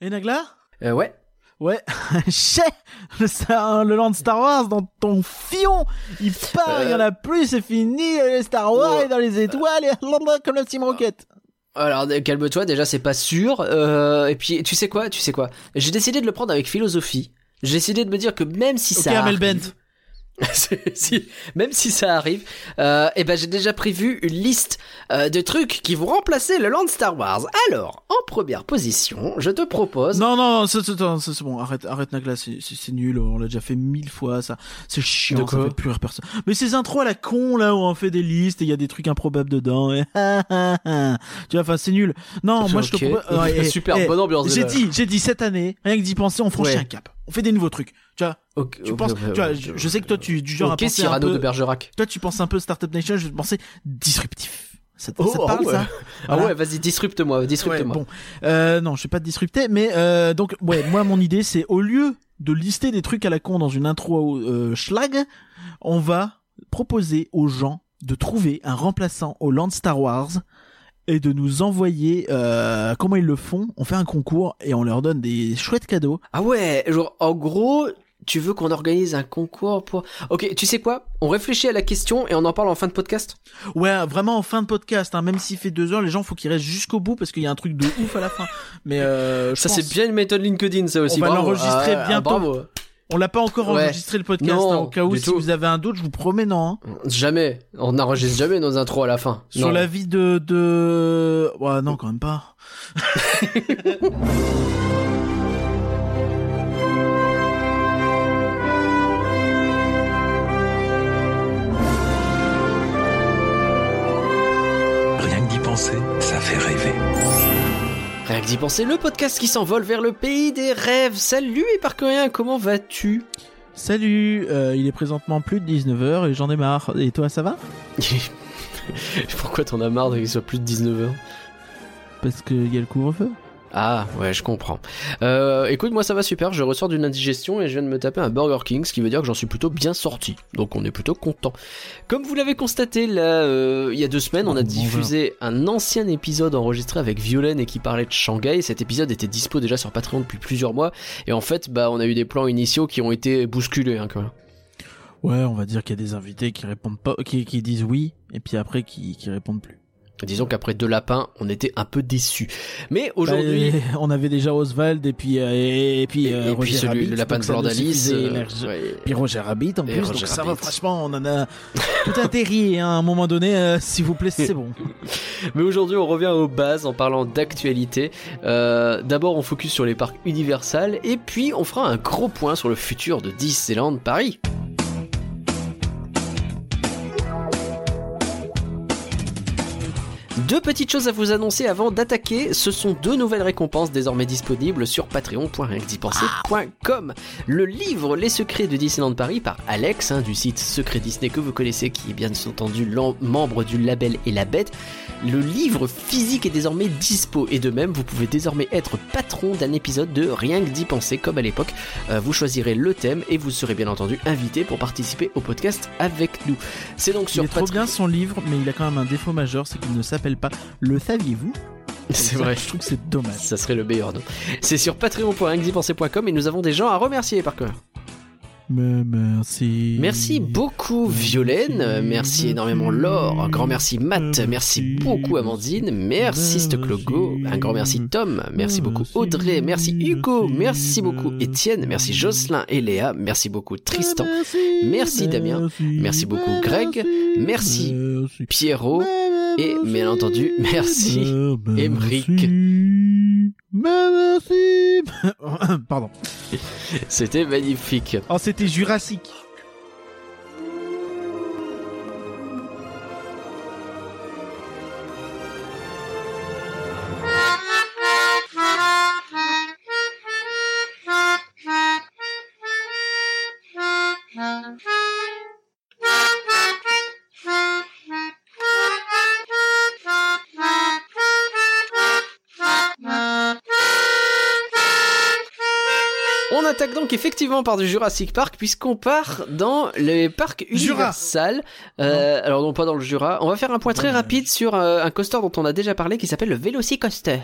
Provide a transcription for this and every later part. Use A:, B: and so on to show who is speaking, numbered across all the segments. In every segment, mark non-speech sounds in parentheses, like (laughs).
A: Et Nagla?
B: Euh, ouais.
A: Ouais, (laughs) chais le, land Star Wars dans ton fion Il part, il y en a plus, c'est fini, les Star Wars
B: Ouais.
A: et dans les étoiles, et comme la Team Rocket.
B: Alors euh, calme-toi, déjà c'est pas sûr. Euh, et puis tu sais quoi, tu sais quoi? J'ai décidé de le prendre avec philosophie. J'ai décidé de me dire que même si
A: Ok,
B: ça arrive,
A: Bent. (laughs)
B: si- même si ça arrive, euh, eh ben j'ai déjà prévu une liste euh, de trucs qui vont remplacer le land Star Wars. Alors, en première position, je te propose.
A: Non, non, c'est c'est- c'est- c'est bon, arrête, arrête Nagla, c'est c'est- c'est nul, on l'a déjà fait mille fois, ça. C'est
B: De
A: chiant,
B: quoi
A: ça fait plus rire personne. Mais ces intros à la con, là, où on fait des listes et il y a des trucs improbables dedans, et (laughs) tu vois, enfin, c'est nul. Non, moi, je te propose... ouais, (laughs) eh,
B: Super
A: eh,
B: bonne ambiance.
A: J'ai
B: déjà.
A: dit, j'ai dit cette année, rien que d'y penser, on franchit
B: Ouais.
A: un cap. On fait des nouveaux trucs. Tu vois, tu penses, tu vois, je, sais que toi, tu du genre à penser un
B: Cyrano
A: peu,
B: de Bergerac.
A: toi, tu penses un peu Startup Nation, je penser disruptif. Ça, te-
B: Oh,
A: ça te parle,
B: ah ouais.
A: ça?
B: Ah ouais, vas-y, disrupte-moi,
A: Ouais,
B: disrupte-moi.
A: bon, euh, non, je vais pas te disrupter, mais euh, donc, ouais, moi, mon idée, c'est au lieu de lister des trucs à la con dans une intro euh, schlag, on va proposer aux gens de trouver un remplaçant au Land Star Wars et de nous envoyer euh, comment ils le font. On fait un concours et on leur donne des chouettes cadeaux.
B: Ah ouais, genre en gros, tu veux qu'on organise un concours pour Ok, tu sais quoi? On réfléchit à la question et on en parle en fin de podcast?
A: Ouais, vraiment en fin de podcast, hein, même s'il fait deux heures, les gens faut qu'ils restent jusqu'au bout parce qu'il y a un truc de ouf à la fin. Mais euh, je
B: Ça
A: pense-
B: c'est bien une méthode LinkedIn ça aussi.
A: On va l'enregistrer
B: Ah, ah,
A: bientôt.
B: bravo.
A: On l'a pas encore
B: Ouais.
A: enregistré le podcast,
B: Non,
A: hein, au cas où si
B: tout.
A: vous avez un doute, je vous promets non. hein.
B: Jamais. On n'enregistre jamais nos intros à la fin.
A: Sur
B: Non.
A: la vie de de ouais non quand même pas. (laughs)
C: Rien que d'y penser, ça fait rêver.
B: Rien que d'y penser, le podcast qui s'envole vers le pays des rêves. Salut éparcurien, comment vas-tu?
A: Salut, euh, il est présentement plus de 19h et j'en ai marre. Et toi ça va? (laughs)
B: Pourquoi t'en as marre qu'il soit plus de 19h
A: Parce qu'il y a le couvre-feu.
B: Ah ouais, je comprends. Euh, écoute, moi ça va super, je ressors d'une indigestion et je viens de me taper un Burger King, ce qui veut dire que j'en suis plutôt bien sorti. Donc on est plutôt content. Comme vous l'avez constaté là, euh, il y a deux semaines, on a diffusé un ancien épisode enregistré avec Violaine et qui parlait de Shanghai. Cet épisode était dispo déjà sur Patreon depuis plusieurs mois et en fait, bah on a eu des plans initiaux qui ont été bousculés. Hein, quand même.
A: Ouais, on va dire qu'il y a des invités qui répondent pas, qui, qui disent oui et puis après qui qui répondent plus.
B: Disons qu'après deux lapins, on était un peu déçus. Mais aujourd'hui,
A: Bah, (laughs) on avait déjà Oswald et puis euh, et, et puis
B: et,
A: euh,
B: et puis celui,
A: Rabbit,
B: le lapin de
A: suffisait,
B: euh, ouais.
A: Puis Roger Rabbit en plus,
B: Roger
A: donc ça va, franchement, on en a (laughs) tout atterri hein, à un moment donné, euh, s'il vous plaît, c'est bon. (laughs)
B: Mais aujourd'hui, on revient aux bases en parlant d'actualité. Euh, D'abord, on focus sur les parcs Universal et puis on fera un gros point sur le futur de Disneyland Paris. Deux petites choses à vous annoncer avant d'attaquer, ce sont deux nouvelles récompenses désormais disponibles sur patreon.rienquedipenser.com. Le livre Les secrets de Disneyland Paris par Alex hein, du site Secret Disney que vous connaissez qui est bien entendu membre du label et la bête. Le livre physique est désormais dispo et de même vous pouvez désormais être patron d'un épisode de Rien que d'y penser comme à l'époque. Euh, vous choisirez le thème et vous serez bien entendu invité pour participer au podcast avec nous. C'est donc
A: Il
B: sur
A: est trop
B: Patreon.
A: bien son livre, mais il a quand même un défaut majeur, c'est qu'il ne s'appelle pas Le saviez-vous? (laughs)
B: C'est vrai.
A: Je trouve que c'est dommage.
B: Ça serait le meilleur nom. C'est sur patreon.rienquedipenser.com et nous avons des gens à remercier par cœur.
A: Mais merci.
B: Merci beaucoup Violaine, merci énormément Laure, un grand merci Matt, merci beaucoup Amandine, merci Stocklogo, un grand merci Tom, merci beaucoup Audrey, merci Hugo, merci beaucoup Étienne, merci Jocelyn et Léa, merci beaucoup Tristan, Merci, Damien. Merci beaucoup, Greg. Merci, Pierrot et bien entendu merci.
A: Merci. (laughs) Pardon.
B: C'était magnifique.
A: Oh, c'était Jurassique.
B: Attaque donc effectivement par du Jurassic Park puisqu'on part dans les parcs
A: Jura.
B: Universal. Euh, alors non pas dans le Jura. On va faire un point très rapide sur euh, un coaster dont on a déjà parlé qui s'appelle le Velocicoaster.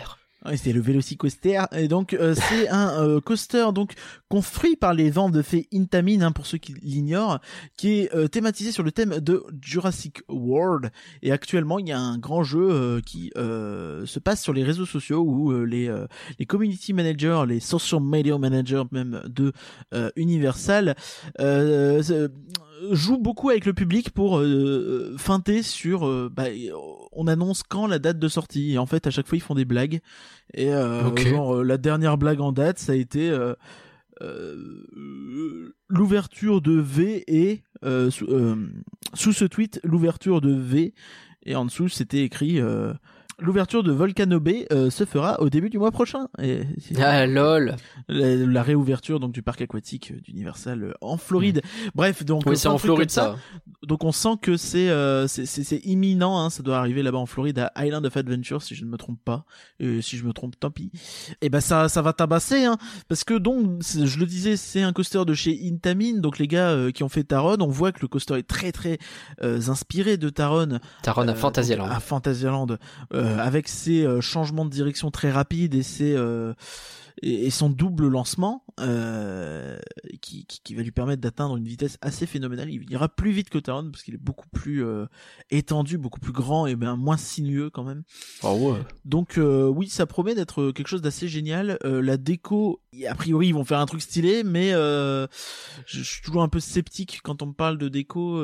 A: C'est le Velocicoaster et donc euh, c'est (laughs) un euh, coaster donc construit par les vents de fées Intamin hein, pour ceux qui l'ignorent qui est euh, thématisé sur le thème de Jurassic World. Et actuellement il y a un grand jeu qui se passe sur les réseaux sociaux où les les community managers les social media managers même de Universal joue beaucoup avec le public pour euh, feinter sur euh, bah, on annonce quand la date de sortie. Et en fait à chaque fois ils font des blagues. Et euh, genre euh, la dernière blague en date ça a été l'ouverture de V et sous, sous, ce tweet l'ouverture de V. Et en dessous c'était écrit L'ouverture de Volcano Bay euh, se fera au début du mois prochain. Et,
B: ah lol.
A: La, réouverture donc du parc aquatique d'Universal euh, en Floride. Bref, donc
B: oui, c'est en Floride ça.
A: Donc on sent que c'est euh, c'est imminent. Hein, ça doit arriver là-bas en Floride à Island of Adventure si je ne me trompe pas. Et si je me trompe, tant pis. Et ben ça ça va tabasser hein, parce que donc je le disais, c'est un coaster de chez Intamin. Donc les gars euh, qui ont fait Taron, on voit que le coaster est très très inspiré de Taron.
B: Taron à Fantasyland.
A: À Fantasyland. Euh, avec ses euh, changements de direction très rapides et ses euh, et, son double lancement qui, qui, va lui permettre d'atteindre une vitesse assez phénoménale. Il ira plus vite que Taron parce qu'il est beaucoup plus étendu, beaucoup plus grand et ben moins sinueux quand même.
B: Ah ouais.
A: Donc oui, ça promet d'être quelque chose d'assez génial. la déco, a priori ils vont faire un truc stylé, mais je, je, suis toujours un peu sceptique quand on me parle de déco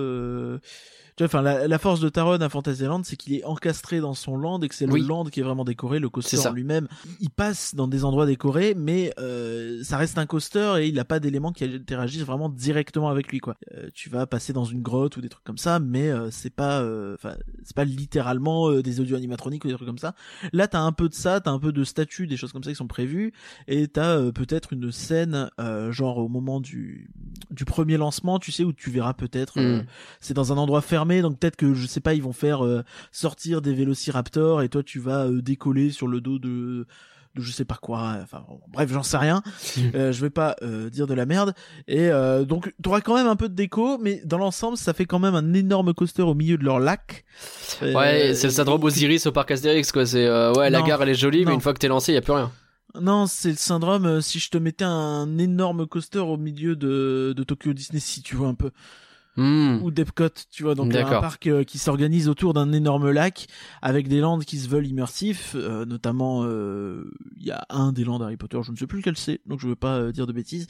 A: tu vois, enfin, la, force de Taron à Fantasyland, c'est qu'il est encastré dans son land et que c'est le land qui est vraiment décoré. Le coaster en lui-même, il passe dans des endroits décorés, mais euh, ça reste un coaster et il n'a pas d'éléments qui interagissent vraiment directement avec lui, quoi. Euh, tu vas passer dans une grotte ou des trucs comme ça, mais euh, c'est pas, euh, enfin, c'est pas littéralement des audio animatroniques ou des trucs comme ça. Là, t'as un peu de ça, t'as un peu de statues, des choses comme ça qui sont prévues, et t'as peut-être une scène, genre au moment du du premier lancement, tu sais, où tu verras peut-être, mm. c'est dans un endroit fermé donc peut-être que je sais pas, ils vont faire euh, sortir des vélociraptors et toi tu vas euh, décoller sur le dos de de je sais pas quoi enfin bref j'en sais rien. (laughs) Euh, je vais pas dire de la merde. Et donc tu auras quand même un peu de déco mais dans l'ensemble ça fait quand même un énorme coaster au milieu de leur lac.
B: Ouais c'est le syndrome Osiris au parc Astérix quoi. C'est ouais la gare elle est jolie mais une fois que t'es lancé y a plus rien.
A: Non, c'est le syndrome si je te mettais un énorme coaster au milieu de, de Tokyo Disney, si tu vois un peu.
B: Hmm.
A: ou d'Epcot, tu vois, donc un parc euh, qui s'organise autour d'un énorme lac avec des landes qui se veulent immersifs, euh, notamment euh, il y a un des landes Harry Potter, je ne sais plus lequel c'est, donc je veux pas dire de bêtises,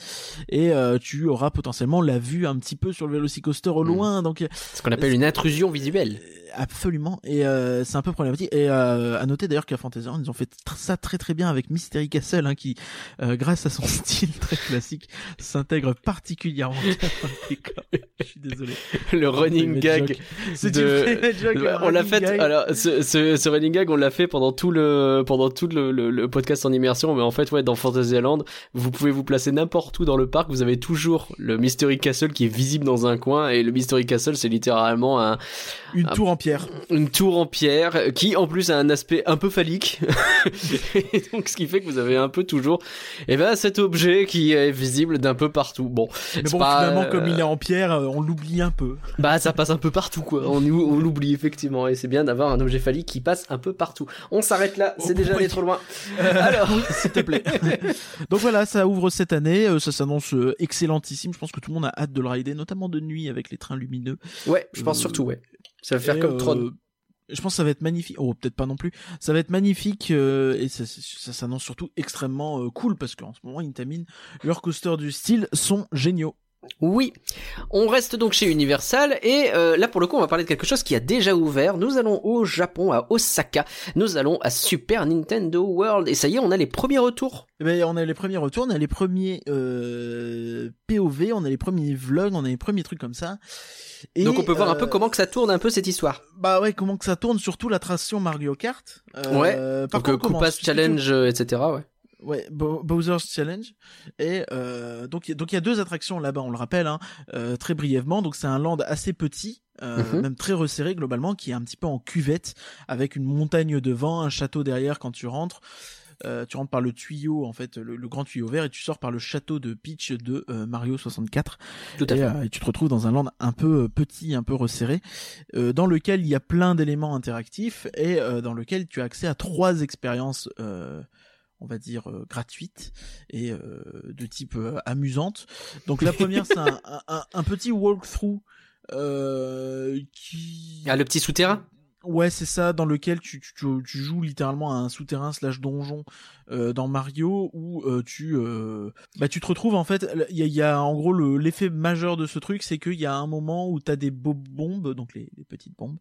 A: et tu auras potentiellement la vue un petit peu sur le Velocicoaster au hmm. loin, donc
B: ce qu'on appelle une intrusion visuelle
A: absolument. Et euh, c'est un peu problématique. Et euh, à noter d'ailleurs qu'à Fantasyland ils ont fait ça très très bien avec Mystery Castle hein, qui euh, grâce à son (laughs) style très classique s'intègre particulièrement (laughs) je suis désolé.
B: Le running gag
A: c'est de...
B: on l'a fait alors ce, ce, ce, running gag on l'a fait pendant tout le pendant tout le, le, podcast en immersion mais en fait ouais dans Fantasyland vous pouvez vous placer n'importe où dans le parc vous avez toujours le Mystery Castle qui est visible dans un coin et le Mystery Castle c'est littéralement un
A: une tour en pierre.
B: Une tour en pierre qui en plus a un aspect un peu phallique. (laughs) et donc ce qui fait que vous avez un peu toujours et eh ben cet objet qui est visible d'un peu partout. Bon,
A: mais bon finalement comme il est en pierre, euh, on l'oublie un peu.
B: Bah ça passe un peu partout quoi. On, on l'oublie effectivement et c'est bien d'avoir un objet phallique qui passe un peu partout. On s'arrête là, c'est déjà allé trop loin.
A: Euh, Alors, s'il te plaît. (laughs) donc voilà, ça ouvre cette année, euh, ça s'annonce excellentissime. Je pense que tout le monde a hâte de le rider, notamment de nuit avec les trains lumineux.
B: Ouais, je pense surtout ouais. Ça va faire comme Tron. Euh,
A: je pense que ça va être magnifique. Oh, peut-être pas non plus. Ça va être magnifique euh, et ça, ça s'annonce surtout extrêmement euh, cool parce qu'en ce moment, Intamin, leurs coasters du style sont géniaux.
B: Oui, on reste donc chez Universal et là pour le coup on va parler de quelque chose qui a déjà ouvert. Nous allons au Japon, à Osaka. Nous allons à Super Nintendo World et ça y est, on a les premiers retours.
A: Eh ben, on a les premiers retours, on a les premiers POV, on a les premiers vlogs, on a les premiers trucs comme ça.
B: Donc on peut voir un peu euh, comment que ça tourne un peu cette histoire.
A: Bah ouais, comment que ça tourne, surtout l'attraction Mario Kart.
B: Euh, ouais. donc euh, Koopa's Challenge, etc. Ouais.
A: Ouais, Bowser's Challenge. Et euh, donc, donc il y a deux attractions là-bas, on le rappelle, hein, euh, très brièvement. Donc c'est un land assez petit, euh, mhm. même très resserré globalement, qui est un petit peu en cuvette, avec une montagne devant, un château derrière quand tu rentres. euh, tu rentres par le tuyau en fait, le, grand tuyau vert et tu sors par le château de Peach de Mario 64.
B: Tout à fait.
A: Et, tu te retrouves dans un land un peu petit, un peu resserré, dans lequel il y a plein d'éléments interactifs et dans lequel tu as accès à trois expériences on va dire gratuites et de type amusante. Donc la première c'est (laughs) un, un, un, petit walkthrough euh, qui...
B: Ah, le petit souterrain?
A: Ouais, c'est ça, dans lequel tu, tu, tu, joues littéralement à un souterrain slash donjon euh, dans Mario où euh, tu euh, bah tu te retrouves en fait, il y a, y a, en gros l'effet majeur de ce truc, c'est qu'il y a un moment où t'as des bombes, donc les, les, petites bombes,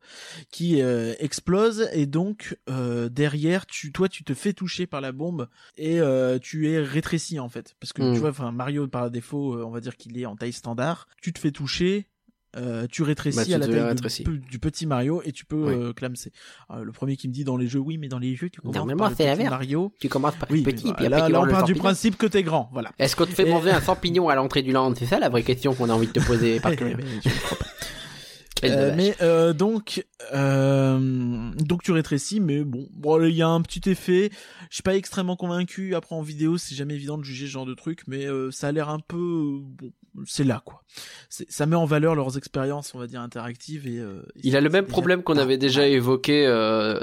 A: qui euh, explosent et donc euh, derrière tu toi tu te fais toucher par la bombe et tu es rétréci en fait parce que tu hmm. vois, enfin Mario par défaut, on va dire qu'il est en taille standard, tu te fais toucher euh, tu rétrécis bah, à la taille du, petit Mario et tu peux euh, clamser. Euh, le premier qui me dit dans les jeux, oui, mais dans les jeux, tu commences par le petit Mario.
B: Tu commences par oui, petit, puis
A: là, on part du principe que t'es grand, voilà.
B: Est-ce qu'on te fait manger un (laughs) champignon à l'entrée du land? C'est ça la vraie question qu'on a envie de te poser. (laughs) par (laughs)
A: Euh, mais euh, donc euh, donc tu rétrécis mais bon. Bon il y a un petit effet. Je suis pas extrêmement convaincu. Après en vidéo c'est jamais évident de juger ce genre de truc mais euh, ça a l'air un peu bon c'est là quoi ça met en valeur leurs expériences on va dire interactives et,
B: euh, il a le même problème qu'on avait déjà évoqué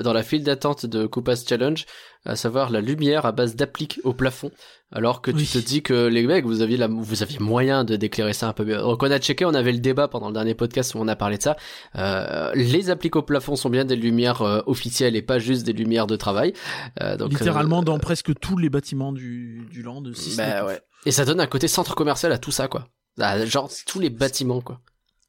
B: dans la file d'attente de Koopa's Challenge à savoir la lumière à base d'applique au plafond, alors que tu te dis que les mecs, vous aviez la, vous aviez moyen de déclarer ça un peu mieux. Donc on a checké, on avait le débat pendant le dernier podcast où on a parlé de ça. Euh, les appliques au plafond sont bien des lumières euh, officielles et pas juste des lumières de travail.
A: Euh, donc, Littéralement dans presque tous les bâtiments du, du land.
B: bah, ouais. Et ça donne un côté centre commercial à tout ça, quoi. Ah, genre tous les bâtiments, quoi.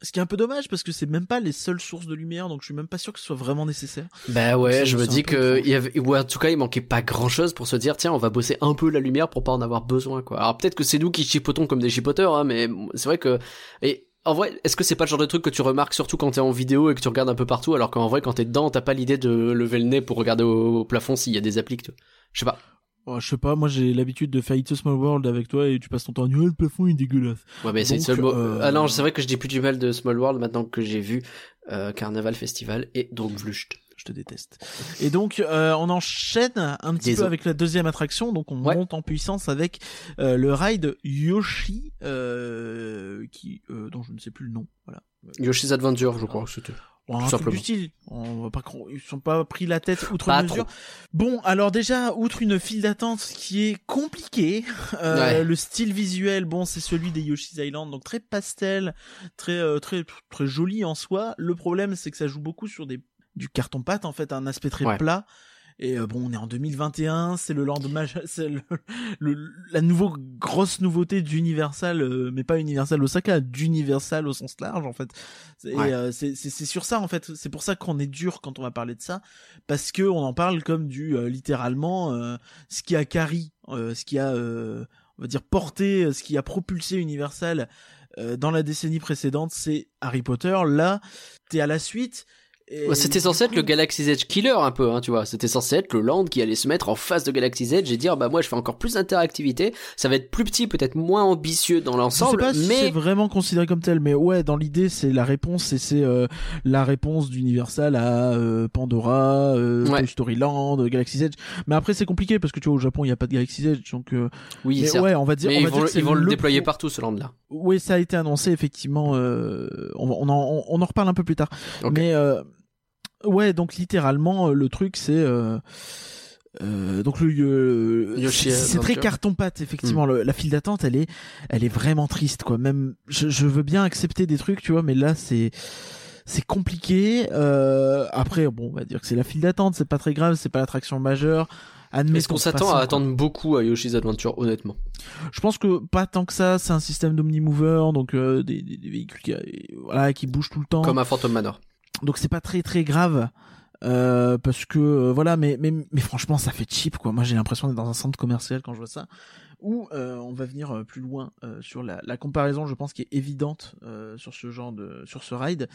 A: Ce qui est un peu dommage parce que c'est même pas les seules sources de lumière, donc je suis même pas sûr que ce soit vraiment nécessaire.
B: Bah ouais, je me dis que il y avait, ou en tout cas il manquait pas grand chose pour se dire tiens on va bosser un peu la lumière pour pas en avoir besoin quoi. Alors peut-être que c'est nous qui chipotons comme des chipoteurs, hein, mais c'est vrai que et en vrai, est-ce que c'est pas le genre de truc que tu remarques surtout quand t'es en vidéo et que tu regardes un peu partout, alors qu'en vrai quand t'es dedans t'as pas l'idée de lever le nez pour regarder au, plafond s'il y a des appliques, je sais pas.
A: Oh, je sais pas, moi j'ai l'habitude de faire It's a Small World avec toi et tu passes ton temps à dire le plafond est dégueulasse.
B: Ouais, mais c'est seul euh... Ah non, c'est vrai que je dis plus du mal de Small World maintenant que j'ai vu euh, Carnaval Festival et donc Vlucht.
A: Je te déteste. Et donc euh, on enchaîne un petit peu avec la deuxième attraction, donc on monte en puissance avec euh, le ride Yoshi, euh, qui dont je ne sais plus le nom. Voilà.
B: Yoshi's Adventure, je crois que c'était.
A: Bon, un du style. On va pas, ils sont pas pris la tête outre mesure. Bon, alors déjà, outre une file d'attente qui est compliquée, (laughs) euh, le style visuel, bon, c'est celui des Yoshi's Island, donc très pastel, très, euh, très, très joli en soi. Le problème, c'est que ça joue beaucoup sur des du carton pâte en fait, un aspect très plat et euh, bon, on est en 2021, c'est le lendemain, (laughs) c'est le, la nouveau grosse nouveauté d'Universal, euh, mais pas Universal Osaka, d'Universal au sens large en fait. Euh, c'est c'est sur ça en fait. C'est pour ça qu'on est dur quand on va parler de ça, parce que on en parle comme du littéralement ce qui a carry, ce qui a on va dire porté, ce qui a propulsé Universal dans la décennie précédente, c'est Harry Potter. Là, t'es à la suite
B: c'était censé être le Galaxy's Edge killer un peu, hein, tu vois. C'était censé être le land qui allait se mettre en face de Galaxy's Edge et dire bah moi je fais encore plus d'interactivité. Ça va être plus petit, peut-être moins ambitieux dans l'ensemble,
A: mais si c'est vraiment considéré comme tel. Mais ouais, dans l'idée c'est la réponse et c'est euh, la réponse d'Universal à euh, Pandora, euh, Toy Story Land, Galaxy's Edge. Mais après c'est compliqué parce que tu vois au Japon il y a pas de Galaxy's Edge donc. Euh,
B: oui,
A: mais ouais, on va dire.
B: Mais
A: on
B: ils,
A: vont,
B: ils vont le, déployer partout ce land là.
A: Oui, ça a été annoncé effectivement. on, on, en, on en reparle un peu plus tard. Mais Ouais, donc littéralement euh, le truc c'est euh, euh, donc le c'est très carton pâte effectivement hmm. la file d'attente elle est elle est vraiment triste quoi même je, je, veux bien accepter des trucs tu vois mais là c'est c'est compliqué euh, après bon on va dire que c'est la file d'attente c'est pas très grave c'est pas l'attraction majeure
B: est-ce qu'on s'attend à attendre beaucoup à Yoshi's Adventure, honnêtement?
A: Je pense que pas tant que ça. C'est un système d'omnimover, donc euh, des, des, véhicules qui, voilà, qui bougent tout le temps.
B: Comme un Phantom Manor
A: donc c'est pas très très grave euh, parce que euh, voilà mais, mais mais franchement ça fait cheap quoi. Moi j'ai l'impression d'être dans un centre commercial quand je vois ça ou euh, on va venir euh, plus loin euh, sur la, la, comparaison, je pense, qui est évidente sur ce genre de, sur ce ride.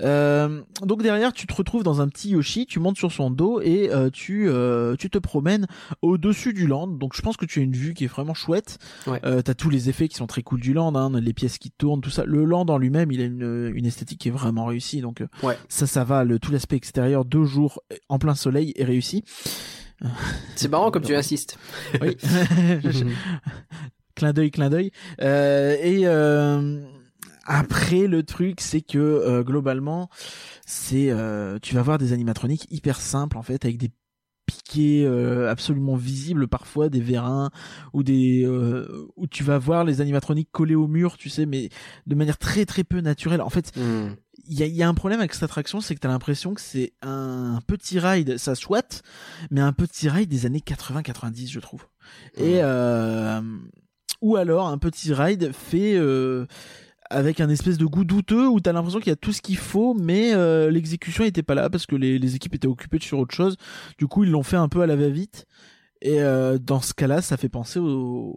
A: donc derrière, tu te retrouves dans un petit Yoshi, tu montes sur son dos et tu, tu te promènes au-dessus du land. Donc je pense que tu as une vue qui est vraiment chouette. Ouais. T'as tous les effets qui sont très cool du land, hein, les pièces qui tournent, tout ça. Le land en lui-même, il a une, une esthétique qui est vraiment réussie. Donc ouais. ça, ça va. Le, tout l'aspect extérieur, deux jours en plein soleil est réussi.
B: C'est marrant comme tu insistes.
A: Oui. (laughs) clin d'œil, clin d'œil. Euh, et euh, après, le truc, c'est que euh, globalement, c'est euh, tu vas voir des animatroniques hyper simples en fait, avec des piquets euh, absolument visibles parfois, des vérins ou des euh, où tu vas voir les animatroniques collés au mur, tu sais, mais de manière très très peu naturelle. En fait,
B: Hmm.
A: Il y a, il y a un problème avec cette attraction, c'est que t'as l'impression que c'est un petit ride, ça soit, mais un petit ride des années 80-90, je trouve. Et euh, ou alors un petit ride fait euh, avec un espèce de goût douteux où t'as l'impression qu'il y a tout ce qu'il faut, mais euh, l'exécution était pas là parce que les, les équipes étaient occupées sur autre chose. Du coup, ils l'ont fait un peu à la va-vite. Et euh, dans ce cas-là, ça fait penser au,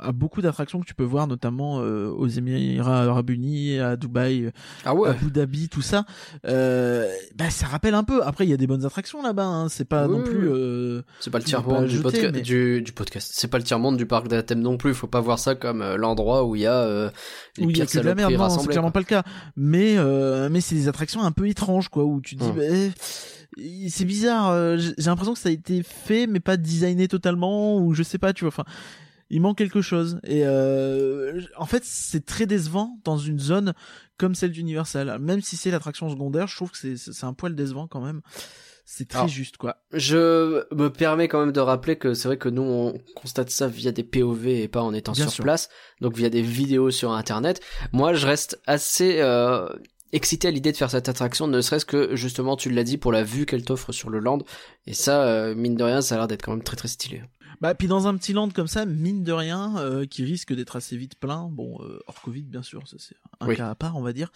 A: à beaucoup d'attractions que tu peux voir, notamment euh, aux Émirats Arabes Unis, à Dubaï,
B: Ah ouais.
A: Abu Dhabi, tout ça. Euh, bah, ça rappelle un peu. Après, il y a des bonnes attractions là-bas. Hein. C'est pas
B: Oui,
A: non plus. euh,
B: C'est pas le tiers monde du,
A: jeter,
B: podca-
A: mais-
B: du, du podcast. C'est pas le tiers monde du parc d'Athènes non plus. Faut pas voir ça comme euh, l'endroit où il y a euh, les
A: où il y a que de la merde. Non, c'est clairement pas le cas. Mais euh, mais c'est des attractions un peu étranges, quoi, où tu te dis.
B: Hum.
A: bah, eh, c'est bizarre. J'ai j'ai l'impression que ça a été fait, mais pas designé totalement, ou je sais pas. Tu vois. Enfin. Il manque quelque chose et euh, en fait c'est très décevant dans une zone comme celle d'Universal. Même si c'est l'attraction secondaire, je trouve que c'est c'est un poil décevant quand même. C'est très
B: Alors,
A: juste quoi.
B: Je me permets quand même de rappeler que c'est vrai que nous on constate ça via des POV et pas en étant
A: Bien
B: sur
A: sûr.
B: place, donc via des vidéos sur internet. Moi je reste assez euh, excité à l'idée de faire cette attraction, ne serait-ce que justement tu l'as dit pour la vue qu'elle t'offre sur le land, et ça euh, mine de rien ça a l'air d'être quand même très très stylé.
A: Bah puis dans un petit land comme ça, mine de rien, euh, qui risque d'être assez vite plein, bon euh, hors Covid bien sûr, ça c'est un
B: Oui.
A: cas à part on va dire.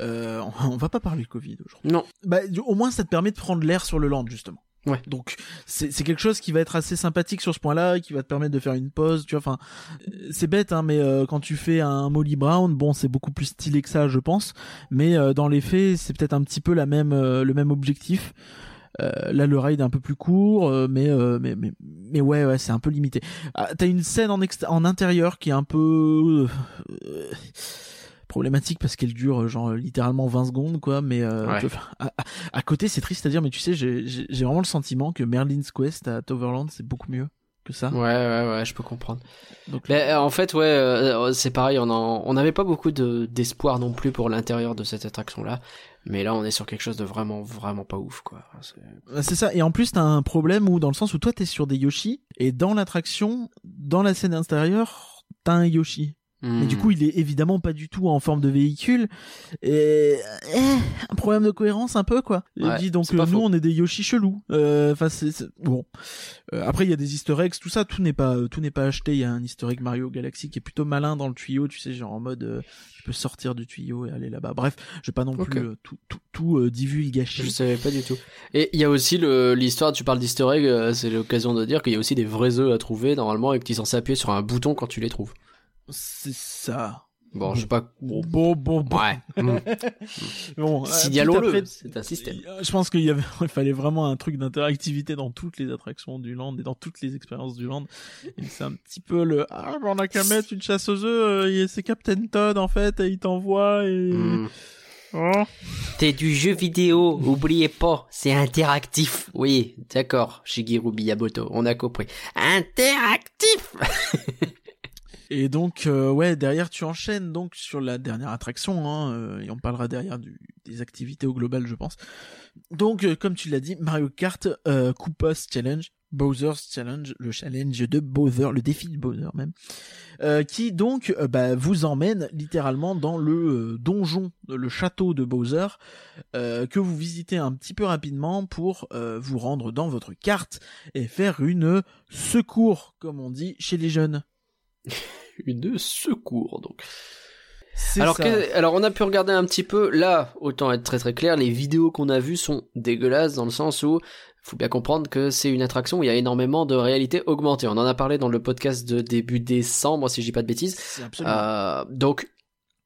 A: Euh, on, on va pas parler Covid aujourd'hui.
B: Non,
A: Bah du- au moins ça te permet de prendre l'air sur le land justement.
B: Ouais.
A: Donc c'est c'est quelque chose qui va être assez sympathique sur ce point-là, qui va te permettre de faire une pause, tu vois. Enfin, euh, c'est bête hein, mais euh, quand tu fais un Molly Brown, bon c'est beaucoup plus stylé que ça, je pense. Mais euh, dans les faits, c'est peut-être un petit peu la même euh, le même objectif. Euh, là, le ride est un peu plus court, euh, mais, euh, mais mais mais ouais, ouais, c'est un peu limité. Ah, T'as une scène en en intérieur qui est un peu problématique parce qu'elle dure genre littéralement 20 secondes quoi mais euh,
B: Ouais.
A: à, côté c'est triste à dire mais tu sais j'ai vraiment le sentiment que Merlin's Quest à Toverland c'est beaucoup mieux que ça
B: ouais ouais ouais, je peux comprendre.
A: donc
B: Mais en fait, ouais, euh, c'est pareil. On en, on n'avait pas beaucoup de d'espoir non plus pour l'intérieur de cette attraction-là. Mais là, on est sur quelque chose de vraiment, vraiment pas ouf, quoi. C'est-
A: Euh, C'est ça. Et en plus, t'as un problème où, dans le sens où toi, t'es sur des Yoshi, et dans l'attraction, dans la scène intérieure, t'as un Yoshi. Mais du
B: Hmm.
A: coup, il est évidemment pas du tout en forme de véhicule. Et eh, un problème de cohérence un peu quoi.
B: Ouais,
A: dit donc nous
B: faux.
A: on est des Yoshi chelous. Euh, Enfin c'est c'est- bon. Euh, après il y a des Easter eggs, tout ça, tout n'est pas tout n'est pas acheté. Il y a un Easter egg Mario Galaxy qui est plutôt malin dans le tuyau, tu sais genre en mode euh, tu peux sortir du tuyau et aller là-bas. Bref, je vais pas non plus euh, tout tout tout euh, divulgacher.
B: Je savais pas du tout. Et il y a aussi le- l'histoire, tu parles d'easter egg, euh, c'est l'occasion de dire qu'il y a aussi des vrais œufs à trouver normalement et que tu es censé appuyer sur un bouton quand tu les trouves.
A: C'est ça.
B: Bon, je sais pas.
A: Bon bon bon bon.
B: Ouais. Hmm. (laughs)
A: Bon, euh,
B: Signalons-le,
A: après,
B: c'est un système.
A: Euh, Je pense qu'il y avait, (laughs) il fallait vraiment un truc d'interactivité dans toutes les attractions du land et dans toutes les expériences du land. C'est un petit peu le, ah, on a qu'à mettre une chasse aux œufs, euh, c'est Captain Todd, en fait, et il t'envoie et,
B: Hmm.
A: oh.
B: C'est du jeu vidéo, oubliez pas, c'est interactif. Oui, d'accord, Shigeru Miyamoto, on a compris. Interactif (laughs)
A: Et donc, euh, ouais, derrière, tu enchaînes donc sur la dernière attraction, hein, euh, et on parlera derrière du, des activités au global, je pense. Donc, euh, comme tu l'as dit, Mario Kart euh, Koopa's Challenge, Bowser's Challenge, le challenge de Bowser, le défi de Bowser même, euh, qui donc euh, bah, vous emmène littéralement dans le euh, donjon, le château de Bowser, euh, que vous visitez un petit peu rapidement pour vous rendre dans votre carte et faire une secours, comme on dit chez les jeunes. (laughs)
B: Une secours, donc.
A: C'est
B: Alors,
A: ça.
B: que- alors on a pu regarder un petit peu, là, autant être très très clair, les vidéos qu'on a vues sont dégueulasses dans le sens où faut bien comprendre que c'est une attraction où il y a énormément de réalité augmentée. On en a parlé dans le podcast de début décembre, si je dis pas de bêtises. Euh, donc,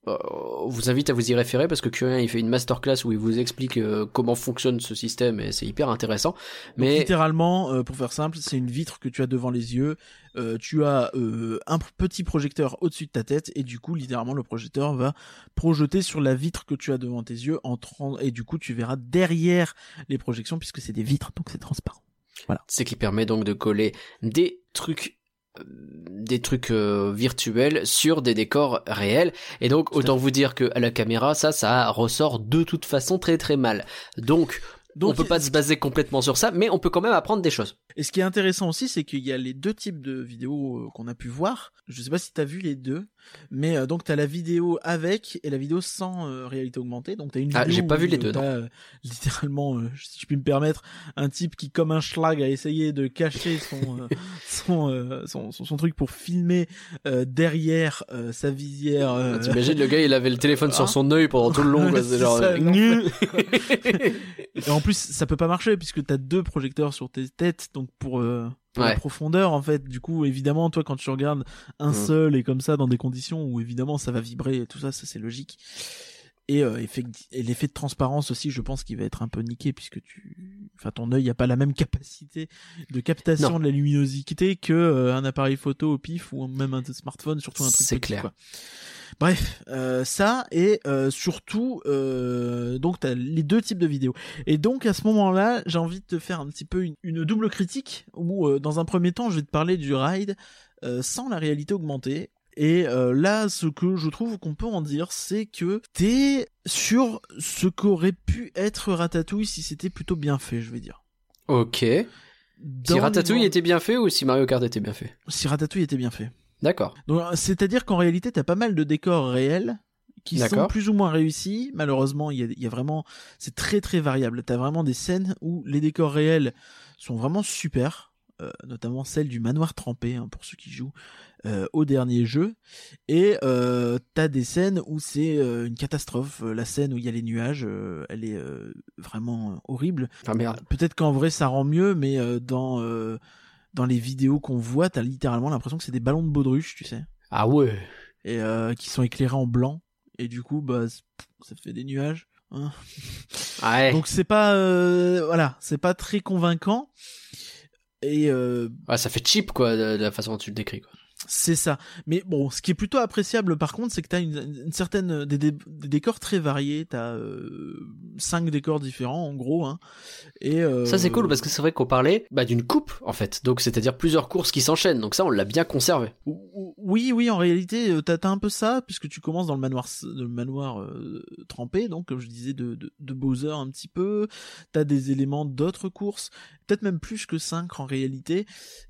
B: on vous invite à vous y référer parce que Curien il fait une masterclass où il vous explique euh, comment fonctionne ce système et c'est hyper intéressant.
A: Donc,
B: Mais
A: littéralement, euh, pour faire simple, c'est une vitre que tu as devant les yeux. Euh, tu as euh, un petit projecteur au-dessus de ta tête et du coup, littéralement, le projecteur va projeter sur la vitre que tu as devant tes yeux en tran- et du coup, tu verras derrière les projections puisque c'est des vitres, donc c'est transparent. Voilà.
B: C'est qui permet donc de coller des trucs des trucs euh, virtuels sur des décors réels. Et donc autant vous dire que à la caméra ça ça ressort de toute façon très très mal. Donc,
A: Donc,
B: on peut pas se baser complètement sur ça mais on peut quand même apprendre des choses
A: Et ce qui est intéressant aussi, c'est qu'il y a les deux types de vidéos euh, qu'on a pu voir. Je sais pas si t'as vu les deux, mais euh, donc t'as la vidéo avec et la vidéo sans euh, réalité augmentée. Donc t'as une
B: Ah,
A: vidéo
B: j'ai pas
A: où,
B: vu les deux, non.
A: t'as, euh, littéralement, euh, si je puis me permettre, un type qui, comme un schlag, a essayé de cacher son euh, (laughs) son, euh, son, son son truc pour filmer euh, derrière euh, sa visière. euh,
B: t'imagines le gars il avait le téléphone
A: Ah.
B: sur (laughs) son œil pendant tout le long quoi,
A: C'est
B: genre
A: ça. (laughs) Et en plus, ça peut pas marcher puisque t'as deux projecteurs sur tes têtes, donc pour, euh, pour la profondeur en fait. Du coup, évidemment, toi quand tu regardes un
B: Mm.
A: seul et comme ça dans des conditions où évidemment ça va vibrer et tout ça, ça c'est logique. Et, euh, effet- et l'effet de transparence aussi, je pense qu'il va être un peu niqué puisque tu, enfin ton œil a pas la même (laughs) capacité de captation
B: Non.
A: de la luminosité que euh, un appareil photo au pif ou même un smartphone, surtout un truc
B: C'est clair.
A: quoi. Bref, euh, ça et euh, surtout euh, donc t'as les deux types de vidéos. Et donc à ce moment-là, j'ai envie de te faire un petit peu une, une double critique où euh, dans un premier temps, je vais te parler du ride euh, sans la réalité augmentée. Et euh, là, ce que je trouve qu'on peut en dire, c'est que t'es sur ce qu'aurait pu être Ratatouille si c'était plutôt bien fait, je vais dire.
B: ok si Ratatouille
A: les-
B: était bien fait ou si Mario Kart était bien fait
A: Si Ratatouille était bien fait.
B: d'accord
A: Donc, c'est-à-dire qu'en réalité, t'as pas mal de décors réels qui sont plus ou moins réussis. Malheureusement, il y a, il y a vraiment, c'est très très variable. T'as vraiment des scènes où les décors réels sont vraiment super, euh, notamment celle du manoir trempé hein, pour ceux qui jouent euh, au dernier jeu. Et euh, t'as des scènes où c'est euh, une catastrophe. Euh, La scène où il y a les nuages, euh, elle est euh, vraiment horrible.
B: merde
A: Peut-être qu'en vrai ça rend mieux, mais euh, dans euh, dans les vidéos qu'on voit, t'as littéralement l'impression que c'est des ballons de baudruche, tu sais,
B: ah ouais
A: et euh, qui sont éclairés en blanc, et du coup, bah, ça fait des nuages. hein.
B: Ah ouais
A: Donc c'est pas, euh, voilà, c'est pas très convaincant. Et euh,
B: Ouais, ça fait cheap quoi de, de la façon dont tu le décris quoi
A: c'est ça. Mais bon, ce qui est plutôt appréciable par contre, c'est que t'as une, une certaine des, des- des décors très variés. T'as euh, cinq décors différents en gros, hein. Et euh,
B: Ça c'est cool parce que c'est vrai qu'on parlait bah, d'une coupe en fait, donc c'est-à-dire plusieurs courses qui s'enchaînent, donc ça on l'a bien conservé.
A: Ou- ou- Oui, oui, en réalité, euh, t'as t'as un peu ça, puisque tu commences dans le manoir, le manoir euh, trempé, donc comme je disais, de, de, de Bowser un petit peu. T'as des éléments d'autres courses, peut-être même plus que 5 en réalité.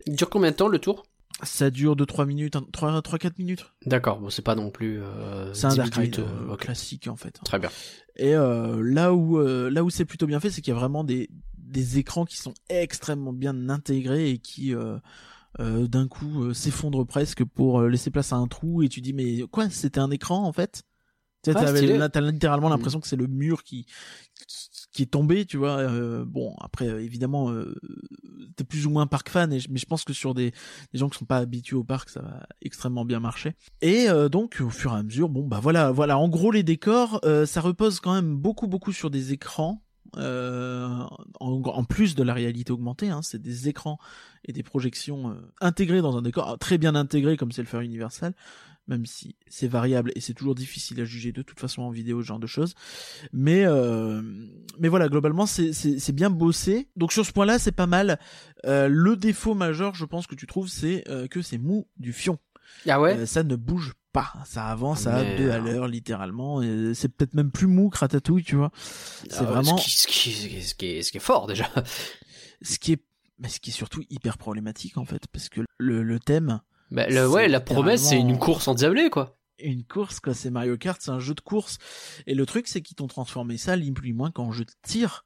B: Il dure combien de temps le tour?
A: Ça dure de 3 minutes, 3-4 minutes.
B: D'accord, bon c'est pas non plus euh,
A: C'est un
B: 10
A: dark
B: minutes, euh,
A: euh, classique en fait.
B: Très bien.
A: Et euh, là où euh, là où c'est plutôt bien fait, c'est qu'il y a vraiment des des écrans qui sont extrêmement bien intégrés et qui d'un coup s'effondrent presque pour laisser place à un trou et tu dis mais quoi c'était un écran en fait? Tu sais,
B: Ah,
A: t'as littéralement
B: Mm.
A: l'impression que c'est le mur qui, qui qui est tombé tu vois euh, bon après euh, évidemment euh, t'es plus ou moins park fan mais je pense que sur des, gens qui sont pas habitués au parc ça va extrêmement bien marcher. Et euh, donc au fur et à mesure bon bah voilà voilà en gros les décors ça repose quand même beaucoup beaucoup sur des écrans en, plus de la réalité augmentée, hein, c'est des écrans et des projections intégrées dans un décor, très bien intégré comme c'est le faire Universal, même si c'est variable et c'est toujours difficile à juger de toute façon en vidéo ce genre de choses. Mais euh, mais voilà, globalement c'est bien bossé. Donc sur ce point-là, c'est pas mal. Euh, le défaut majeur, je pense que tu trouves, c'est euh, que c'est mou du fion.
B: Ah ouais?
A: Euh, ça ne bouge pas, ça avance à deux à l'heure littéralement. C'est peut-être même plus mou que Ratatouille, tu vois. C'est
B: Ah
A: vraiment
B: ce qui, ce, qui, ce, qui, ce qui est, ce qui est fort déjà.
A: ce qui est mais ce qui est surtout hyper problématique en fait parce que le, le thème
B: Bah, le, ouais, la promesse c'est une course en diablé quoi.
A: une course quoi c'est Mario Kart c'est un jeu de course et le truc c'est qu'ils t'ont transformé ça ni plus ni moins qu'en jeu de tir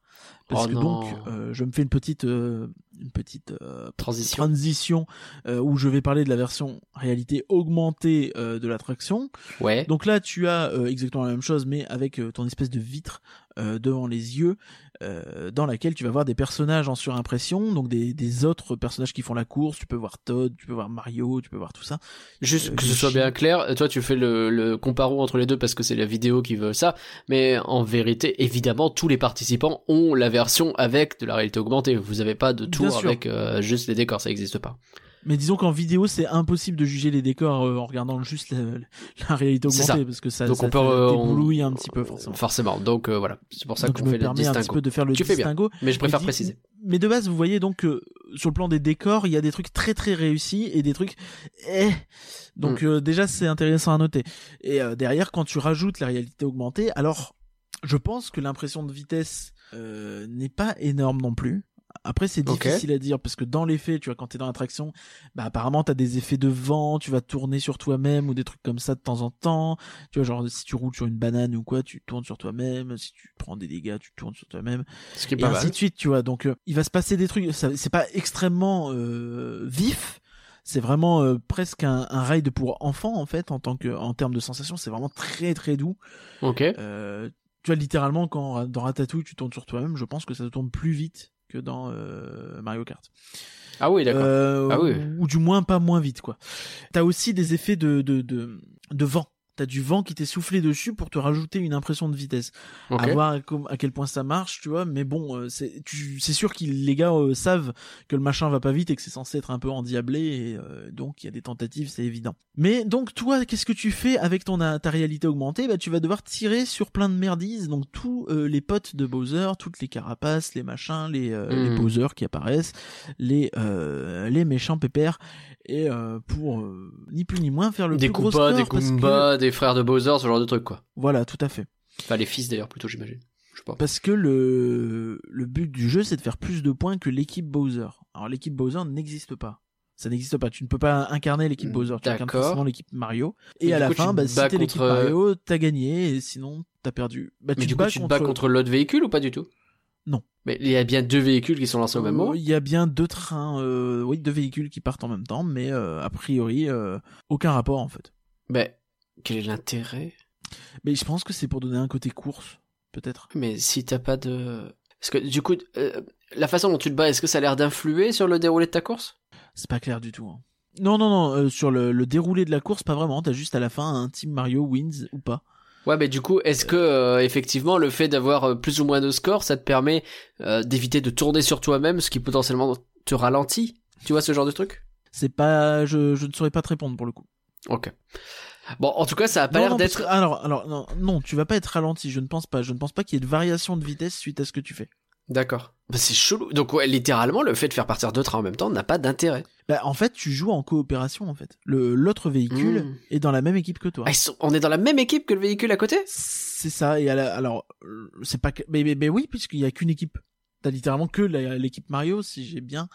A: parce
B: Oh
A: que
B: non.
A: donc euh, je me fais une petite euh, une petite euh,
B: Transition.
A: transition où je vais parler de la version réalité augmentée de l'attraction
B: Ouais.
A: donc là tu as exactement la même chose mais avec ton espèce de vitre devant les yeux euh, dans laquelle tu vas voir des personnages en surimpression donc des, des autres personnages qui font la course tu peux voir Todd tu peux voir Mario tu peux voir tout ça
B: Juste
A: euh,
B: que ce soit bien clair, toi tu fais le, le comparo entre les deux parce que c'est la vidéo qui veut ça, mais en vérité, évidemment, tous les participants ont la version avec de la réalité augmentée. Vous avez pas de tour avec euh, juste les décors, ça existe pas.
A: Mais disons qu'en vidéo, c'est impossible de juger les décors euh, en regardant juste la, la réalité augmentée
B: ça.
A: parce que ça,
B: Donc
A: ça
B: on peut,
A: te
B: euh, on-
A: un petit peu forcément.
B: Forcément. Donc euh, voilà, c'est pour ça qu'on fait le
A: permets un petit
B: distinguo.
A: peu de faire le
B: Tu fais bien.
A: distinguo.
B: Mais je préfère
A: Mais
B: préciser.
A: Mais de base, vous voyez donc que sur le plan des décors, il y a des trucs très très réussis et des trucs. Eh. Donc
B: Mm.
A: euh, déjà, c'est intéressant à noter. Et euh, derrière, quand tu rajoutes la réalité augmentée, alors je pense que l'impression de vitesse euh, n'est pas énorme non plus. Après, c'est difficile à dire parce que dans les faits, tu vois, quand t'es dans l'attraction, bah apparemment t'as des effets de vent, tu vas tourner sur toi-même ou des trucs comme ça de temps en temps. Tu vois, genre si tu roules sur une banane ou quoi, tu tournes sur toi-même. Si tu prends des dégâts, tu tournes sur toi-même
B: Ce qui est
A: et
B: pas
A: ainsi
B: mal.
A: de suite, tu vois. Donc, euh, il va se passer des trucs. C'est pas extrêmement euh, vif. C'est vraiment euh, presque un, un ride pour enfants en fait, en tant que, en termes de sensations, c'est vraiment très très doux.
B: Ok.
A: Euh, tu vois, littéralement, quand dans Ratatouille, tu tournes sur toi-même, je pense que ça tourne plus vite que dans euh, Mario Kart.
B: Ah oui, d'accord.
A: Euh,
B: Ah oui.
A: ou, ou du moins pas moins vite, quoi. T'as aussi des effets de de de, de vent. T'as du vent qui t'est soufflé dessus pour te rajouter une impression de vitesse
B: Ok.
A: à voir à, quel point ça marche, tu vois. Mais bon, euh, c'est sûr que les gars euh, savent que le machin va pas vite et que c'est censé être un peu endiablé, et euh, donc il y a des tentatives, c'est évident. Mais donc toi, qu'est-ce que tu fais avec ton ta réalité augmentée? Bah tu vas devoir tirer sur plein de merdises, donc tous euh, les potes de Bowser, toutes les carapaces, les machins, les euh,
B: Hmm.
A: les Bowser qui apparaissent, les euh, les méchants pépères, et euh, pour ni plus ni moins faire le
B: Des
A: plus gros score
B: des
A: parce que-
B: Goombas, des frères de Bowser, ce genre de truc quoi.
A: Voilà, tout à fait.
B: Enfin les fils d'ailleurs plutôt j'imagine. Je sais pas.
A: Parce que le, le but du jeu, c'est de faire plus de points que l'équipe Bowser. Alors l'équipe Bowser n'existe pas. Ça n'existe pas. Tu ne peux pas incarner l'équipe Bowser. Tu incarnes forcément l'équipe Mario.
B: Et
A: Et, à la
B: coup,
A: fin, bah, si t'es l'équipe
B: contre, euh,
A: Mario, t'as gagné. Et sinon, t'as perdu. Bah,
B: Mais
A: tu
B: du coup tu te bats
A: contre...
B: contre l'autre véhicule ou pas du tout?
A: Non.
B: Mais il y a bien deux véhicules qui sont lancés au même
A: Euh,
B: moment.
A: Il y a bien deux trains, euh, oui, deux véhicules qui partent en même temps, mais euh, a priori, euh, aucun rapport en fait.
B: Mais quel est l'intérêt?
A: Mais je pense que c'est pour donner un côté course, peut-être.
B: Mais si t'as pas de... Parce que du coup, euh, la façon dont tu te bats, est-ce que ça a l'air d'influer sur le déroulé de ta course?
A: C'est pas clair du tout. hein. Non, non, non, euh, sur le, le déroulé de la course, pas vraiment. T'as juste à la fin un Team Mario wins ou pas.
B: Ouais, mais du coup, est-ce que euh, effectivement le fait d'avoir plus ou moins de score, ça te permet d'éviter de tourner sur toi-même, ce qui potentiellement te ralentit? Tu vois ce genre de truc?
A: C'est pas, je, je ne saurais pas te répondre pour le coup.
B: Ok. Bon, en tout cas, ça a pas l'air d'être.
A: que- alors, alors, non, non, tu vas pas être ralenti. Je ne pense pas. Je ne pense pas qu'il y ait de variation de vitesse suite à ce que tu fais.
B: D'accord. Bah, c'est chelou. Donc ouais, littéralement, le fait de faire partir deux trains en même temps n'a pas d'intérêt.
A: Bah, en fait, tu joues en coopération en fait. Le l'autre véhicule
B: Mm.
A: est dans la même équipe que toi.
B: Ah, ils sont- On est dans la même équipe que le véhicule à côté?
A: C'est ça. Et à la- alors, c'est pas que, mais, mais, mais oui, puisqu'il y a qu'une équipe. T'as littéralement que l'équipe Mario, si j'ai bien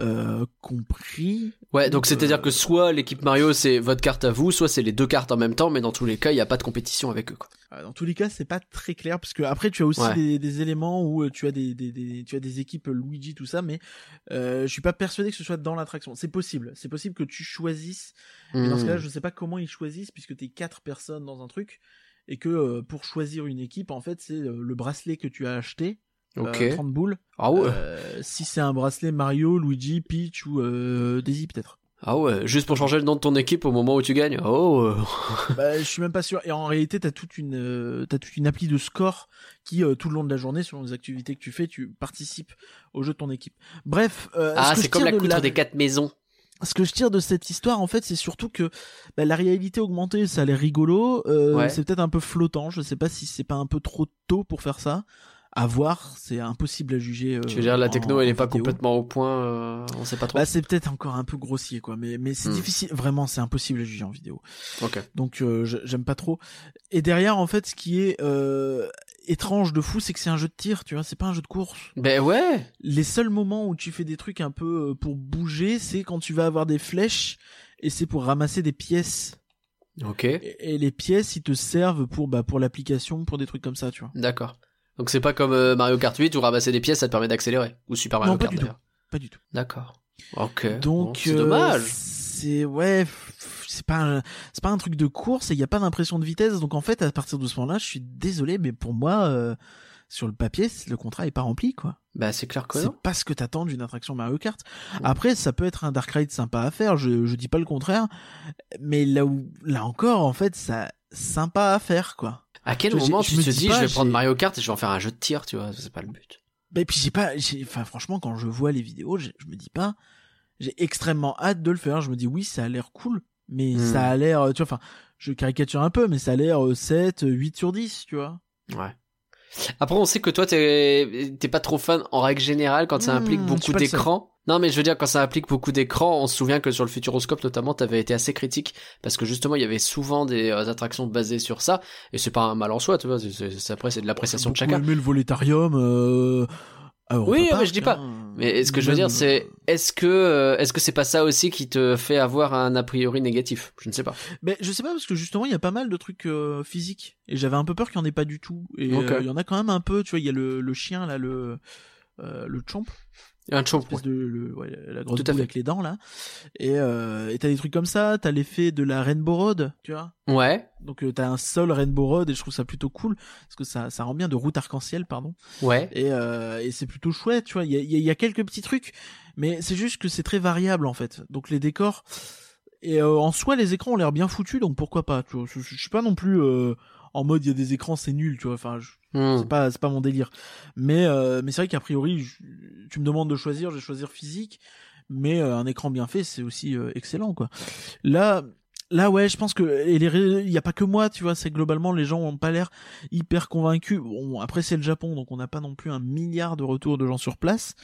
A: euh, compris.
B: Ouais, donc
A: Euh,
B: c'est-à-dire que soit l'équipe Mario c'est votre carte à vous, soit c'est les deux cartes en même temps, mais dans tous les cas, il n'y a pas de compétition avec eux. Quoi.
A: Euh, Dans tous les cas, c'est pas très clair parce que après tu as aussi
B: Ouais.
A: des, des éléments où euh, tu as des, des, des- tu as des équipes Luigi tout ça, mais euh, je suis pas persuadé que ce soit dans l'attraction. C'est possible, c'est possible que tu choisisses. Mais dans ce
B: Hmm.
A: cas-là, je sais pas comment ils choisissent puisque t'es quatre personnes dans un truc et que euh, pour choisir une équipe, en fait, c'est euh, le bracelet que tu as acheté, euh,
B: Ok.
A: 30 boules.
B: Ah ouais.
A: Euh, si c'est un bracelet Mario, Luigi, Peach ou euh, Daisy peut-être.
B: Ah ouais, juste pour changer le nom de ton équipe au moment où tu gagnes. Oh. (laughs)
A: bah, je suis même pas sûr. Et en réalité, t'as toute une, euh, t'as toute une appli de score qui, euh, tout le long de la journée, selon les activités que tu fais, tu participes au jeu de ton équipe. Bref. euh,
B: Ah, c'est comme la
A: de
B: coutre des quatre maisons.
A: Ce que je tire de cette histoire, en fait, c'est surtout que bah, la réalité augmentée, ça a l'air rigolo.
B: Ouais.
A: C'est peut-être un peu flottant. Je sais pas si c'est pas un peu trop tôt pour faire ça. À voir, c'est impossible à juger. euh,
B: Tu veux dire, la techno,
A: en-
B: elle
A: en
B: est pas
A: vidéo.
B: complètement au point, euh, on sait pas trop.
A: Bah, c'est peut-être encore un peu grossier, quoi. Mais, mais c'est
B: Hmm.
A: difficile. Vraiment, c'est impossible à juger en vidéo.
B: Ok.
A: Donc euh, j'aime pas trop. Et derrière en fait ce qui est euh, étrange de fou c'est que c'est un jeu de tir, tu vois, c'est pas un jeu de course.
B: Ben ouais.
A: Les seuls moments où tu fais des trucs un peu euh, pour bouger, c'est quand tu vas avoir des flèches et c'est pour ramasser des pièces.
B: Ok.
A: Et, et les pièces ils te servent pour bah pour l'application, pour des trucs comme ça, tu vois.
B: D'accord. Donc c'est pas comme euh, Mario Kart 8 où ramasser des pièces ça te permet d'accélérer. Ou Super Mario
A: Non, pas
B: Kart
A: du tout. Pas du tout.
B: D'accord. Ok.
A: Donc
B: Bon, c'est
A: euh,
B: dommage.
A: C'est ouais, c'est pas un, c'est pas un truc de course et il y a pas d'impression de vitesse. Donc en fait à partir de ce moment-là, je suis désolé mais pour moi euh, sur le papier, le contrat est pas rempli quoi.
B: Bah c'est clair que
A: C'est pas ce que t'attends d'une attraction Mario Kart.
B: Mm.
A: Après, ça peut être un Dark Ride sympa à faire, je, je dis pas le contraire, mais là où, là encore, en fait, ça, sympa à faire, quoi.
B: À quel
A: Je-
B: moment
A: je
B: tu
A: me
B: te
A: dis
B: dis
A: pas,
B: je vais prendre Mario Kart et je vais en faire un jeu de tir, tu vois, c'est pas le but.
A: Et puis j'ai pas, j'ai, enfin, franchement, quand je vois les vidéos, je, je me dis pas, j'ai extrêmement hâte de le faire. Je me dis oui, ça a l'air cool, mais
B: Hmm.
A: ça a l'air, tu vois, enfin, je caricature un peu, mais ça a l'air euh, 7, 8 sur 10, tu vois.
B: Ouais. Après, on sait que toi, t'es t'es pas trop fan en règle générale quand ça
A: Hmm,
B: implique
A: suis
B: beaucoup d'écrans. Non, mais je veux dire, quand ça implique beaucoup d'écrans, on se souvient que sur le Futuroscope, notamment, t'avais été assez critique parce que justement, il y avait souvent des euh, attractions basées sur ça, et c'est pas un mal en soi, tu vois. c'est- c'est- c'est- après, c'est de l'appréciation de
A: J'ai beaucoup
B: chacun.
A: aimé le volétarium. Euh...
B: Oui, mais je dis pas.
A: hein.
B: Mais ce que je veux dire, c'est est-ce que euh, est-ce que c'est pas ça aussi qui te fait avoir un a priori négatif? Je ne sais pas.
A: Mais je sais pas parce que justement il y a pas mal de trucs euh, physiques et j'avais un peu peur qu'il y en ait pas du tout et euh, il y en a quand même un peu tu vois il y a le, le chien là le euh, le chomp
B: un chomp.
A: de le, ouais, la grosse boule avec les dents là et euh, et t'as des trucs comme ça t'as l'effet de la Rainbow Road tu vois?
B: Ouais,
A: donc euh, t'as un sol Rainbow Road et je trouve ça plutôt cool parce que ça ça rend bien de route arc-en-ciel pardon
B: ouais.
A: et, euh, et c'est plutôt chouette, tu vois. Il y a, y a- y a quelques petits trucs, mais c'est juste que c'est très variable en fait. Donc les décors et euh, en soi les écrans ont l'air bien foutus, donc pourquoi pas. Tu vois. Je, je suis pas non plus euh, en mode il y a des écrans c'est nul, tu vois. Enfin,
B: Hmm.
A: c'est pas c'est pas mon délire. Mais euh, mais c'est vrai qu'a priori je- tu me demandes de choisir, je vais choisir physique, mais euh, un écran bien fait c'est aussi euh, excellent quoi. Là Là ouais, je pense que et les ré- il y a pas que moi, tu vois, c'est globalement les gens ont pas l'air hyper convaincus. Bon, après c'est le Japon, donc on n'a pas non plus un milliard de retours de gens sur place,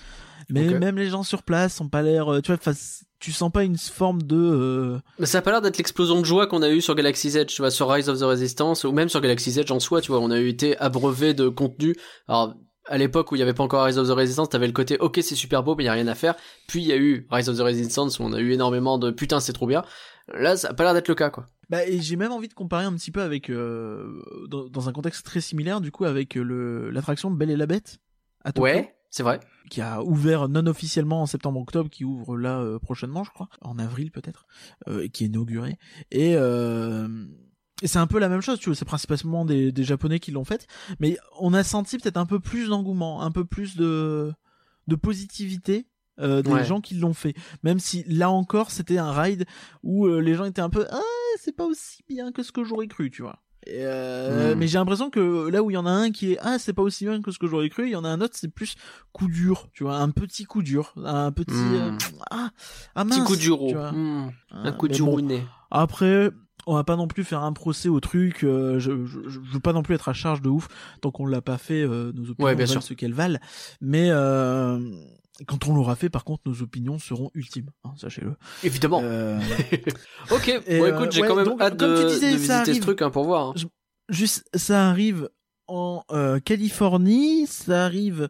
A: mais même les gens sur place ont pas l'air, euh, tu vois, tu sens pas une forme de euh,
B: Mais ça a pas l'air d'être l'explosion de joie qu'on a eu sur Galaxy's Edge, tu vois, sur Rise of the Resistance, ou même sur Galaxy's Edge en soi, tu vois, on a eu été abreuvé de contenu. Alors, à l'époque où il y avait pas encore Rise of the Resistance, t'avais le côté, ok, c'est super beau, mais il y a rien à faire. Puis il y a eu Rise of the Resistance où on a eu énormément de putain, c'est trop bien. Là, ça a pas l'air d'être le cas, quoi.
A: Bah, et j'ai même envie de comparer un petit peu avec, euh, dans, dans un contexte très similaire, du coup, avec euh, le l'attraction Belle et la Bête à Tokyo,
B: Ouais, c'est vrai.
A: qui a ouvert non officiellement en septembre-octobre, qui ouvre là euh, prochainement, je crois, en avril peut-être, euh, et qui est inauguré. Et, euh, et c'est un peu la même chose, tu vois, c'est principalement des, des Japonais qui l'ont faite, mais on a senti peut-être un peu plus d'engouement, un peu plus de, de positivité. euh, des
B: Ouais.
A: gens qui l'ont fait même si là encore c'était un ride où euh, les gens étaient un peu ah c'est pas aussi bien que ce que j'aurais cru tu vois Et, euh,
B: Hmm.
A: mais j'ai l'impression que là où il y en a un qui est ah c'est pas aussi bien que ce que j'aurais cru il y en a un autre c'est plus coup dur tu vois un petit coup dur un petit euh, ah, ah mince,
B: Petit coup dur.
A: Ah,
B: un coup dur
A: bon, après on va pas non plus faire un procès au truc euh, je, je, je veux pas non plus être à charge de ouf tant qu'on l'a pas fait euh, nos opinions
B: Ouais, bien
A: valent
B: sûr.
A: ce qu'elles valent mais euh, quand on l'aura fait par contre nos opinions seront ultimes hein, sachez-le
B: Évidemment.
A: Euh, (laughs)
B: Ok,
A: Et,
B: bon
A: euh,
B: écoute, j'ai
A: ouais,
B: quand même
A: donc,
B: hâte
A: comme
B: de,
A: tu disais,
B: de
A: ça
B: visiter ce
A: arrive.
B: truc hein, pour voir. hein.
A: juste ça arrive en euh, Californie, ça arrive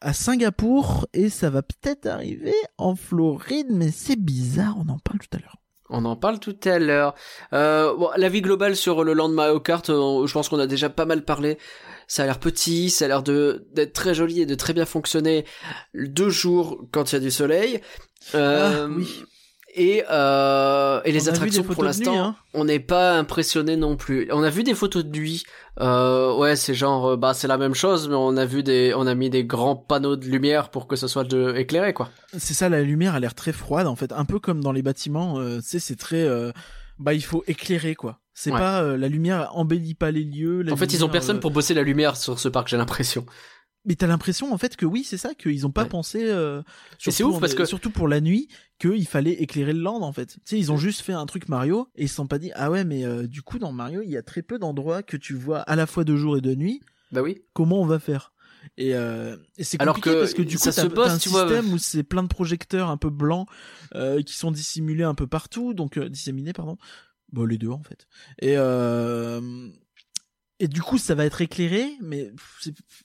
A: à Singapour et ça va peut-être arriver en Floride, mais c'est bizarre, on en parle tout à l'heure.
B: On en parle tout à l'heure. Euh, bon, la vie globale sur le land Mario Kart, euh, je pense qu'on a déjà pas mal parlé. Ça a l'air petit, ça a l'air de d'être très joli et de très bien fonctionner deux jours quand il y a du soleil. Euh,
A: Ah, oui.
B: Et, euh, et les
A: On
B: attractions pour l'instant,
A: hein.
B: on n'est pas impressionné non plus. On a vu des photos de nuit. Euh, ouais, c'est genre, euh, bah c'est la même chose, mais on a vu des, on a mis des grands panneaux de lumière pour que ce soit de éclairé quoi.
A: C'est ça, la lumière a l'air très froide en fait, un peu comme dans les bâtiments, euh, tu sais, c'est très... euh, bah il faut éclairer quoi. C'est
B: Ouais.
A: pas... euh, la lumière embellit pas les lieux. la
B: en fait, ils ont personne pour bosser la lumière sur ce parc, j'ai l'impression.
A: Mais t'as l'impression en fait que oui, c'est ça, qu'ils ont pas
B: Ouais.
A: pensé... Euh,
B: c'est
A: surtout
B: ouf
A: en-
B: parce que-
A: Surtout pour la nuit, qu'il fallait éclairer le land en fait. Tu sais, ils ont juste fait un truc Mario et ils se sont pas dit, ah ouais, mais euh, du coup dans Mario, il y a très peu d'endroits que tu vois à la fois de jour et de nuit.
B: Bah oui.
A: comment on va faire et, euh, et c'est
B: Alors
A: compliqué
B: que
A: parce que du coup
B: ça
A: t'as
B: se bosse,
A: t'as un
B: tu vois.
A: système où c'est plein de projecteurs un peu blancs euh, qui sont dissimulés un peu partout donc disséminés pardon bon les deux en fait et et du coup ça va être éclairé mais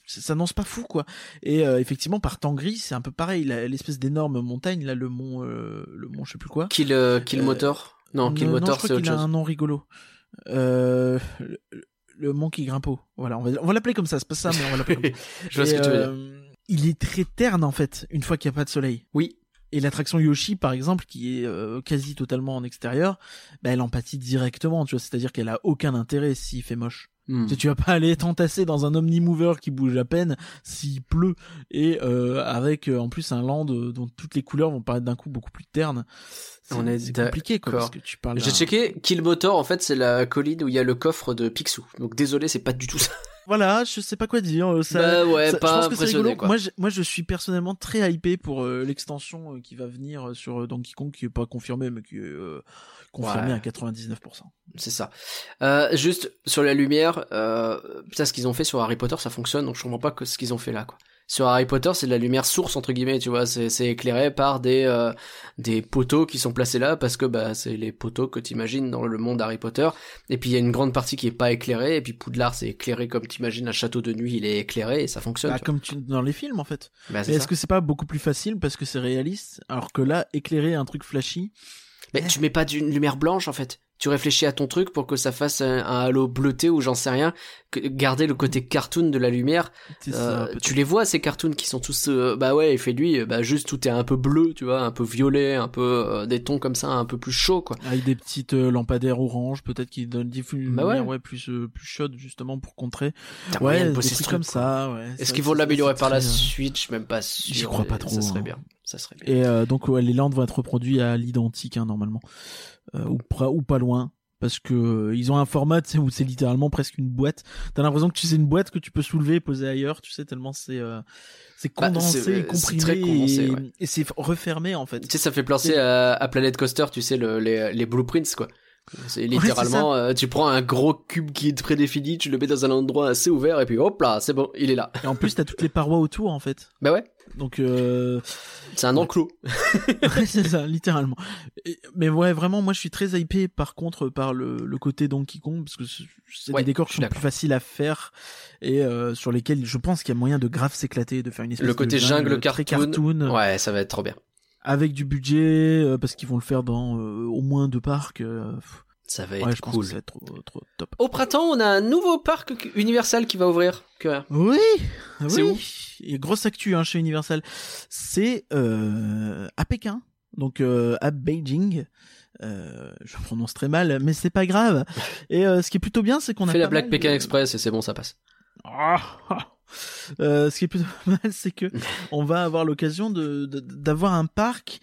A: ça s'annonce pas fou quoi et euh, effectivement par temps gris c'est un peu pareil l'espèce d'énorme montagne là le mont euh, le mont je sais plus quoi
B: Kill, euh, kill
A: Euh,
B: motor. Non, kill motor, c'est autre
A: qu'il a
B: chose.
A: un nom rigolo euh, le, le mont qui grimpe voilà on va, on va l'appeler comme ça c'est pas ça mais on va l'appeler comme ça (laughs)
B: Je vois ce que tu veux dire.
A: Il est très terne en fait, une fois qu'il n'y a pas de soleil.
B: Oui.
A: Et l'attraction Yoshi, par exemple, qui est euh, quasi totalement en extérieur, bah, elle empathie directement, tu vois. C'est-à-dire qu'elle a aucun intérêt s'il fait moche.
B: Hmm.
A: Tu vas pas aller t'entasser dans un omnimover qui bouge à peine s'il pleut et euh, avec euh, en plus un land euh, dont toutes les couleurs vont paraître d'un coup beaucoup plus ternes. C'est-
B: On est
A: c'est compliqué quoi parce que tu parles.
B: J'ai checké, Kill Motor, en fait, c'est la colline où il y a le coffre de Picsou. Donc désolé, c'est pas du tout ça. (laughs)
A: voilà, je sais pas quoi dire. euh, Ça,
B: Bah ouais,
A: ça- je
B: pas
A: pense que c'est
B: impressionné,
A: rigolo.
B: quoi.
A: Moi, je, moi, je suis personnellement très hypé pour euh, l'extension qui va venir sur Donkey Kong, qui est pas confirmée, mais qui est
B: Ouais.
A: à 99%.
B: C'est ça. Euh, juste sur la lumière, euh, putain, ce qu'ils ont fait sur Harry Potter, ça fonctionne, donc je comprends pas que ce qu'ils ont fait là, quoi. Sur Harry Potter, c'est de la lumière source entre guillemets, tu vois, c'est éclairé par des euh, des poteaux qui sont placés là parce que bah c'est les poteaux que t'imagines dans le monde Harry Potter. Et puis il y a une grande partie qui est pas éclairée, et puis Poudlard c'est éclairé comme t'imagines un château de nuit, il est éclairé et ça fonctionne.
A: Bah,
B: tu
A: comme tu, dans les films, en fait.
B: Bah,
A: est-ce
B: ça.
A: que c'est pas beaucoup plus facile parce que c'est réaliste, alors que là, éclairer un truc flashy,
B: Mais tu mets pas d'une lumière blanche en fait. Tu réfléchis à ton truc pour que ça fasse un, un halo bleuté ou j'en sais rien. Que, garder le côté cartoon de la lumière. Euh,
A: ça.
B: tu les vois ces cartoons qui sont tous euh, bah ouais de lui bah juste tout est un peu bleu tu vois un peu violet un peu euh, des tons comme ça un peu plus chaud quoi
A: Avec des petites lampadaires orange, peut-être qui donnent des
B: Bah ouais.
A: lumière, ouais, plus plus chaude justement pour contrer. Ouais,
B: de
A: des trucs
B: truc,
A: comme ça. Ouais,
B: est-ce qu'ils vont l'améliorer par la suite? Je suis même pas sûr
A: J'y crois pas trop,
B: ça serait
A: hein.
B: bien ça serait bien
A: Et donc ouais, les landes vont être reproduits à l'identique hein, normalement, ou, pra- ou pas loin, parce que euh, ils ont un format où c'est littéralement presque une boîte. T'as l'impression que tu sais une boîte que tu peux soulever et poser ailleurs, tu sais tellement c'est euh, c'est
B: Bah,
A: condensé, et
B: c'est
A: comprimé
B: très condensé,
A: et,
B: ouais.
A: et c'est refermé en fait.
B: tu sais ça fait penser à, à Planet Coaster tu sais le, les, les blueprints quoi c'est littéralement euh, tu prends un gros cube qui est prédéfini tu le mets dans un endroit assez ouvert et puis hop là c'est bon il est là.
A: Et en plus t'as toutes les parois autour en fait. (laughs)
B: bah ouais.
A: Donc euh,
B: c'est un enclos. (laughs)
A: Ouais, c'est ça, littéralement. Et- mais ouais, vraiment, moi, je suis très hypé, par contre, par le, le côté Donkey Kong, parce que c'est
B: Ouais,
A: des décors
B: je
A: qui
B: suis
A: sont plus faciles à faire et euh, sur lesquels je pense qu'il y a moyen de grave s'éclater, de faire une espèce
B: le
A: de
B: côté jungle
A: très
B: cartoon,
A: cartoon,
B: ouais ça va être trop bien
A: avec du budget, euh, parce qu'ils vont le faire dans euh, au moins deux parcs. euh,
B: ça va être
A: ouais, je pense
B: cool
A: que ça va être trop, trop top.
B: Au printemps, on a un nouveau parc Universal qui va ouvrir. Que-
A: Oui,
B: C'est
A: oui.
B: où
A: Et grosse actu hein, chez Universal. C'est euh, à Pékin, donc euh, à Beijing. Euh, je prononce très mal, mais c'est pas grave. Et euh, ce qui est plutôt bien, c'est qu'on a
B: Fais la
A: mal
B: Pékin Express et c'est bon, ça passe.
A: Ah. Euh, ce qui est plutôt (laughs) mal, c'est que (laughs) on va avoir l'occasion de d'avoir un parc.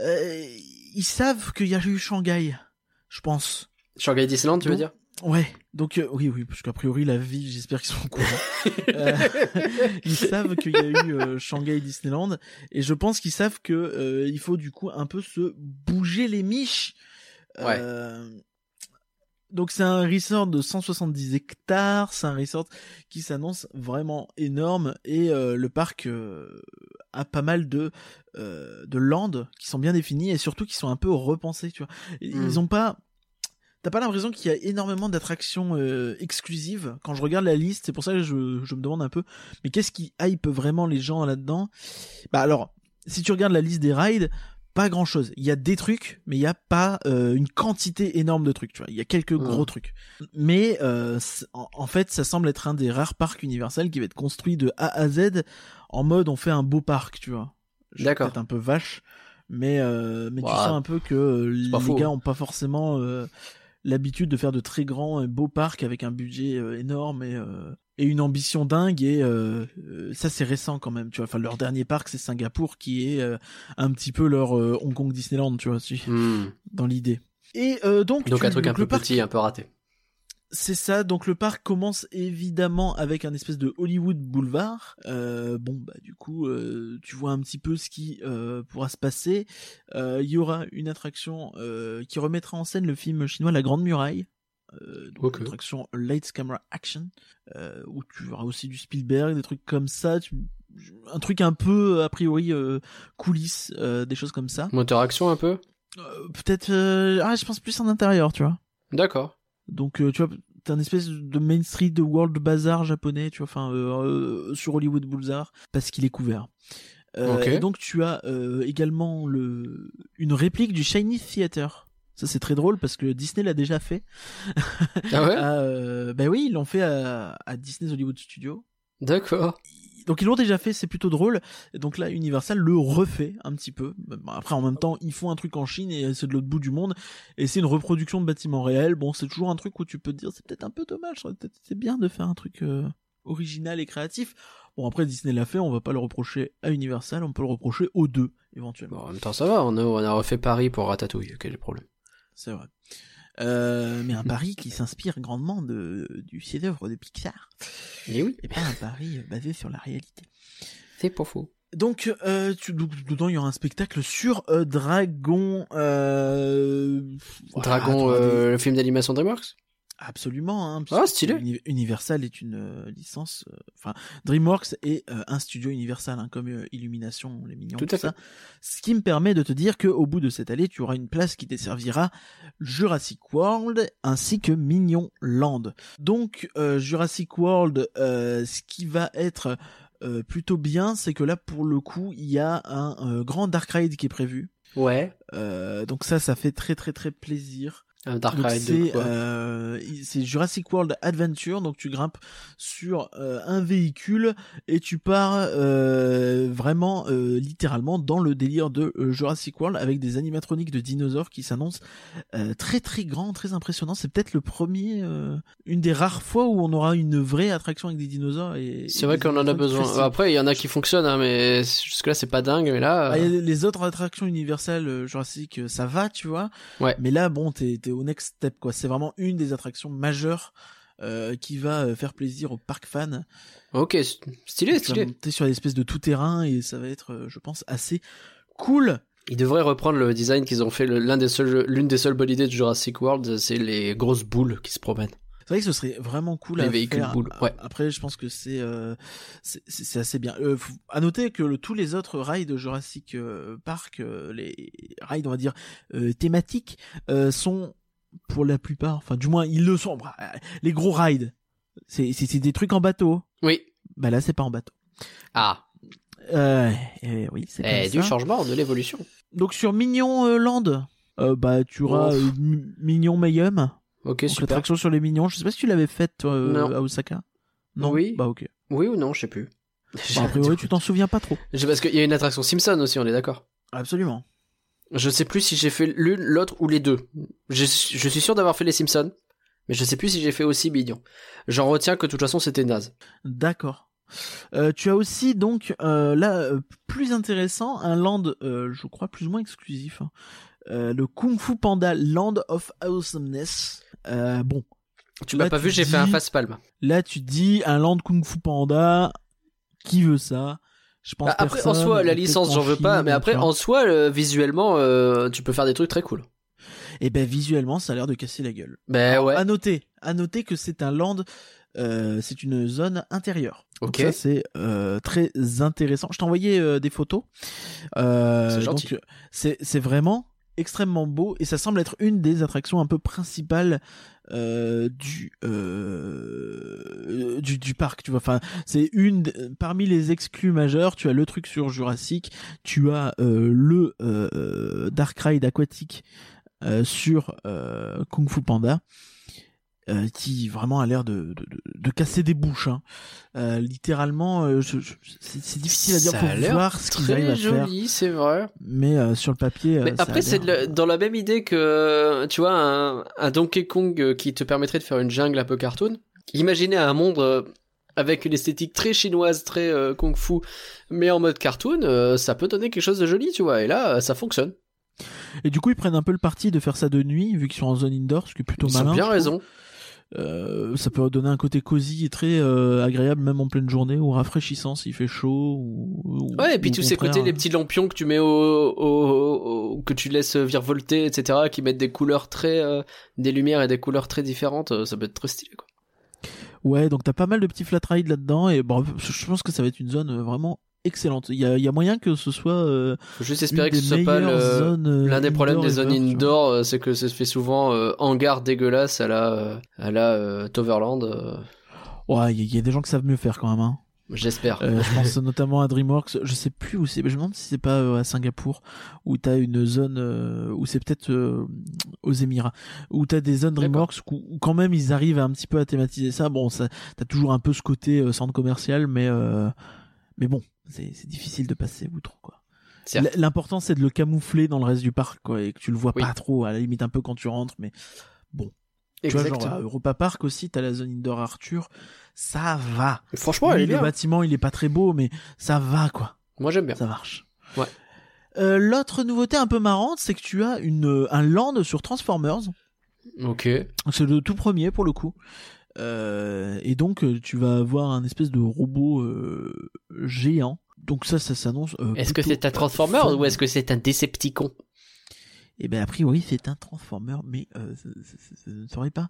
A: Euh, ils savent qu'il y a eu Shanghai, je pense.
B: Shanghai Disneyland, tu veux dire?
A: Ouais, donc euh, oui, oui, parce qu'a priori la vie, j'espère qu'ils sont au courant. (laughs) Euh, ils savent qu'il y a eu euh, Shanghai Disneyland et je pense qu'ils savent que il faut du coup un peu se bouger les miches.
B: Ouais.
A: Donc c'est un resort de 170 hectares, c'est un resort qui s'annonce vraiment énorme et euh, le parc euh, a pas mal de euh, de landes qui sont bien définies et surtout qui sont un peu repensées, tu vois. Ils
B: Mm.
A: ont pas T'as pas l'impression qu'il y a énormément d'attractions euh, exclusives? Quand je regarde la liste, c'est pour ça que je, je me demande un peu, mais qu'est-ce qui hype vraiment les gens là-dedans? Bah alors, si tu regardes la liste des rides, pas grand-chose. Il y a des trucs, mais il y a pas euh, une quantité énorme de trucs. Tu vois, il y a quelques gros trucs. Mais euh, en, en fait, ça semble être un des rares parcs universels qui va être construit de A à Z en mode on fait un beau parc, tu vois.
B: D'accord.
A: Peut-être un peu vache, mais euh, mais tu sens un peu que les
B: faux.
A: gars ont pas forcément l'habitude de faire de très grands et beaux parcs avec un budget énorme et euh, et une ambition dingue et euh, euh, ça c'est récent quand même tu vois enfin leur dernier parc c'est Singapour qui est euh, un petit peu leur euh, Hong Kong Disneyland tu vois si,
B: Hmm.
A: dans l'idée et donc
B: Donc
A: tu-
B: un truc un peu
A: parc-
B: petit, un peu raté.
A: c'est ça, donc le parc commence évidemment avec un espèce de Hollywood Boulevard. Bon, bah du coup, tu vois un petit peu ce qui pourra se passer. Il y aura une attraction qui remettra en scène le film chinois La Grande Muraille. Euh, donc
B: Ok.
A: une attraction Lights Camera Action, euh, où tu verras aussi du Spielberg, des trucs comme ça. tu- un truc un peu a priori euh, coulisses, euh, des choses comme ça.
B: Moteur action un peu?
A: Euh, Peut-être, ah, je pense plus en intérieur, tu vois.
B: D'accord.
A: Donc tu vois, t'as une espèce de Main Street de World Bazaar japonais, tu vois, enfin sur Hollywood Boulevard parce qu'il est couvert. Et donc tu as également le une réplique du Shiny Theater. Ça c'est très drôle parce que Disney l'a déjà fait.
B: Ah ouais (laughs)
A: euh, bah oui, ils l'ont fait à, à Disney's Hollywood Studios.
B: D'accord.
A: Donc ils l'ont déjà fait, c'est plutôt drôle. Et donc là, Universal le refait un petit peu. Bon, Après, en même temps, ils font un truc en Chine et c'est de l'autre bout du monde. Et c'est une reproduction de bâtiments réels. Bon, c'est toujours un truc où tu peux te dire, c'est peut-être un peu dommage. été bien de faire un truc euh, original et créatif. Bon, après, Disney l'a fait, on va pas le reprocher à Universal, on peut le reprocher aux deux, éventuellement.
B: Bon, en même temps, ça va. On a, on a refait Paris pour Ratatouille. Quel est le problème?
A: C'est vrai. Euh, mais un pari qui s'inspire grandement de, du chef-d'œuvre de Pixar.
B: Et oui,
A: Et pas un pari basé sur la réalité.
B: c'est pas faux.
A: Donc, euh, tu, dedans, il y aura un spectacle sur euh, Dragon. Euh, voilà,
B: Dragon,
A: des-
B: le film d'animation DreamWorks?
A: Absolument. Hein, puisque
B: stylé.
A: Uni- Universal est une euh, licence. euh, Enfin, DreamWorks est euh, un studio Universal, hein, comme Illumination, les mignons,
B: Tout
A: ça. Ce qui me permet de te dire que au bout de cette allée, tu auras une place qui desservira Jurassic World ainsi que Mignon Land. Donc euh, Jurassic World, euh, ce qui va être euh, plutôt bien, c'est que là pour le coup, il y a un grand dark ride qui est prévu.
B: Ouais.
A: Donc ça, ça fait très très très plaisir.
B: Un Dark
A: Donc
B: Ride de
A: c'est
B: quoi
A: euh, il- c'est Jurassic World Adventure, donc tu grimpes sur euh, un véhicule et tu pars euh, vraiment euh, littéralement dans le délire de euh, Jurassic World avec des animatroniques de dinosaures qui s'annoncent euh, très très grands, très impressionnants. C'est peut-être le premier, euh, une des rares fois où on aura une vraie attraction avec des dinosaures. et
B: C'est
A: et
B: vrai qu'on en a besoin.
A: faciles.
B: Après, il y en a qui fonctionnent, hein, mais jusque-là, c'est pas dingue. Mais là,
A: Ah,
B: euh,
A: les autres attractions universelles euh, Jurassic, euh, ça va, tu vois.
B: Ouais.
A: Mais là, bon, t'es t'es au next step, quoi. C'est vraiment une des attractions majeures euh, qui va euh, faire plaisir aux parcs fans.
B: ok, s- stylé,
A: Tu vas
B: stylé.
A: monter sur des espèces de tout-terrain et ça va être, euh, je pense, assez cool.
B: Ils devraient reprendre le design qu'ils ont fait. le- L'un des seuls, l'une des seules bonnes idées de Jurassic World, c'est les grosses boules qui se promènent.
A: C'est vrai que ce serait vraiment cool
B: Les
A: à
B: véhicules
A: faire.
B: boules, ouais.
A: Après, je pense que c'est euh, c'est c'est assez bien. Euh, faut- à noter que le- tous les autres rides de Jurassic Park, euh, les rides, on va dire thématiques, sont pour la plupart, enfin du moins ils le sont. Bah, les gros rides, c'est c'est c'est des trucs en bateau.
B: Oui.
A: Bah là, c'est pas en bateau.
B: Ah,
A: Euh, eh oui, c'est
B: eh, du
A: ça.
B: changement, de l'évolution.
A: Donc sur Mignon euh, Land, euh, bah tu auras euh, Mi- Mignon Mayhem.
B: Ok,
A: Donc
B: super.
A: l'attraction sur les mignons. Je sais pas si tu l'avais faite toi, à Osaka. Non.
B: Oui.
A: Bah ok.
B: Oui ou non, je sais plus.
A: Bon, a (laughs) priori, tu t'en souviens pas trop.
B: Parce qu'il y a une attraction Simpson aussi, on est d'accord.
A: Absolument.
B: Je sais plus si j'ai fait l'une, l'autre ou les deux. Je, je suis sûr d'avoir fait les Simpsons, mais je sais plus si j'ai fait aussi Mignon. J'en retiens que de toute façon c'était naze.
A: D'accord. Euh, tu as aussi donc euh, là euh, plus intéressant un land, je crois plus ou moins exclusif, hein. Le Kung Fu Panda Land of Awesomeness. Bon,
B: Tu m'as pas vu, j'ai fait un face palme.
A: là tu dis un land Kung Fu Panda, qui veut ça? Je pense
B: Bah, après, en
A: personne,
B: soi, la licence, j'en veux pas, mais après, en soi, euh, visuellement, euh, tu peux faire des trucs très cool.
A: Et ben visuellement, ça a l'air de casser la gueule.
B: Ben
A: Alors,
B: ouais.
A: À noter, à noter que c'est un land, euh, c'est une zone intérieure. Donc
B: Ok.
A: ça c'est euh, très intéressant. Je t'ai envoyé euh, des photos. Euh,
B: C'est gentil.
A: donc, c'est c'est vraiment extrêmement beau et ça semble être une des attractions un peu principales euh, du, euh, du du parc. Tu vois, enfin c'est une parmi les exclus majeurs. Tu as le truc sur Jurassic, tu as euh, le euh, Dark Ride aquatique euh, sur euh, Kung Fu Panda. Euh, qui vraiment a l'air de, de, casser des bouches. Hein. Euh, littéralement, euh, c'est difficile à dire.
B: L'air
A: voir ce qu'ils arrivent à faire.
B: joli, c'est vrai.
A: Mais sur le papier,
B: Mais après, c'est dans la même idée que, tu vois, un, un Donkey Kong qui te permettrait de faire une jungle un peu cartoon. Imaginez un monde avec une esthétique très chinoise, très euh, kung-fu, mais en mode cartoon, euh, ça peut donner quelque chose de joli, tu vois. Et là, euh, ça fonctionne.
A: Et du coup, ils prennent un peu le parti de faire ça de nuit, vu qu'ils sont en zone indoor, ce qui est plutôt
B: Ils
A: malin.
B: ont bien
A: trouve. Euh, ça peut donner un côté cosy et très euh, agréable, même en pleine journée, ou rafraîchissant s'il fait chaud. Ou, ou-
B: Ouais, et puis tous ces côtés, les petits lampions que tu mets au, au- au- que tu laisses virevolter, etc., qui mettent des couleurs très, euh, des lumières et des couleurs très différentes, ça peut être très stylé, quoi.
A: Ouais, donc t'as pas mal de petits flat rides là-dedans, et bon, je pense que ça va être une zone vraiment excellente. Il y a, y a moyen que ce soit euh,
B: Faut juste espérer que ce soit pas
A: euh,
B: L'un des problèmes des zones indoor, euh, c'est que ça se fait souvent euh, hangar dégueulasse à la, euh, à la euh, Toverland.
A: Ouais, il y, a- il y a des gens qui savent mieux faire quand même. Hein.
B: J'espère.
A: Euh, je pense (laughs) notamment à DreamWorks. Je sais plus où c'est. mais Je me demande si c'est pas euh, à Singapour où t'as une zone euh, où c'est peut-être aux Émirats où t'as des zones. DreamWorks où, où quand même ils arrivent à un petit peu à thématiser ça. Bon, ça t'as toujours un peu ce côté centre commercial, mais euh, mais bon, c'est difficile de passer outre quoi. L'important c'est de le camoufler dans le reste du parc quoi et que tu le vois
B: Oui.
A: pas trop à la limite un peu quand tu rentres, mais tu vois genre à Europa Park aussi t'as la zone indoor Arthur, ça va.
B: Franchement,
A: Oui,
B: elle est
A: le
B: bien.
A: bâtiment, il est pas très beau, mais ça va, quoi.
B: Moi, j'aime bien.
A: Ça marche.
B: Ouais.
A: Euh, L'autre nouveauté un peu marrante, c'est que tu as une, un land sur Transformers.
B: Ok.
A: C'est le tout premier pour le coup. Euh, et donc euh, tu vas avoir un espèce de robot euh, géant. Donc ça, ça s'annonce. euh,
B: Est-ce que c'est un Transformer ou est-ce que c'est un Decepticon?
A: Eh ben a priori c'est un Transformer, mais euh, ça ne saurais pas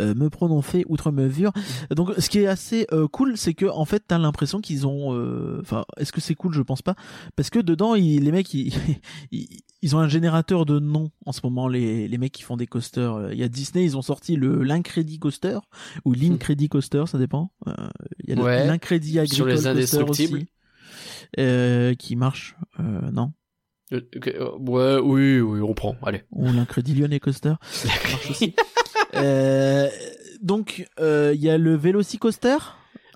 A: euh, me prononcer outre mesure. Donc ce qui est assez euh, cool, c'est que en fait t'as l'impression qu'ils ont, euh, enfin est-ce que c'est cool? Je pense pas, parce que dedans ils- les mecs ils, (laughs) ils, ils ont un générateur de noms en ce moment les, les mecs qui font des coasters. Euh, Il y a Disney, ils ont sorti le l'Incredi Coaster ou l'Incredi Coaster, ça dépend. Euh, Il y a
B: Ouais.
A: l'Incredi
B: Sur
A: Agricole
B: les
A: Coaster
B: indestructibles.
A: aussi, euh, qui marche, euh, non
B: Ouais, oui, oui, on prend. Allez.
A: ou l'Incredi Lyonnais Coaster. (laughs) Ça marche aussi. Euh, donc euh, il y a le Velocicoaster.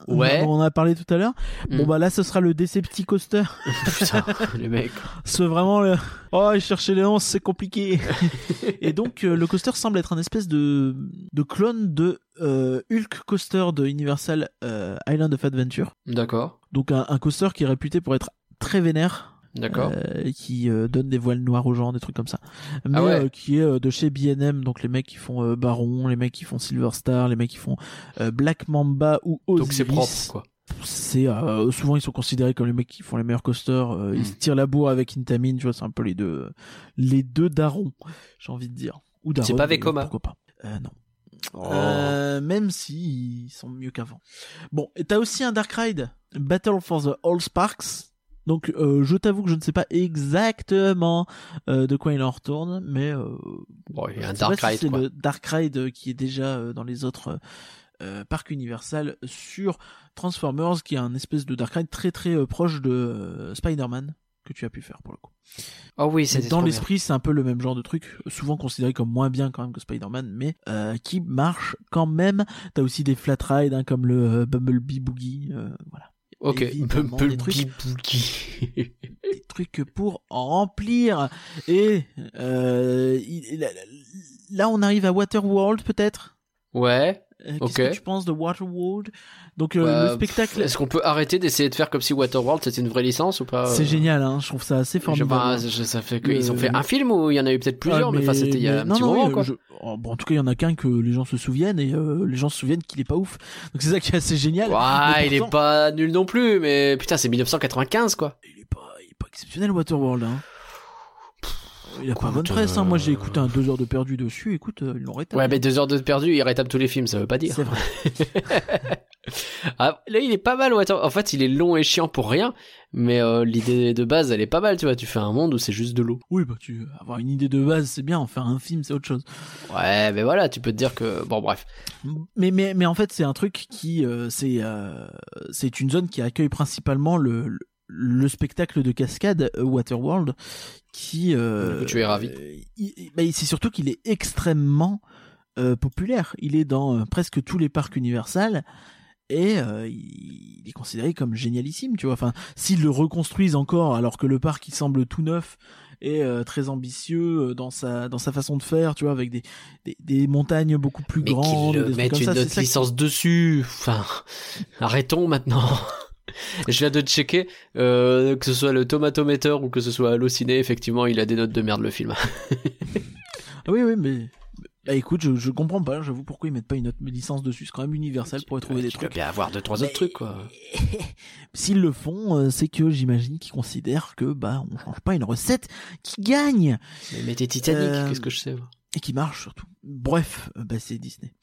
B: Ouais.
A: dont on a parlé tout à l'heure. Bon
B: Mm.
A: bah là ce sera le Decepticoaster. (laughs)
B: Putain, les mecs.
A: C'est vraiment le... Oh, chercher les noms, c'est compliqué. (laughs) Et donc euh, le coaster semble être un espèce de de clone de euh, Hulk Coaster de Universal euh, Island of Adventure.
B: D'accord.
A: Donc un, un coaster qui est réputé pour être très vénère.
B: D'accord.
A: euh, qui euh, donne des voiles noires aux gens, des trucs comme ça. Mais
B: Ah ouais.
A: euh, qui est euh, de chez B&M, donc les mecs qui font euh, Baron, les mecs qui font Silver Star, les mecs qui font euh, Black Mamba ou Osiris.
B: Donc c'est propre, quoi.
A: C'est euh, souvent ils sont considérés comme les mecs qui font les meilleurs coasters. euh, Ils
B: Hmm.
A: se tirent la bourre avec Intamin, tu vois, c'est un peu les deux, les deux darons, j'ai envie de dire. Ou.
B: C'est pas Vekoma.
A: Pourquoi pas euh, Non.
B: Oh.
A: Euh, même si ils sont mieux qu'avant. Bon, et t'as aussi un Dark Ride, Battle for the All Sparks. Donc, euh, je t'avoue que je ne sais pas exactement euh, de quoi il en retourne, mais euh,
B: Bon, il y a un
A: je sais pas
B: Dark
A: si
B: Ride,
A: c'est le Dark Ride euh, qui est déjà dans les autres euh, parcs Universal sur Transformers, qui est un espèce de Dark Ride très très proche de Spider-Man que tu as pu faire pour le coup.
B: Oh oui, c'est
A: dans l'esprit, c'est un peu le même genre de truc, souvent considéré comme moins bien quand même que Spider-Man, mais euh, qui marche quand même. T'as aussi des flat rides hein, comme le Bumblebee Boogie, euh, voilà.
B: Ok,
A: des trucs-. (laughs) Des trucs pour remplir. Et euh, là, on arrive à Waterworld peut-être?
B: ouais.
A: Euh. Qu'est-ce que tu penses de Waterworld? Donc euh,
B: Bah,
A: le spectacle,
B: Est-ce qu'on peut arrêter d'essayer de faire comme si Waterworld c'était une vraie licence ou pas?
A: C'est
B: euh,
A: génial. Hein, je trouve ça assez
B: Je,
A: formidable.
B: bah, ça fait que ils ont fait un film ou il y en a eu peut-être plusieurs,
A: Ah,
B: mais, enfin c'était il y a
A: mais-
B: un
A: non,
B: petit
A: non,
B: moment
A: oui,
B: quoi.
A: je- oh, bon, en tout cas, il y en a qu'un que les gens se souviennent et euh, les gens se souviennent qu'il est pas ouf. Donc c'est ça qui est assez génial.
B: Ouais,
A: Mais
B: il est pas nul non plus, mais putain c'est 1995 quoi.
A: Il est pas, il est pas exceptionnel Waterworld. Hein. Il a pas bonne presse. Hein. Moi, j'ai
B: euh,
A: écouté un deux heures de perdu dessus. Écoute, euh, ils l'ont rétabli.
B: Ouais, mais deux heures de perdu, il rétable tous les films, ça veut pas dire.
A: c'est vrai. (laughs)
B: Ah, là, il est pas mal, Water. En fait, il est long et chiant pour rien, mais euh, l'idée de base, elle est pas mal, tu vois. Tu fais un monde où c'est juste de l'eau.
A: Oui, bah tu avoir une idée de base, c'est bien. En faire un film, c'est autre chose.
B: Ouais, mais voilà, tu peux te dire que bon, bref.
A: Mais mais mais en fait, c'est un truc qui euh, c'est euh, c'est une zone qui accueille principalement le le, le spectacle de cascade euh, Waterworld qui euh,
B: tu es ravi.
A: euh, bah, c'est surtout qu'il est extrêmement euh, populaire. Il est dans euh, presque tous les parcs Universal et euh, il est considéré comme génialissime, tu vois. Enfin, s'ils le reconstruisent encore alors que le parc il semble tout neuf et euh, très ambitieux dans sa dans sa façon de faire, tu vois, avec des des, des montagnes beaucoup plus
B: Mais
A: grandes, comme
B: une
A: ça,
B: autre licence dessus. Enfin, arrêtons maintenant. Je viens de checker euh, que ce soit le Tomatometer ou que ce soit Allociné, effectivement, il a des notes de merde le film.
A: Ah oui, oui, mais bah, écoute, je, je comprends pas. J'avoue pourquoi ils mettent pas une autre licence dessus. C'est quand même Universal pour y trouver des
B: Tu
A: trucs.
B: bien avoir deux trois
A: Mais-
B: autres trucs quoi. (laughs)
A: S'ils le font, euh, c'est que j'imagine qu'ils considèrent que bah on change pas une recette qui gagne
B: Mais mettez Titanic,
A: Euh,
B: qu'est-ce que je sais moi?
A: Et qui marche surtout. Bref, euh, bah c'est Disney.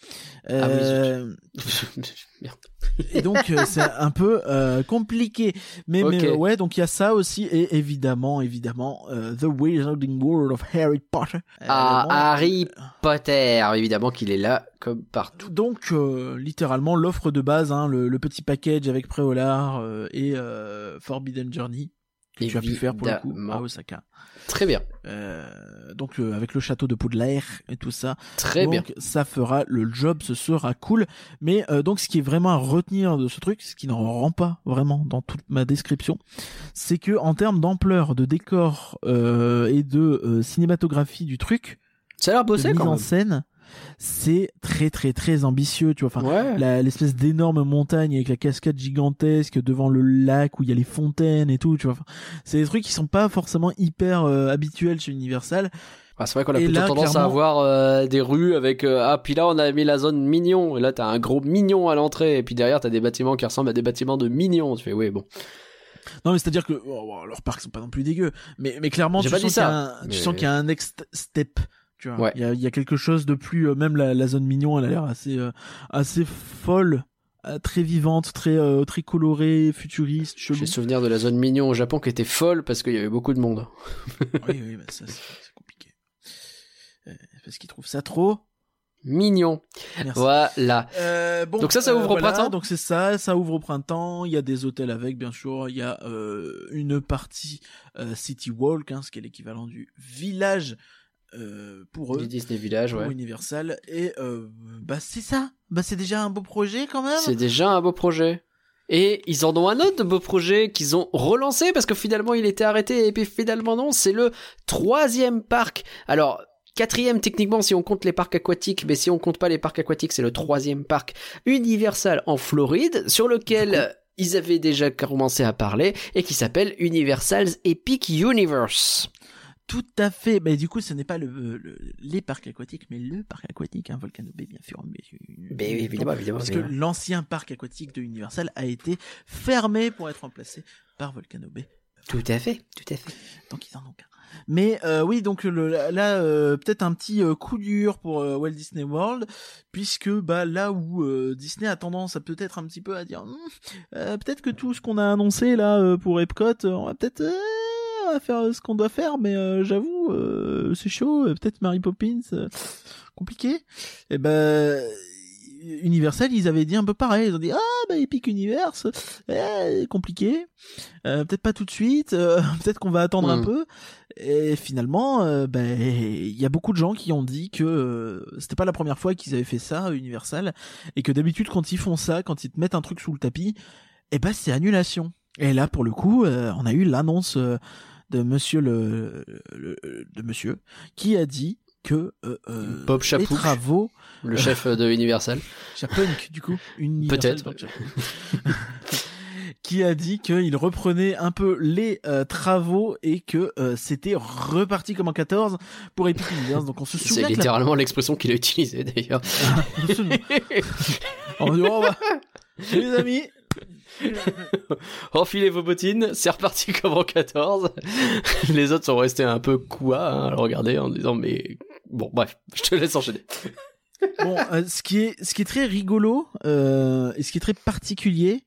B: Ah oui,
A: Euh, (laughs)
B: Merde.
A: et donc euh, c'est un peu euh, compliqué. Mais, mais euh, ouais, donc il y a ça aussi et évidemment, évidemment, euh, The Wizarding World of Harry Potter. Euh,
B: Ah, Harry Potter, évidemment qu'il est là comme partout.
A: Donc euh, littéralement l'offre de base, hein, le, le petit package avec Préolard euh, et euh, Forbidden Journey que tu as pu faire pour le coup à Osaka.
B: Très bien,
A: Euh, donc euh, avec le château de Poudlard et tout ça.
B: très
A: donc
B: bien.
A: ça fera le job, ce sera cool. Mais euh, donc ce qui est vraiment à retenir de ce truc, ce qui n'en rend pas vraiment dans toute ma description, c'est que en termes d'ampleur, de décor euh, et de cinématographie du truc,
B: Ça a l'air
A: de
B: bossé
A: mise
B: quand
A: en
B: même.
A: scène, c'est très très très ambitieux. Tu vois, enfin
B: ouais.
A: l'espèce d'énorme montagne avec la cascade gigantesque devant le lac où il y a les fontaines et tout, tu vois. Enfin, c'est des trucs qui sont pas forcément hyper euh, habituels chez Universal.
B: Ah, c'est vrai qu'on a
A: Et
B: plutôt
A: là,
B: tendance à avoir euh, des rues avec euh, ah puis là on a mis la zone mignon et là t'as un gros mignon à l'entrée et puis derrière t'as des bâtiments qui ressemblent à des bâtiments de mignons. Tu fais oui bon.
A: Non, mais c'est-à-dire que oh, bon, leurs parcs sont pas non plus dégueux, mais mais clairement tu sens
B: ça,
A: un,
B: mais-
A: tu sens qu'il y a un next step. Tu vois,
B: Ouais.
A: il y a il y a quelque chose de plus. euh, même la, la zone mignon, elle a l'air assez euh, assez folle, euh, très vivante, très euh, très colorée, futuriste.
B: J'ai souvenir de la zone mignon au Japon qui était folle parce qu'il y avait beaucoup de monde. (laughs)
A: oui, oui, bah, ça c'est compliqué. Euh, parce qu'ils trouvent ça trop.
B: Mignon.
A: Merci.
B: Voilà.
A: Euh, bon,
B: Donc ça, ça ouvre au printemps
A: Donc c'est ça, ça ouvre au printemps. Il y a des hôtels avec, bien sûr. Il y a euh, une partie euh, City Walk, hein, ce qui est l'équivalent du village euh, pour eux,
B: Disney Village,
A: pour
B: ouais.
A: Universal. Et euh, bah c'est ça. Bah c'est déjà un beau projet quand même.
B: C'est déjà un beau projet. Et ils en ont un autre beau projet qu'ils ont relancé parce que finalement il était arrêté et puis finalement non, c'est le troisième parc. Alors quatrième techniquement si on compte les parcs aquatiques, mais si on compte pas les parcs aquatiques, c'est le troisième parc Universal en Floride sur lequel ils avaient déjà commencé à parler et qui s'appelle Universal's Epic Universe.
A: Tout à fait. Mais du coup, ce n'est pas le, le- les parcs aquatiques, mais le parc aquatique, hein, Volcano Bay, bien sûr. Mais,
B: Ben oui, évidemment, évidemment.
A: Parce que
B: évidemment.
A: l'ancien parc aquatique de Universal a été fermé pour être remplacé par Volcano Bay.
B: Tout à fait, tout à fait.
A: Donc ils en ont qu'un. Mais euh, oui, donc le, là, euh, peut-être un petit euh, coup dur pour euh, Walt Disney World, puisque bah là où euh, Disney a tendance à peut-être un petit peu à dire, Hum, euh, peut-être que tout ce qu'on a annoncé là euh, pour Epcot, on va peut-être euh, va faire ce qu'on doit faire, mais euh, j'avoue, euh, c'est chaud. euh, Peut-être Mary Poppins, euh, compliqué. Et ben Universal, ils avaient dit un peu pareil. Ils ont dit ah bah Epic Universe, eh, compliqué. Euh, peut-être pas tout de suite. euh, (laughs) peut-être qu'on va attendre un
B: Mm.
A: peu. Et finalement, euh, ben il y a beaucoup de gens qui ont dit que euh, c'était pas la première fois qu'ils avaient fait ça, Universal, et que d'habitude quand ils font ça, quand ils te mettent un truc sous le tapis, eh ben c'est annulation. Et là pour le coup, euh, on a eu l'annonce euh, de Monsieur le, le- de Monsieur qui a dit que euh, euh,
B: Bob
A: les
B: Chapouche.
A: travaux
B: Le chef de Universal. (laughs)
A: Japunk du coup Universal
B: Peut-être. (laughs)
A: Qui a dit qu'il reprenait un peu les euh, travaux et que euh, c'était reparti comme en 14 pour Epic Universe. Donc on se
B: C'est
A: souvient la-
B: littéralement l'expression qu'il a utilisée d'ailleurs. (laughs)
A: On dit, oh, bah, les amis, (laughs)
B: Enfilez vos bottines, c'est reparti (laughs) comme en 14. Les autres sont restés un peu quoi hein, à le regarder en disant mais bon bref, je te laisse enchaîner.
A: bon, euh, ce qui est ce qui est très rigolo euh, et ce qui est très particulier,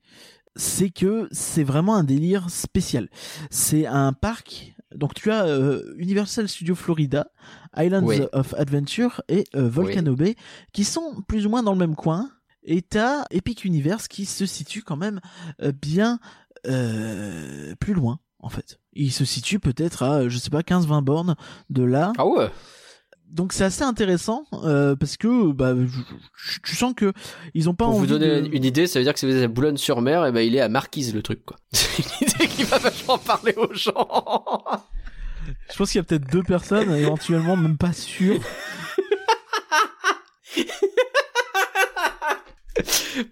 A: c'est que c'est vraiment un délire spécial. C'est un parc. Donc tu as euh, Universal Studios Florida, Islands
B: Oui.
A: of Adventure et euh, Volcano Bay qui sont plus ou moins dans le même coin. Et t'as Epic Universe qui se situe quand même euh, bien euh, plus loin en fait. Il se situe peut-être à je sais pas 15-20 bornes de là
B: Ah ouais.
A: donc c'est assez intéressant euh, parce que bah tu sens que ils ont pas
B: Pour vous donner
A: de...
B: une idée, ça veut dire que si vous êtes à Boulogne-sur-Mer, et ben il est à Marquise le truc quoi. (laughs) C'est une idée qui va vachement parler aux gens. (laughs)
A: Je pense qu'il y a peut-être deux personnes, éventuellement même pas sûr. (laughs)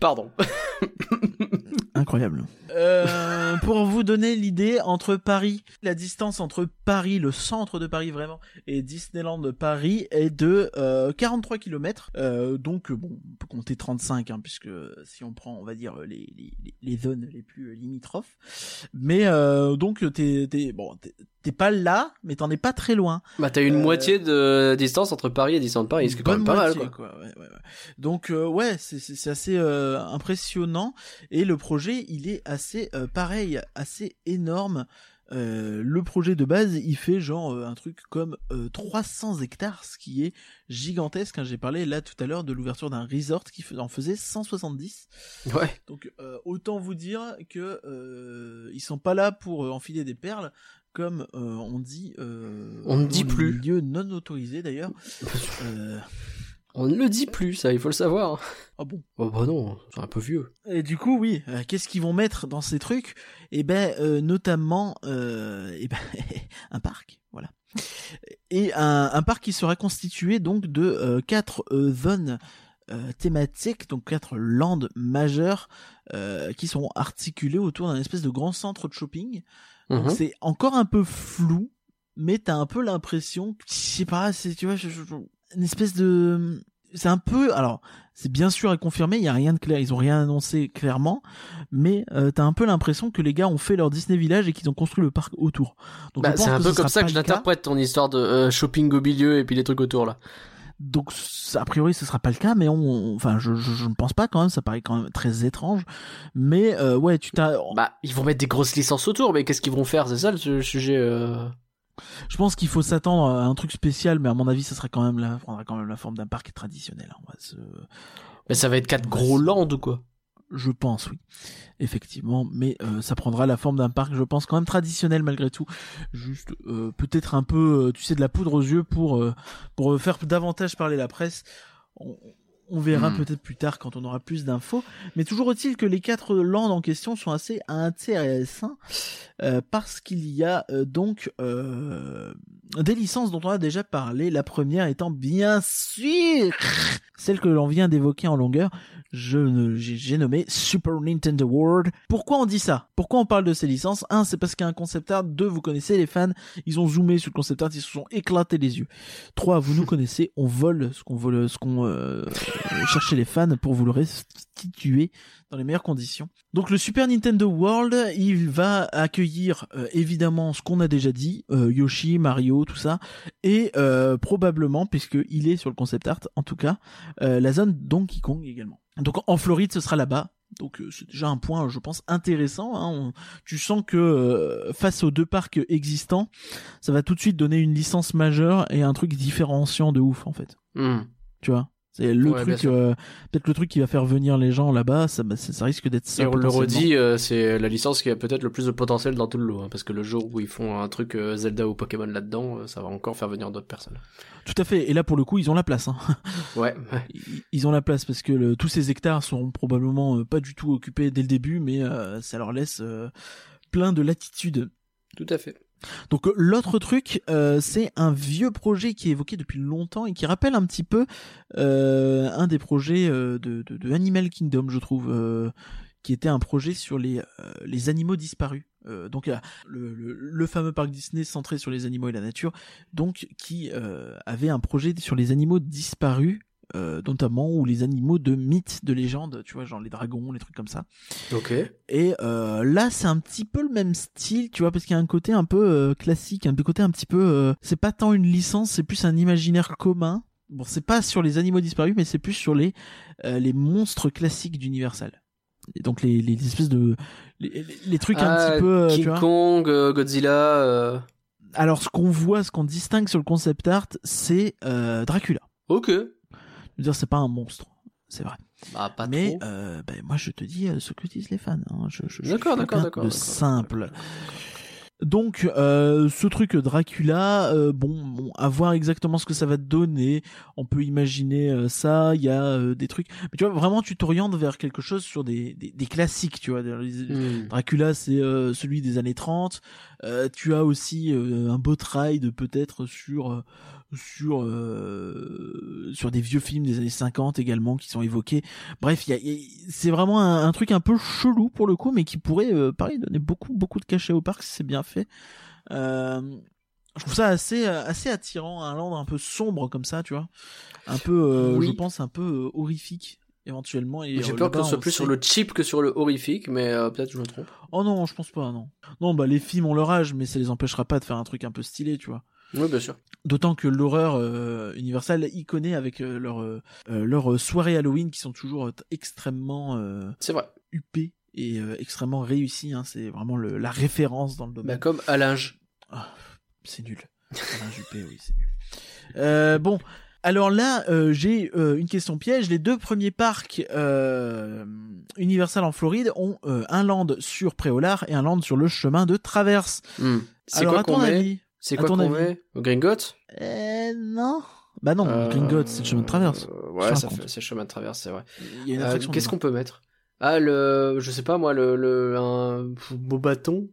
B: Pardon. (laughs)
A: Incroyable. Euh, pour vous donner l'idée, entre Paris, la distance entre Paris, le centre de Paris vraiment, et Disneyland Paris est de euh, 43 km. Euh, donc bon, on peut compter 35, hein, puisque si on prend, on va dire les, les, les- zones les plus limitrophes. Mais euh, donc t'es t'es bon, t'es- t'es pas là, mais t'en es pas très loin.
B: Bah t'as une
A: Euh,
B: moitié de distance entre Paris et Disneyland Paris, ce qui est quand même
A: bonne
B: pas mal
A: moitié,
B: quoi.
A: Ouais, ouais, ouais. Donc euh, ouais, c'est c'est c'est assez euh, impressionnant et le projet il est assez euh, pareil, assez énorme. Euh, le projet de base, il fait genre euh, un truc comme euh, 300 hectares, ce qui est gigantesque. hein. J'ai parlé là tout à l'heure de l'ouverture d'un resort qui en faisait 170.
B: Ouais.
A: Donc autant vous dire que ils sont pas là pour enfiler des perles, comme on dit.
B: On ne dit plus.
A: Milieux non autorisés d'ailleurs. (laughs)
B: On ne le dit plus, ça, il faut le savoir.
A: ah bon?
B: Oh bah non, c'est un peu vieux.
A: Et du coup, oui, euh, qu'est-ce qu'ils vont mettre dans ces trucs? Eh ben, euh, notamment, euh, (laughs) eh ben, un parc, voilà. Et un, un parc qui sera constitué donc de quatre zones thématiques, donc quatre landes majeures qui seront articulées autour d'un espèce de grand centre de shopping. Donc
B: Mhm.
A: c'est encore un peu flou. mais t'as un peu l'impression, je sais pas, c'est tu vois, je- une espèce de, c'est un peu, alors c'est bien sûr à confirmer, il y a rien de clair, ils ont rien annoncé clairement, mais euh, t'as un peu l'impression que les gars ont fait leur Disney Village et qu'ils ont construit le parc autour. Donc
B: Bah, c'est un peu comme ça que je l'interprète ton histoire de euh, shopping au milieu et puis les trucs autour là.
A: Donc a priori ce sera pas le cas, mais on, enfin je, je, je ne pense pas quand même, ça paraît quand même très étrange. Mais euh, ouais, tu t'as,
B: Bah, ils vont mettre des grosses licences autour, mais qu'est-ce qu'ils vont faire? C'est ça le su- sujet. euh.
A: Je pense qu'il faut s'attendre à un truc spécial, mais à mon avis ça sera quand même la, prendra quand même la forme d'un parc traditionnel. hein, on va se-
B: Mais ça va être quatre gros lands ou quoi
A: Je pense, oui, effectivement, mais euh, ça prendra la forme d'un parc, je pense, quand même traditionnel malgré tout. Juste euh, peut-être un peu, euh, tu sais, de la poudre aux yeux pour euh, pour faire davantage parler la presse. On, on verra
B: Hmm.
A: peut-être plus tard quand on aura plus d'infos. Mais toujours est-il que les quatre landes en question sont assez intéressants euh, parce qu'il y a euh, donc euh, des licences dont on a déjà parlé. La première étant bien sûr celle que l'on vient d'évoquer en longueur. Je j'ai j'ai nommé Super Nintendo World. Pourquoi on dit ça? Pourquoi on parle de ces licences? Un, c'est parce qu'il y a un concept art. Deux, vous connaissez les fans. Ils ont zoomé sur le concept art. Ils se sont éclatés les yeux. Trois, vous nous (laughs) connaissez. On vole ce qu'on vole, ce qu'on euh, cherchait les fans pour vous le restituer dans les meilleures conditions. Donc le Super Nintendo World, il va accueillir euh, évidemment ce qu'on a déjà dit, euh, Yoshi, Mario, tout ça, et euh, probablement, puisque il est sur le concept art, en tout cas, la zone Donkey Kong également. Donc en Floride, ce sera là-bas. Donc c'est déjà un point, je pense, intéressant. hein. On- tu sens que face aux deux parcs existants, ça va tout de suite donner une licence majeure et un truc différenciant de ouf en fait.
B: Hmm.
A: Tu vois? C'est le
B: Ouais,
A: truc, euh, peut-être le truc qui va faire venir les gens là-bas. Ça, bah, ça, ça risque d'être ça.
B: Et on le redit, euh, c'est la licence qui a peut-être le plus de potentiel dans tout le lot, hein, parce que le jour où ils font un truc euh, Zelda ou Pokémon là-dedans, euh, ça va encore faire venir d'autres personnes.
A: Tout à fait. Et là, pour le coup, ils ont la place. Hein. (laughs)
B: Ouais. (laughs)
A: Ils- Ils ont la place parce que le- tous ces hectares seront probablement euh, pas du tout occupés dès le début, mais euh, ça leur laisse euh, plein de latitude.
B: Tout à fait.
A: Donc euh, l'autre truc, euh, c'est un vieux projet qui est évoqué depuis longtemps et qui rappelle un petit peu euh, un des projets de, Animal Kingdom, je trouve, qui était un projet sur les, animaux disparus. Donc le, le, fameux parc Disney centré sur les animaux et la nature, donc qui avait un projet sur les animaux disparus. Euh, notamment ou les animaux de mythes, de légendes, tu vois, genre les dragons, les trucs comme ça.
B: Ok.
A: Et euh, là, c'est un petit peu le même style, tu vois, parce qu'il y a un côté un peu euh, classique, un côté un petit peu. euh, c'est pas tant une licence, c'est plus un imaginaire commun. Bon, c'est pas sur les animaux disparus, mais c'est plus sur les euh, les monstres classiques d'Universal. Et donc les, les espèces de les, les- trucs un
B: Ah,
A: petit peu, euh, tu
B: King
A: vois.
B: Kong, euh, Godzilla. euh,
A: Alors ce qu'on voit, ce qu'on distingue sur le concept art, c'est euh, Dracula.
B: Ok.
A: Je veux dire, c'est pas un monstre, c'est vrai.
B: Bah pas
A: mais
B: trop.
A: euh, ben, moi je te dis euh, ce que disent les fans. Hein. Je, je, je
B: D'accord, d'accord, d'accord.
A: De simple. Donc euh, ce truc Dracula, euh, bon, bon, à voir exactement ce que ça va te donner. On peut imaginer euh, ça. Il y a des trucs, mais tu vois vraiment tu t'orientes vers quelque chose sur des, des, des classiques, tu vois.
B: Hmm.
A: Dracula, c'est celui des années 30. Euh, tu as aussi un beau ride peut-être sur sur euh, sur des vieux films des années 50 également qui sont évoqués. Bref, y a- il y a- c'est vraiment un, un truc un peu chelou pour le coup, mais qui pourrait, euh, pareil, donner beaucoup beaucoup de cachet au parc si c'est bien fait. Euh, je trouve ça assez assez attirant, un land un peu sombre comme ça, tu vois, un peu,
B: Oui.
A: je pense un peu horrifique éventuellement. Et
B: J'ai peur qu'on soit plus
A: sait
B: sur le cheap que sur le horrifique, mais euh, peut-être je me trompe.
A: Oh non, je pense pas, non. Non, bah les films ont leur âge, mais ça les empêchera pas de faire un truc un peu stylé, tu vois.
B: Oui, bien sûr.
A: D'autant que l'horreur euh, universelle y connaît avec euh, leur euh, euh, leurs soirées Halloween qui sont toujours euh, extrêmement euh,
B: C'est vrai.
A: huppées et euh, extrêmement réussies. Hein. C'est vraiment le, la référence dans le
B: Bah,
A: domaine.
B: comme à linge.
A: C'est nul. Alain Juppé, oui, c'est nul. Euh, bon, alors là, euh, j'ai euh, une question piège. Les deux premiers parcs euh, Universal en Floride ont euh, un land sur Préolard et un land sur le chemin de traverse.
B: Hmm. C'est
A: Alors
B: quoi
A: à ton
B: qu'on met
A: avis?
B: C'est quoi
A: ton
B: qu'on
A: avis
B: met Au Gringotts
A: Euh, non. Bah non,
B: Euh,
A: Gringotts, c'est le chemin de traverse.
B: euh,
A: Je
B: Ouais, ça
A: raconte.
B: fait, c'est le chemin de traverse, c'est vrai.
A: Il y a une
B: Euh,
A: attraction
B: Qu'est-ce qu'on peut mettre? Ah, le, je sais pas moi, le, le un beau bâton,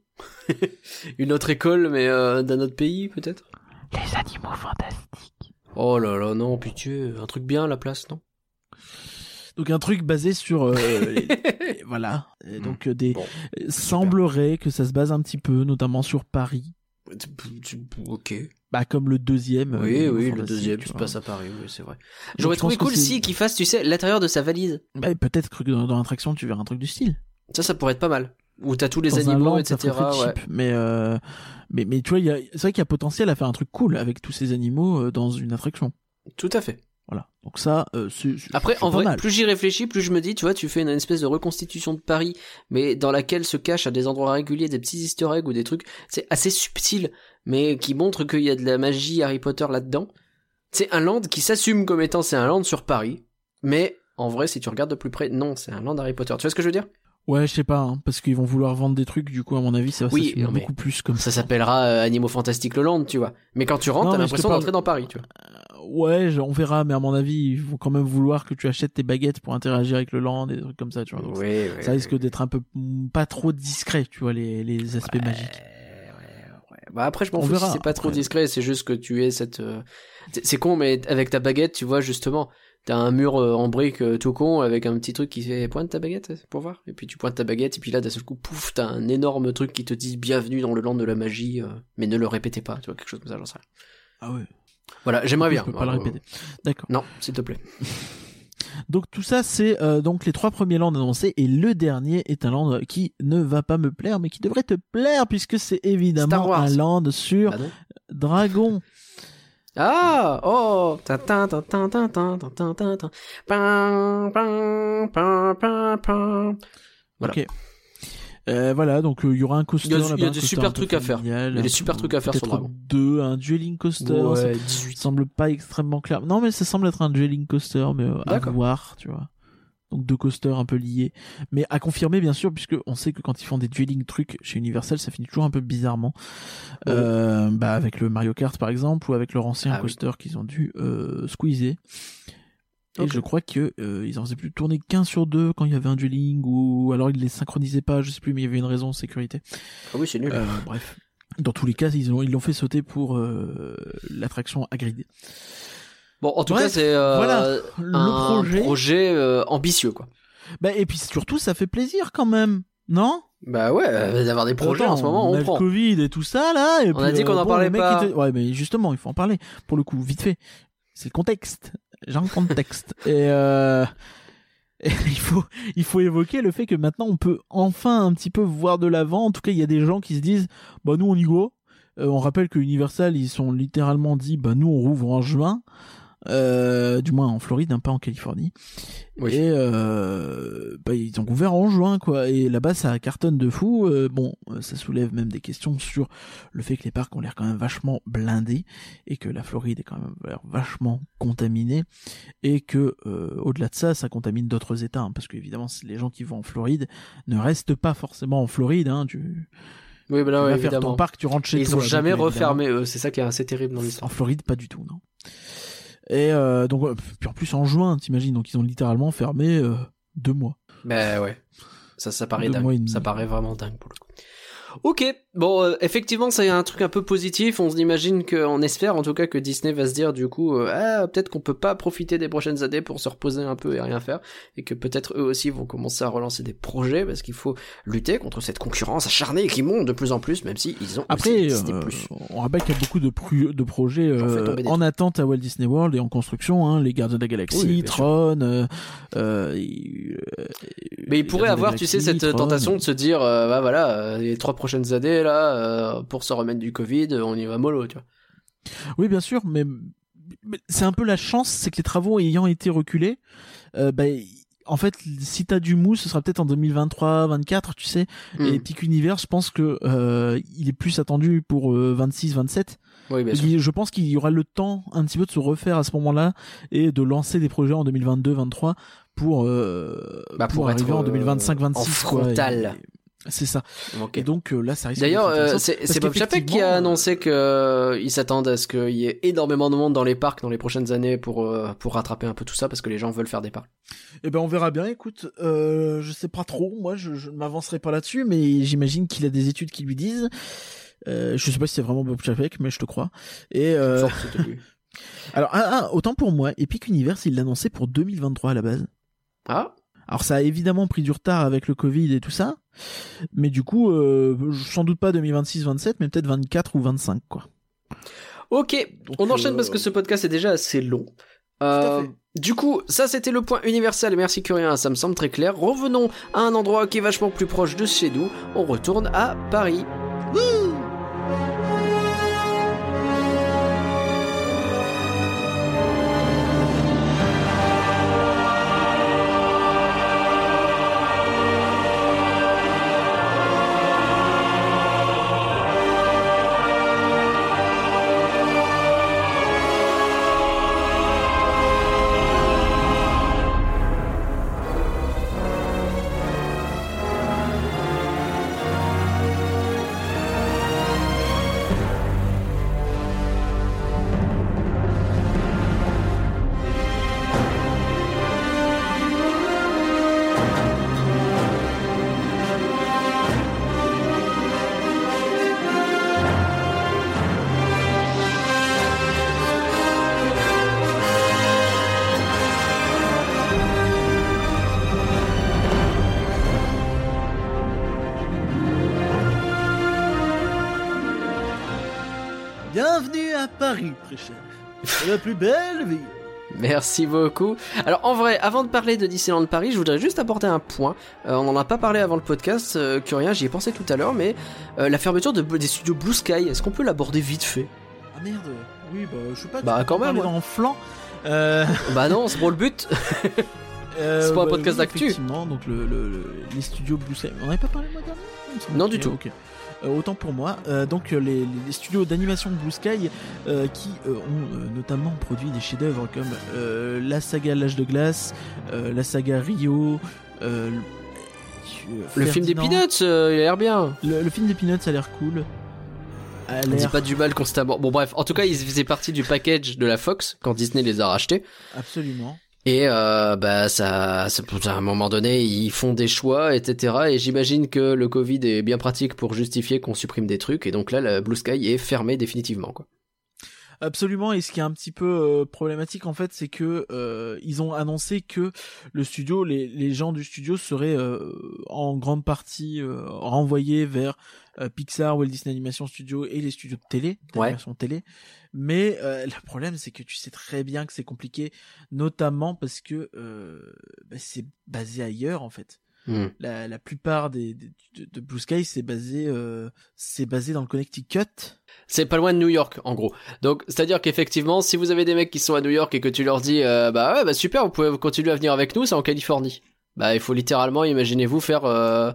B: (laughs) une autre école, mais euh, d'un autre pays peut-être?
A: Les animaux fantastiques.
B: Oh là là, non, pitié, un truc bien à la place, non?
A: Donc un truc basé sur euh, les- (laughs) voilà. Et donc euh, des
B: Bon,
A: semblerait que ça se base un petit peu, notamment sur Paris.
B: Ok.
A: Bah comme le deuxième. euh,
B: Oui, oui, le deuxième
A: tu
B: qui se passe à Paris, oui, c'est vrai. J'aurais trouvé cool si qu'il fasse, tu sais, l'intérieur de sa valise.
A: Bah, peut-être que dans, dans l'attraction tu verras un truc du style.
B: Ça, ça pourrait être pas mal. Où t'as tous les
A: Dans
B: animaux,
A: land,
B: etc. ouais.
A: cheap. Mais, euh, mais mais tu vois, c'est vrai qu'il y a potentiel à faire un truc cool avec tous ces animaux euh, dans une attraction.
B: Tout à fait.
A: Voilà. Donc ça, euh,
B: Après, en
A: pas
B: vrai,
A: mal.
B: plus j'y réfléchis, plus je me dis, tu vois, tu fais une espèce de reconstitution de Paris, mais dans laquelle se cachent à des endroits réguliers des petits easter eggs ou des trucs, c'est assez subtil, mais qui montre qu'il y a de la magie Harry Potter là-dedans. C'est un land qui s'assume comme étant c'est un land sur Paris, mais en vrai, si tu regardes de plus près, non, c'est un land Harry Potter. Tu vois ce que je veux dire?
A: Ouais, je sais pas, hein, parce qu'ils vont vouloir vendre des trucs. Du coup, à mon avis, ça va
B: Oui,
A: beaucoup plus comme
B: Ça
A: ça.
B: s'appellera euh, Animaux Fantastiques le land, tu vois. Mais quand tu rentres, t'as l'impression d'entrer dans Paris, tu vois.
A: Ouais, on verra, mais à mon avis, ils vont quand même vouloir que tu achètes tes baguettes pour interagir avec le land et des trucs comme ça, tu vois. Donc,
B: Oui, oui.
A: ça risque d'être un peu pas trop discret, tu vois, les, les aspects magiques.
B: Ouais, ouais. Bah après, je m'en fous
A: verra,
B: si c'est pas trop
A: après.
B: discret, c'est juste que tu es cette. euh, C'est con, mais avec ta baguette, tu vois, justement, t'as un mur euh, en brique euh, tout con avec un petit truc qui fait pointe ta baguette pour voir. Et puis tu pointes ta baguette, et puis là, d'un seul coup, pouf, t'as un énorme truc qui te dit bienvenue dans le land de la magie, mais ne le répétez pas, tu vois, quelque chose comme ça, j'en sais rien.
A: Ah ouais.
B: Voilà, j'aimerais bien.
A: Je peux pas le répéter. D'accord.
B: Non, s'il te plaît. (laughs)
A: Donc tout ça, c'est euh, donc les trois premiers lands annoncés et le dernier est un land qui ne va pas me plaire, mais qui devrait te plaire puisque c'est évidemment un land sur Dragon. (laughs)
B: Ah oh voilà.
A: Ok. Euh, voilà, donc euh, il y aura un coaster
B: Il y a- y des super trucs à faire. Il y a des super trucs à faire sur Dragon.
A: deux, un dueling coaster. ça
B: Ouais, 18.
A: semble pas extrêmement clair. Non, mais ça semble être un dueling coaster, mais euh, à voir, tu vois. Donc deux coasters un peu liés, mais à confirmer bien sûr, puisque on sait que quand ils font des dueling trucs chez Universal, ça finit toujours un peu bizarrement.
B: Oh.
A: Bah avec le Mario Kart par exemple, ou avec leur ancien
B: Ah oui.
A: coaster qu'ils ont dû squeezer. Et je crois que euh, ils en faisaient plus tourner qu'un sur deux quand il y avait un dueling, ou alors ils les synchronisaient pas, je sais plus, mais il y avait une raison sécurité.
B: Ah oui, c'est nul.
A: Euh, bref. Dans tous les cas, ils l'ont ils l'ont fait sauter pour euh, l'attraction Hagrid.
B: Bon, en tout
A: Bref,
B: cas, c'est euh,
A: voilà, Le
B: un
A: projet.
B: euh, ambitieux, quoi.
A: Bah, et puis surtout, ça fait plaisir quand même, non?
B: Bah ouais, euh, d'avoir des projets en ce moment,
A: on,
B: on,
A: a
B: prend.
A: le Covid et tout ça là. Et
B: On a dit qu'on en
A: bon,
B: parlait pas.
A: Ouais, mais justement, il faut en parler. Pour le coup, vite fait. C'est le contexte. J'ai un contexte. et euh... (laughs) et il faut il faut évoquer le fait que maintenant on peut enfin un petit peu voir de l'avant. En tout cas, il y a des gens qui se disent bah nous on y go. Euh, on rappelle que Universal ils sont littéralement dit bah nous on rouvre en juin. Euh, du moins en Floride, hein, pas en Californie.
B: Oui.
A: Et euh, bah, ils ont ouvert en juin, quoi. Et là-bas, ça cartonne de fou. Euh, bon, ça soulève même des questions sur le fait que les parcs ont l'air quand même vachement blindés et que la Floride est quand même l'air vachement contaminée et que euh, au-delà de ça, ça contamine d'autres États, hein, parce qu'évidemment, les gens qui vont en Floride ne restent pas forcément en Floride. Hein, tu,
B: Oui, bah
A: tu
B: là, ouais,
A: vas faire ton parc, tu rentres chez
B: Et ils ont jamais refermé, eux. C'est ça qui est assez terrible dans l'histoire.
A: En Floride, pas du tout, non. Et euh, donc, puis en plus en juin, t'imagines, donc ils ont littéralement fermé euh, deux mois.
B: Bah ouais. Ça, ça paraît
A: Deux
B: dingue. Ça paraît vraiment dingue pour le coup. Ok, bon, euh, effectivement, ça y a un truc un peu positif. On imagine qu'on espère, en tout cas, que Disney va se dire du coup, euh, ah, peut-être qu'on peut pas profiter des prochaines années pour se reposer un peu et rien faire, et que peut-être eux aussi vont commencer à relancer des projets parce qu'il faut lutter contre cette concurrence acharnée qui monte de plus en plus, même si ils ont
A: Après, euh, on rappelle qu'il y a beaucoup de, pru- de projets euh, en attente à Walt Disney World et en construction, hein, les Gardiens de la Galaxie,
B: Oui.
A: Tron. euh, euh,
B: Mais il
A: les
B: pourrait
A: Gardiens de la
B: avoir, tu sais, cette
A: Tron.
B: tentation de se dire, bah voilà, euh, les trois prochaines années là, euh, pour se remettre du Covid, on y va mollo, tu vois.
A: Oui, bien sûr, mais, mais c'est un peu la chance, c'est que les travaux ayant été reculés, euh, bah, en fait, si t'as du mou, ce sera peut-être en 2023-24, tu sais. Et
B: Hmm.
A: Peak Universe, je pense que euh, il est plus attendu pour 26-27.
B: Oui, bien sûr.
A: Je pense qu'il y aura le temps un petit peu de se refaire à ce moment-là et de lancer des projets en 2022-23 pour euh,
B: Bah,
A: pour,
B: pour
A: arriver
B: être,
A: en
B: euh,
A: 2025-26
B: en
A: quoi.
B: frontal.
A: Et- C'est ça. Et donc euh, là, ça risque.
B: D'ailleurs, euh, c'est Bob Chapek qui a
A: qu'effectivement,
B: annoncé que euh, il s'attendent à ce qu'il y ait énormément de monde dans les parcs dans les prochaines années pour euh, pour rattraper un peu tout ça parce que les gens veulent faire des parcs.
A: Eh ben on verra bien. Écoute, euh, je sais pas trop. Moi, je, je ne m'avancerai pas là-dessus, mais j'imagine qu'il a des études qui lui disent. Euh, je sais pas si c'est vraiment Bob Chapek, mais je te crois. Et euh, (laughs) alors, ah, ah, autant pour moi, Epic Universe, il l'a annoncé pour 2023 à la base.
B: Ah,
A: Alors ça a évidemment pris du retard avec le Covid et tout ça, mais du coup, euh, sans doute pas 2026-27, mais peut-être 24 ou 25 quoi.
B: Ok, on enchaîne
A: euh,
B: parce que ce podcast est déjà assez long. Euh, du coup, ça c'était le point universel. Merci Curien, ça me semble très clair. Revenons à un endroit qui est vachement plus proche de chez nous. On retourne à Paris.
A: La plus belle ville.
B: Merci beaucoup. Alors en vrai, avant de parler de Disneyland Paris, je voudrais juste apporter un point. Euh, on n'en a pas parlé avant le podcast, euh, Curien, j'y ai pensé tout à l'heure, mais euh, la fermeture de, des studios Blue Sky, est-ce qu'on peut l'aborder vite fait?
A: Ah merde. Oui, bah je sais pas.
B: Bah, quand
A: en
B: même, ouais.
A: le flanc. Euh, (laughs)
B: Bah non, c'est pour le but. (laughs) C'est pas un
A: bah,
B: podcast
A: oui,
B: d'actu.
A: Effectivement, donc le, le- le- les studios Blue Sky. On n'avait pas parlé le mois dernier.
B: Non, du tout.
A: Euh, autant pour moi. Euh, donc euh, les, les studios d'animation Blue Sky euh, qui euh, ont euh, notamment produit des chefs-d'œuvre comme euh, la saga L'âge de glace, euh, la saga Rio. euh,
B: Le film des. Peanuts, euh, il a l'air bien.
A: Le, le film des Peanuts a l'air cool.
B: On dit pas du mal constamment. Bon bref, en tout cas, ils faisaient partie du package de la Fox quand Disney les a rachetés.
A: absolument.
B: Et euh, bah ça, à un moment donné, ils font des choix, etc. Et j'imagine que le Covid est bien pratique pour justifier qu'on supprime des trucs. Et donc là, la Blue Sky est fermée définitivement, quoi.
A: Absolument. Et ce qui est un petit peu euh, problématique en fait, c'est que euh, ils ont annoncé que le studio, les, les gens du studio seraient euh, en grande partie euh, renvoyés vers euh, Pixar, Walt Disney Animation Studio et les studios de télé,
B: Ouais.
A: télé. Mais euh, le problème, c'est que tu sais très bien que c'est compliqué, notamment parce que euh, bah, c'est basé ailleurs en fait.
B: Hmm.
A: La, la plupart des, des- de, de Blue Sky, c'est basé, euh, c'est basé dans le Connecticut.
B: C'est pas loin de New York, en gros. Donc, c'est-à-dire qu'effectivement, si vous avez des mecs qui sont à New York et que tu leur dis, euh, bah ouais, bah super, vous pouvez continuer à venir avec nous, c'est en Californie. Bah, il faut littéralement, imaginez-vous faire. euh,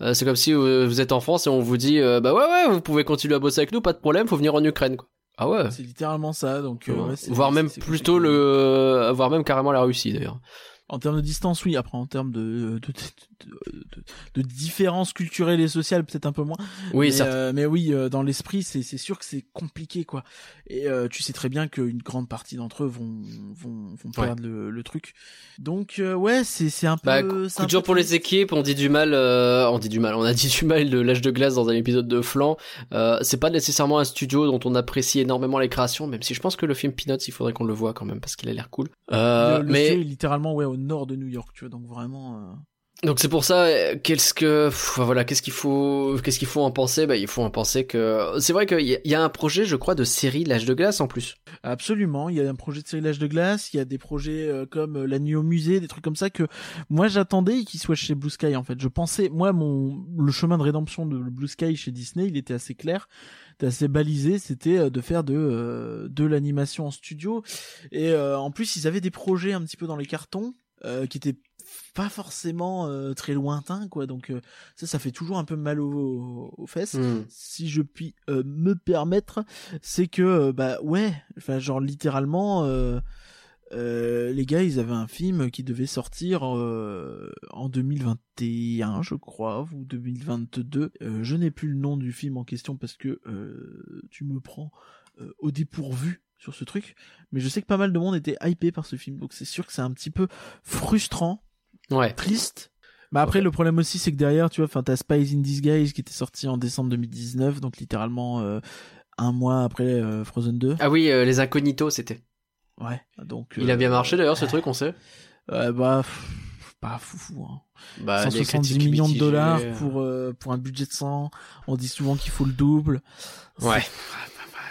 B: euh, c'est comme si vous êtes en France et on vous dit, euh, bah ouais, ouais, vous pouvez continuer à bosser avec nous, pas de problème, faut venir en Ukraine, quoi. Ah ouais.
A: C'est littéralement ça. Donc, euh, ouais, c'est-
B: voire même
A: c'est
B: plutôt
A: compliqué.
B: le, voire même carrément la Russie d'ailleurs.
A: En termes de distance, oui. Après, en termes de, de, de, de, différences culturelles et sociales, peut-être un peu moins.
B: Oui,
A: mais,
B: certes.
A: euh, mais oui, euh, dans l'esprit, c'est sûr que c'est compliqué, quoi. Et euh, tu sais très bien qu'une grande partie d'entre eux vont vont, vont
B: Ouais.
A: perdre le, le truc. Donc euh, ouais, c'est un peu.
B: Bah, coup dur pour les équipes, on dit du mal, euh, on dit du mal, on a (laughs) dit du mal de l'âge de glace dans un épisode de Flan. Euh, c'est pas nécessairement un studio dont on apprécie énormément les créations, même si je pense que le film Peanuts, il faudrait qu'on le voit quand même parce qu'il a l'air cool. Euh,
A: le, le
B: mais
A: littéralement ouais au nord de New York, tu vois. Donc vraiment. euh,
B: donc c'est pour ça, euh, qu'est-ce que, pff, voilà, qu'est-ce qu'il faut, qu'est-ce qu'il faut en penser? Bah, il faut en penser que c'est vrai qu'il y, y a un projet, je crois, de série l'âge de glace en plus.
A: Absolument, il y a un projet de série L'âge de glace, il y a des projets euh, comme La nuit au musée, des trucs comme ça que moi j'attendais qu'ils soient chez Blue Sky en fait. Je pensais, moi mon le chemin de rédemption de Blue Sky chez Disney, il était assez clair, était assez balisé, c'était de faire de euh, de l'animation en studio et euh, en plus ils avaient des projets un petit peu dans les cartons euh, qui étaient pas forcément euh, très lointains quoi. Donc euh, ça ça fait toujours un peu mal aux, aux fesses
B: Hmm.
A: si je puis euh, me permettre, c'est que euh, bah ouais, enfin genre littéralement euh, euh, les gars, ils avaient un film qui devait sortir euh, en 2021, je crois, ou 2022. Euh, je n'ai plus le nom du film en question parce que euh, tu me prends euh, au dépourvu sur ce truc, mais je sais que pas mal de monde était hypé par ce film, donc c'est sûr que c'est un petit peu frustrant
B: Ouais.
A: triste. Bah après le problème aussi c'est que derrière tu vois enfin t'as Spies in Disguise qui était sorti en décembre 2019 donc littéralement euh, un mois après euh, Frozen 2.
B: Ah oui, euh, les incognitos, c'était.
A: Ouais. Donc
B: Il a bien marché d'ailleurs ce (laughs) truc, on sait.
A: Bah pff, pas foufou. Hein.
B: Bah,
A: 170 millions de dollars pour pour un budget de 100. On dit souvent qu'il faut le double.
B: Ouais.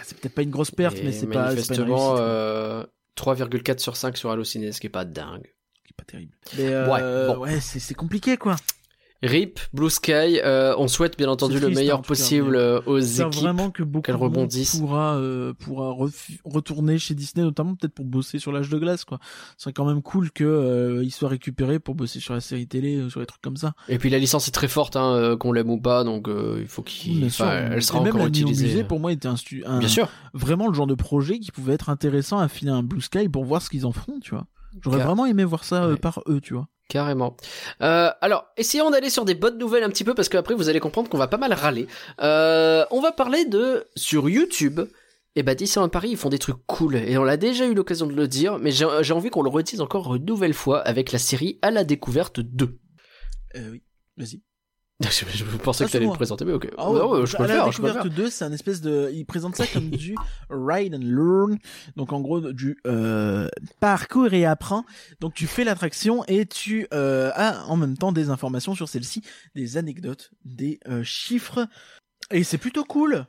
A: C'est peut-être pas une grosse perte,
B: Et
A: mais c'est pas,
B: manifestement
A: réussite.
B: euh, 3,4 sur 5 sur Allociné, ce qui est pas dingue.
A: C'est pas terrible. Mais euh,
B: Ouais, bon.
A: ouais, c'est compliqué quoi.
B: RIP, Blue Sky, euh, on souhaite bien entendu le hein, meilleur
A: cas,
B: possible euh, aux
A: J'espère
B: équipes.
A: vraiment que beaucoup
B: qu'elles rebondissent.
A: pourra euh, pourra retourner chez Disney, notamment peut-être pour bosser sur l'âge de glace quoi. Ce serait quand même cool que euh, il soit récupéré pour bosser sur la série télé, euh, sur les trucs comme ça.
B: Et puis la licence est très forte, hein, euh, qu'on l'aime ou pas, donc euh, il faut qu'il.
A: Sûr.
B: enfin, elle sera
A: Et même
B: encore utilisée.
A: musée pour moi était un, un-
B: Bien sûr.
A: vraiment le genre de projet qui pouvait être intéressant à filer un Blue Sky pour voir ce qu'ils en feront, tu vois. J'aurais vraiment aimé voir ça
B: Ouais.
A: par eux, tu vois.
B: Carrément. Euh, alors, essayons d'aller sur des bonnes nouvelles un petit peu parce qu'après vous allez comprendre qu'on va pas mal râler. Euh, on va parler de sur YouTube. Et bah Disneyland Paris ils font des trucs cool et on l'a déjà eu l'occasion de le dire, mais j'ai j'ai envie qu'on le redise encore une nouvelle fois avec la série à la découverte 2.
A: Euh, oui, vas-y. (laughs)
B: Je, je pensais
A: Ah,
B: que t'allais le présenter, mais ok.
A: Ah
B: Ouais,
A: ouais,
B: je peux
A: à
B: le
A: la
B: faire, je peux le faire.
A: découverte 2, c'est un espèce de, ils présentent ça comme (laughs) du ride and learn, donc en gros du euh, parcours et apprends. Donc tu fais l'attraction et tu euh, as en même temps des informations sur celle-ci, des anecdotes, des euh, chiffres, et c'est plutôt cool.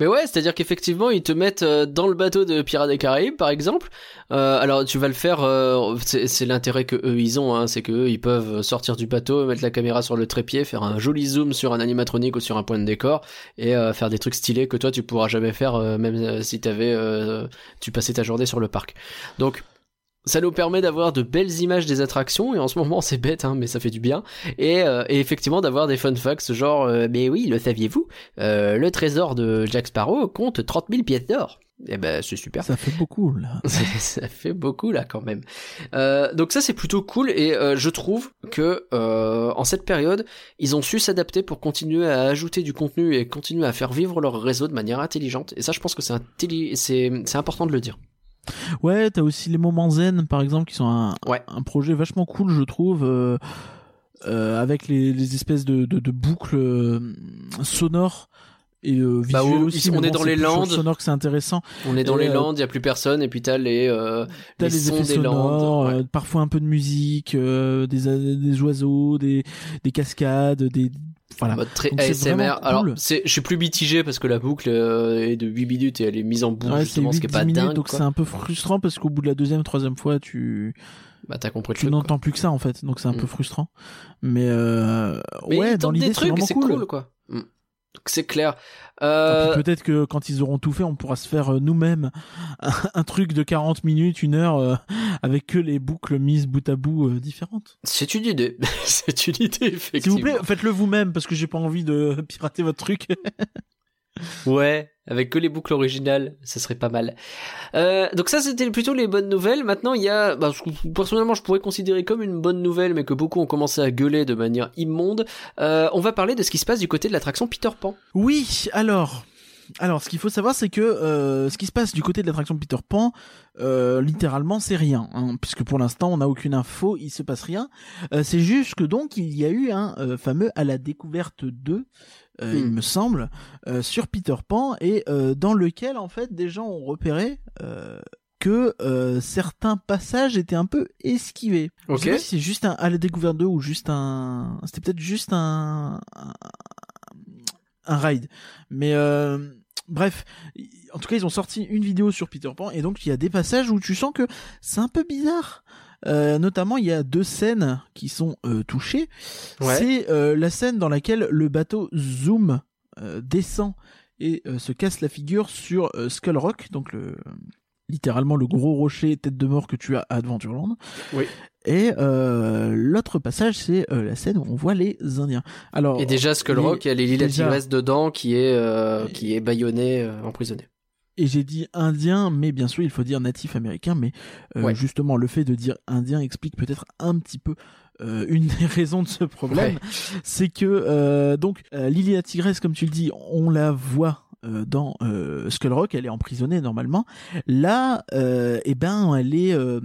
B: Mais ouais, c'est-à-dire qu'effectivement, ils te mettent euh, dans le bateau de Pirates des Caraïbes, par exemple. Euh, alors, tu vas le faire. euh, c'est l'intérêt que eux ils ont, hein, c'est que eux, ils peuvent sortir du bateau, mettre la caméra sur le trépied, faire un joli zoom sur un animatronique ou sur un point de décor et faire des trucs stylés que toi tu pourras jamais faire, même si tu passais ta journée sur le parc. Donc ça nous permet d'avoir de belles images des attractions et en ce moment c'est bête hein, mais ça fait du bien et, euh, et effectivement d'avoir des fun facts genre euh, mais oui le saviez-vous euh, le trésor de Jack Sparrow compte 30 000 pièces d'or et ben c'est super
A: Ça fait beaucoup là. (laughs)
B: ça fait beaucoup là quand même. Euh, donc ça c'est plutôt cool et euh, je trouve que euh, en cette période ils ont su s'adapter pour continuer à ajouter du contenu et continuer à faire vivre leur réseau de manière intelligente et ça je pense que c'est c'est important de le dire.
A: Ouais, t'as aussi les moments zen, par exemple, qui sont un,
B: Ouais.
A: un projet vachement cool, je trouve, euh, euh, avec les, les espèces de, de, de boucles euh, sonores et euh,
B: Bah,
A: aussi.
B: on
A: mais
B: est
A: bon,
B: dans les Landes.
A: sonore que c'est intéressant.
B: On est dans les
A: euh,
B: Landes, il y a plus personne et puis t'as les euh,
A: T'as
B: les
A: effets
B: des
A: sonores,
B: Landes. ouais.
A: euh, parfois un peu de musique, euh, des, des oiseaux, des, des cascades, des voilà.
B: Mode très
A: Donc,
B: ASMR. Alors, c'est, je suis plus mitigé parce que la boucle est de 8 minutes et elle est mise en boucle
A: Ouais, c'est
B: justement, ce qui est
A: 8-10
B: pas
A: minutes,
B: dingue.
A: donc c'est un peu frustrant parce qu'au bout de la deuxième, troisième fois, tu,
B: Bah t'as compris
A: tu n'entends plus que ça en fait, donc c'est un
B: Mm.
A: peu frustrant. Mais, euh,
B: Mais
A: ouais, dans l'idée,
B: des
A: c'est vraiment
B: c'est
A: cool.
B: cool quoi. Mm. C'est clair. Euh,
A: peut-être que quand ils auront tout fait, on pourra se faire euh, nous-mêmes un, (laughs) un truc de 40 minutes, une heure, euh, avec que les boucles mises bout à bout euh, différentes.
B: C'est une idée. (laughs) c'est une idée,
A: S'il
B: effectivement.
A: vous plaît, faites-le vous-même, parce que j'ai pas envie de (laughs) pirater votre truc.
B: Ouais, avec que les boucles originales, ce serait pas mal. Euh, donc ça, c'était plutôt les bonnes nouvelles. Maintenant, il y a, bah, personnellement, je pourrais considérer comme une bonne nouvelle, mais que beaucoup ont commencé à gueuler de manière immonde. Euh, on va parler de ce qui se passe du côté de l'attraction Peter Pan.
A: Oui, alors... Alors, ce qu'il faut savoir, c'est que euh, ce qui se passe du côté de l'attraction Peter Pan, euh, littéralement, c'est rien, hein, puisque pour l'instant, on n'a aucune info, il se passe rien. Euh, c'est juste que donc, il y a eu un euh, fameux à la découverte 2, euh,
B: Hmm.
A: il me semble, euh, sur Peter Pan, et euh, dans lequel, en fait, des gens ont repéré que certains passages étaient un peu esquivés. Je sais
B: Ok.
A: pas si c'est juste un à la découverte 2 ou juste un... C'était peut-être juste un... un un ride. Mais bref, en tout cas, ils ont sorti une vidéo sur Peter Pan et donc il y a des passages où tu sens que c'est un peu bizarre. Euh, notamment, il y a deux scènes qui sont euh, touchées.
B: Ouais.
A: C'est euh, la scène dans laquelle le bateau Zoom descend et se casse la figure sur Skull Rock, donc le littéralement le gros rocher tête de mort que tu as à Adventureland.
B: Oui.
A: Et euh, l'autre passage, c'est euh, la scène où on voit les Indiens. Alors,
B: Et déjà, Skull Rock, il y a les Lila
A: déjà-
B: Tigresse dedans qui est, euh, qui est bâillonné, emprisonné.
A: Et j'ai dit indien, mais bien sûr, il faut dire natif américain. Mais euh,
B: Ouais.
A: justement, le fait de dire indien explique peut-être un petit peu euh, une des (laughs) raisons de ce problème.
B: Ouais.
A: C'est que euh, donc euh, Lily la tigresse, comme tu le dis, on la voit. euh, dans euh, Skull Rock, elle est emprisonnée normalement. Là, euh, eh ben, elle est, euh,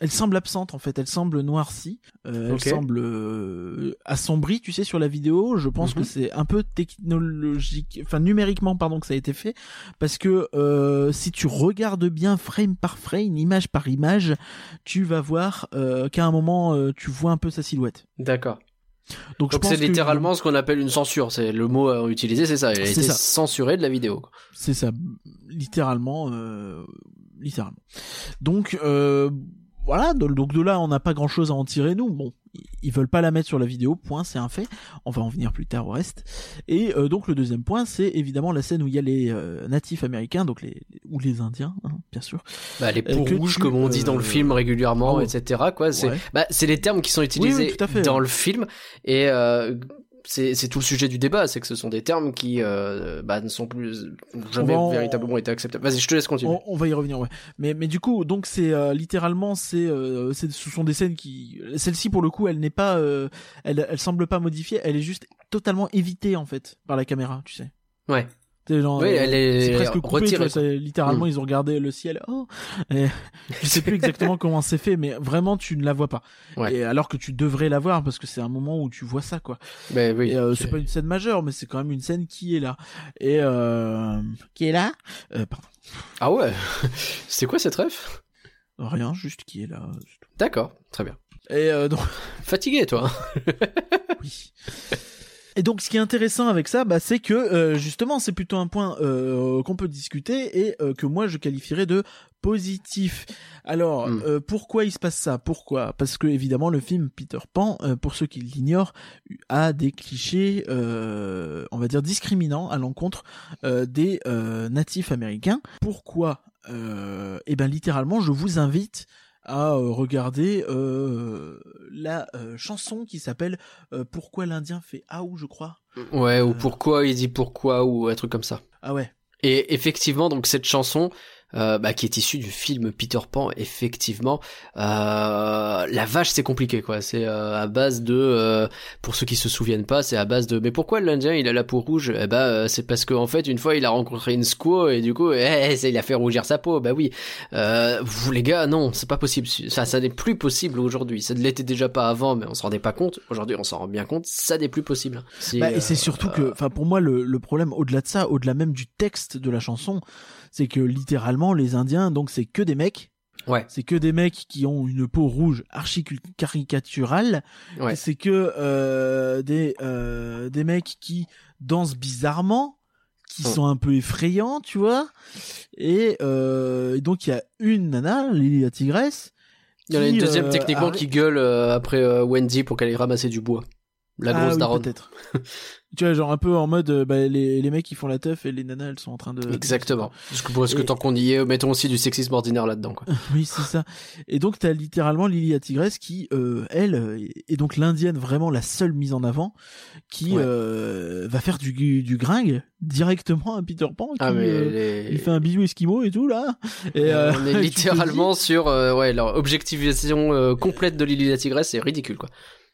A: elle semble absente en fait, elle semble noircie, euh, elle semble euh, assombrie, tu sais, sur la vidéo. Je pense
B: Mhm.
A: que c'est un peu technologique, enfin numériquement pardon que ça a été fait, parce que euh, si tu regardes bien frame par frame, image par image, tu vas voir qu'à un moment tu vois un peu sa silhouette.
B: D'accord.
A: Donc,
B: c'est
A: que-
B: littéralement ce qu'on appelle une censure. C'est le mot à utiliser, c'est ça. Elle a
A: C'est
B: été
A: ça.
B: censurée de la vidéo.
A: C'est ça, littéralement, euh, littéralement. Donc euh, voilà, donc de là on n'a pas grand chose à en tirer nous. Bon, ils- veulent pas la mettre sur la vidéo, point, c'est un fait. On va en venir plus tard au reste. Et euh, donc le deuxième point, c'est évidemment la scène où il y a les euh, natifs américains, donc les ou les Indiens, hein, bien sûr.
B: Bah, les
A: Euh,
B: peaux rouges,
A: tu,
B: comme on dit dans le
A: euh,
B: film régulièrement,
A: ah
B: etc. Quoi. C'est
A: Ouais.
B: bah, c'est les termes qui sont utilisés
A: oui, tout à fait.
B: dans le film et euh, c'est c'est tout le sujet du débat, c'est que ce sont des termes qui euh, bah, ne sont plus jamais
A: On
B: véritablement été acceptables. Vas-y, je te laisse continuer.
A: On, on va y revenir, ouais. Mais mais du coup, donc c'est euh, littéralement c'est euh, c'est ce sont des scènes qui celle-ci pour le coup, elle n'est pas euh, elle elle semble pas modifiée, elle est juste totalement évitée en fait par la caméra, tu sais.
B: Ouais.
A: C'est genre,
B: Oui,
A: euh,
B: elle est
A: c'est presque coupé, tu vois, littéralement
B: Mm.
A: ils ont regardé le ciel. Oh, et je sais plus exactement (laughs) comment c'est fait, mais vraiment tu ne la vois pas.
B: Ouais.
A: Et alors que tu devrais la voir parce que c'est un moment où tu vois ça quoi.
B: Mais oui.
A: Et euh,
B: c'est-
A: pas une scène majeure, mais c'est quand même une scène qui est là. Et euh, qui est là? euh, Pardon,
B: Ah ouais. (laughs) c'est quoi cette ref?
A: Rien, juste qui est là.
B: D'accord, très bien.
A: Et euh, donc
B: Fatigué, toi. hein
A: oui. (laughs) Et donc, ce qui est intéressant avec ça, bah, c'est que euh, justement, c'est plutôt un point euh, qu'on peut discuter et euh, que moi je qualifierais de positif. Alors,
B: Mm.
A: euh, pourquoi il se passe ça? Pourquoi? Parce que évidemment, le film Peter Pan, euh, pour ceux qui l'ignorent, a des clichés, euh, on va dire discriminants à l'encontre euh, des euh, natifs américains. Pourquoi? Euh, Eh ben, littéralement, je vous invite à euh, regarder euh, la euh, chanson qui s'appelle euh, Pourquoi l'Indien fait Aou, je crois.
B: Ouais, ou pourquoi il dit pourquoi ou un truc comme ça.
A: Ah ouais.
B: Et effectivement, donc cette chanson, euh, bah, qui est issue du film Peter Pan, effectivement, euh, la vache c'est compliqué quoi. C'est euh, à base de, euh, pour ceux qui se souviennent pas, c'est à base de, mais pourquoi l'Indien il a la peau rouge? Eh bah euh, c'est parce qu'en fait une fois il a rencontré une squaw et du coup, eh, ça, il a fait rougir sa peau. Bah oui. Euh, vous les gars, non, c'est pas possible. Ça, ça n'est plus possible aujourd'hui. Ça ne l'était déjà pas avant, mais on s'en rendait pas compte. Aujourd'hui, on s'en rend bien compte. Ça n'est plus possible. Si,
A: Bah, et c'est surtout que, enfin, pour moi, le, le problème, au-delà de ça, au-delà même du texte de la chanson, c'est que littéralement, les Indiens, donc, c'est que des mecs.
B: Ouais.
A: C'est que des mecs qui ont une peau rouge archi caricaturale.
B: Ouais.
A: C'est que euh, des euh, des mecs qui dansent bizarrement, qui
B: Oh.
A: sont un peu effrayants, tu vois. Et, euh, et donc il y a une nana, Lily la tigresse.
B: Il y en a une deuxième
A: euh,
B: techniquement
A: arrête-
B: qui gueule euh, après euh, Wendy pour qu'elle aille ramasser du bois. La
A: Ah
B: grosse
A: oui,
B: daronne.
A: peut-être. (laughs) tu vois, genre un peu en mode, euh, bah, les, les mecs qui font la teuf et les nanas, elles sont en train de...
B: Exactement. Parce que, parce que
A: Et-
B: tant qu'on y est, mettons aussi du sexisme ordinaire là-dedans. Quoi. (laughs)
A: Oui, c'est ça. Et donc, t'as littéralement Lily la tigresse qui, euh, elle, euh, est donc l'indienne vraiment la seule mise en avant, qui
B: Ouais.
A: euh, va faire du, du gringue directement à Peter Pan, qui
B: Ah mais
A: euh,
B: les-
A: il fait un bisou esquimau et tout, là. Et, euh,
B: on (laughs) est littéralement sur euh, ouais leur objectivation euh, complète de Lily la tigresse, c'est ridicule quoi.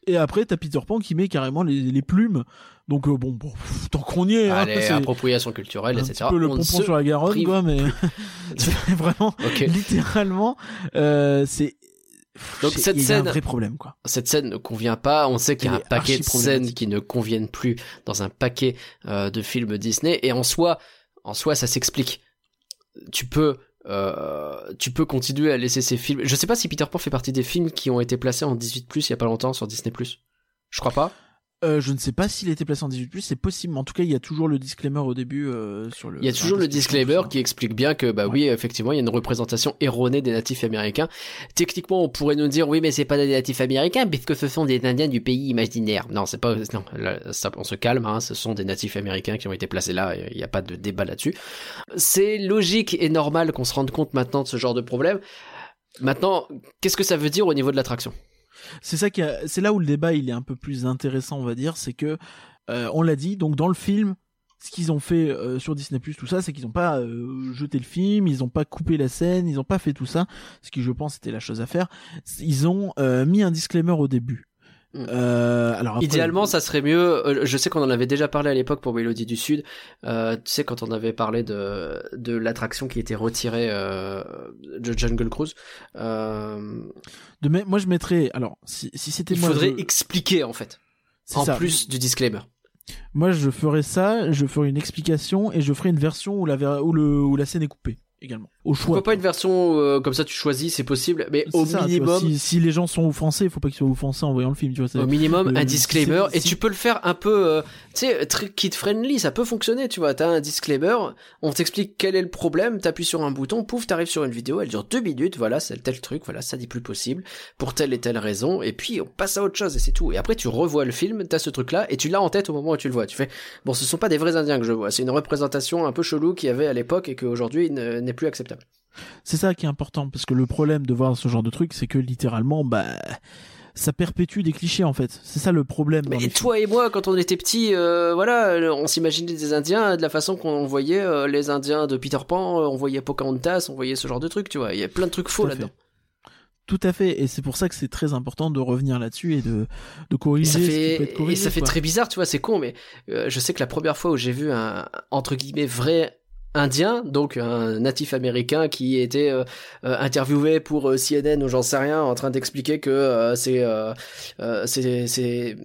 A: Et après, t'as Peter Pan qui met carrément les, les plumes. Donc, euh, bon, bon, pff, tant qu'on y est, hein, c'est
B: appropriation culturelle,
A: un
B: etc.
A: petit peu le pompon sur la Garonne,
B: prive-
A: quoi, mais (laughs) vraiment, littéralement, euh, c'est...
B: Donc, cette
A: a un
B: scène-
A: vrai problème, quoi.
B: Cette scène ne convient pas. On sait qu'il y a un paquet de scènes qui ne conviennent plus dans un paquet euh, de films Disney. Et en soi, en soi, ça s'explique. Tu peux, euh, tu peux continuer à laisser ces films. Je sais pas si Peter Pan fait partie des films qui ont été placés en 18+ il y a pas longtemps sur Disney+. Je crois pas.
A: Euh, je ne sais pas s'il était placé en 18+, c'est possible, mais en tout cas, il y a toujours le disclaimer au début euh, sur le...
B: Il y a toujours le disclaimer qui explique bien que bah oui effectivement il y a une représentation erronée des natifs américains. Techniquement on pourrait nous dire oui mais c'est pas des natifs américains puisque ce sont des indiens du pays imaginaire. Non c'est pas non là, ça, on se calme hein, ce sont des natifs américains qui ont été placés là il n'y a pas de débat là-dessus. C'est logique et normal qu'on se rende compte maintenant de ce genre de problème. Maintenant qu'est-ce que ça veut dire au niveau de l'attraction?
A: C'est ça qui c'est là où le débat il est un peu plus intéressant, on va dire, c'est que euh, on l'a dit, donc dans le film, ce qu'ils ont fait euh, sur Disney tout ça, c'est qu'ils n'ont pas euh, jeté le film, ils n'ont pas coupé la scène, ils n'ont pas fait tout ça, ce qui je pense était la chose à faire. Ils ont mis un disclaimer au début. Euh, alors après-
B: Idéalement, ça serait mieux. euh, Je sais qu'on en avait déjà parlé à l'époque pour Mélodie du Sud. Euh, tu sais quand on avait parlé de de l'attraction qui était retirée euh, de Jungle Cruise. Euh,
A: de moi je mettrais alors si, si c'était
B: il
A: moi
B: faudrait
A: je-
B: expliquer en fait, en
A: ça.
B: plus du disclaimer.
A: moi je ferais ça je ferais une explication et je ferais une version où la où le où la scène est coupée également au choix
B: Pourquoi pas une version euh, comme ça tu choisis, c'est possible, mais au
A: ça,
B: minimum.
A: vois, si, si les gens sont offensés il faut pas qu'ils soient offensés en voyant le film tu vois
B: Au minimum,
A: Euh,
B: un disclaimer, et tu peux le faire un peu, euh, tu sais, très kid friendly, ça peut fonctionner, tu vois. T'as un disclaimer, on t'explique quel est le problème, t'appuies sur un bouton, pouf, t'arrives sur une vidéo, elle dure deux minutes, voilà, c'est tel truc, voilà, ça dit plus possible, pour telle et telle raison, et puis on passe à autre chose, et c'est tout. Et après, tu revois le film, t'as ce truc-là, et tu l'as en tête au moment où tu le vois. Tu fais, bon, ce sont pas des vrais Indiens que je vois, c'est une représentation un peu chelou qu'il y avait à l'époque et qu'aujourd'hui ne- n'est plus acceptable.
A: C'est ça qui est important parce que le problème de voir ce genre de truc c'est que littéralement bah ça perpétue des clichés en fait c'est ça le problème dans
B: Mais
A: films.
B: toi et moi, quand on était petits, euh, voilà, on s'imaginait des Indiens de la façon qu'on voyait euh, les Indiens de Peter Pan, euh, on voyait Pocahontas, on voyait ce genre de trucs, tu vois. Il y a plein de trucs faux là-dedans.
A: fait. Tout à fait, et c'est pour ça que c'est très important de revenir là-dessus et de, de
B: Et
A: corriger
B: ça
A: ce qui
B: fait,
A: peut être
B: et
A: corrigé.
B: ça fait très bizarre, tu vois, c'est con, mais euh, je sais que la première fois où j'ai vu un, entre guillemets, vrai indien, donc un natif américain qui était euh, euh, interviewé pour euh, CNN ou j'en sais rien, en train d'expliquer que euh, c'est, c'est,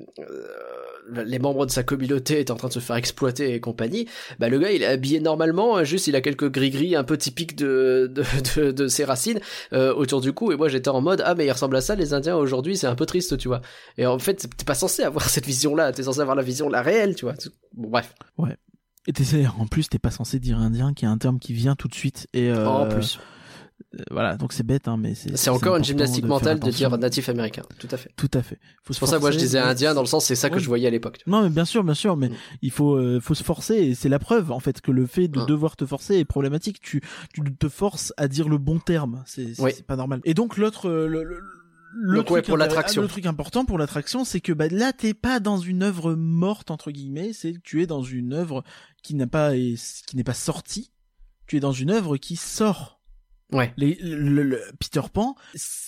B: les membres de sa communauté étaient en train de se faire exploiter et compagnie, bah le gars il est habillé normalement, euh, juste il a quelques gris-gris un peu typiques de, de, de, de ses racines euh, autour du cou, et moi j'étais en mode ah mais il ressemble à ça les Indiens aujourd'hui, c'est un peu triste tu vois. Et en fait t'es pas censé avoir (laughs) cette vision-là, t'es censé avoir la vision la réelle tu vois. Bon bref,
A: Et en plus, t'es pas censé dire indien, qui est un terme qui vient tout de suite. Et euh,
B: en plus.
A: euh, voilà, donc c'est bête, hein, mais c'est.
B: C'est encore une gymnastique
A: de
B: mentale de dire natif américain, tout à fait.
A: Tout à fait. Faut se
B: C'est pour ça que moi je disais indien dans le sens c'est ça que je voyais à l'époque.
A: Non, mais bien sûr, bien sûr, mais
B: Mm.
A: il faut, euh, faut se forcer, et c'est la preuve, en fait, que le fait de
B: Mm.
A: devoir te forcer est problématique. Tu, tu te forces à dire le bon terme. C'est,
B: Oui.
A: pas normal. Et donc, l'autre, euh, le, le, le
B: Donc, ouais,
A: truc
B: pour l'attraction.
A: Le truc important pour l'attraction, c'est que, bah, là, t'es pas dans une œuvre morte, entre guillemets, c'est que tu es dans une œuvre qui n'a pas, qui n'est pas sortie. Tu es dans une œuvre qui sort.
B: Ouais.
A: Les, le, le- Peter Pan,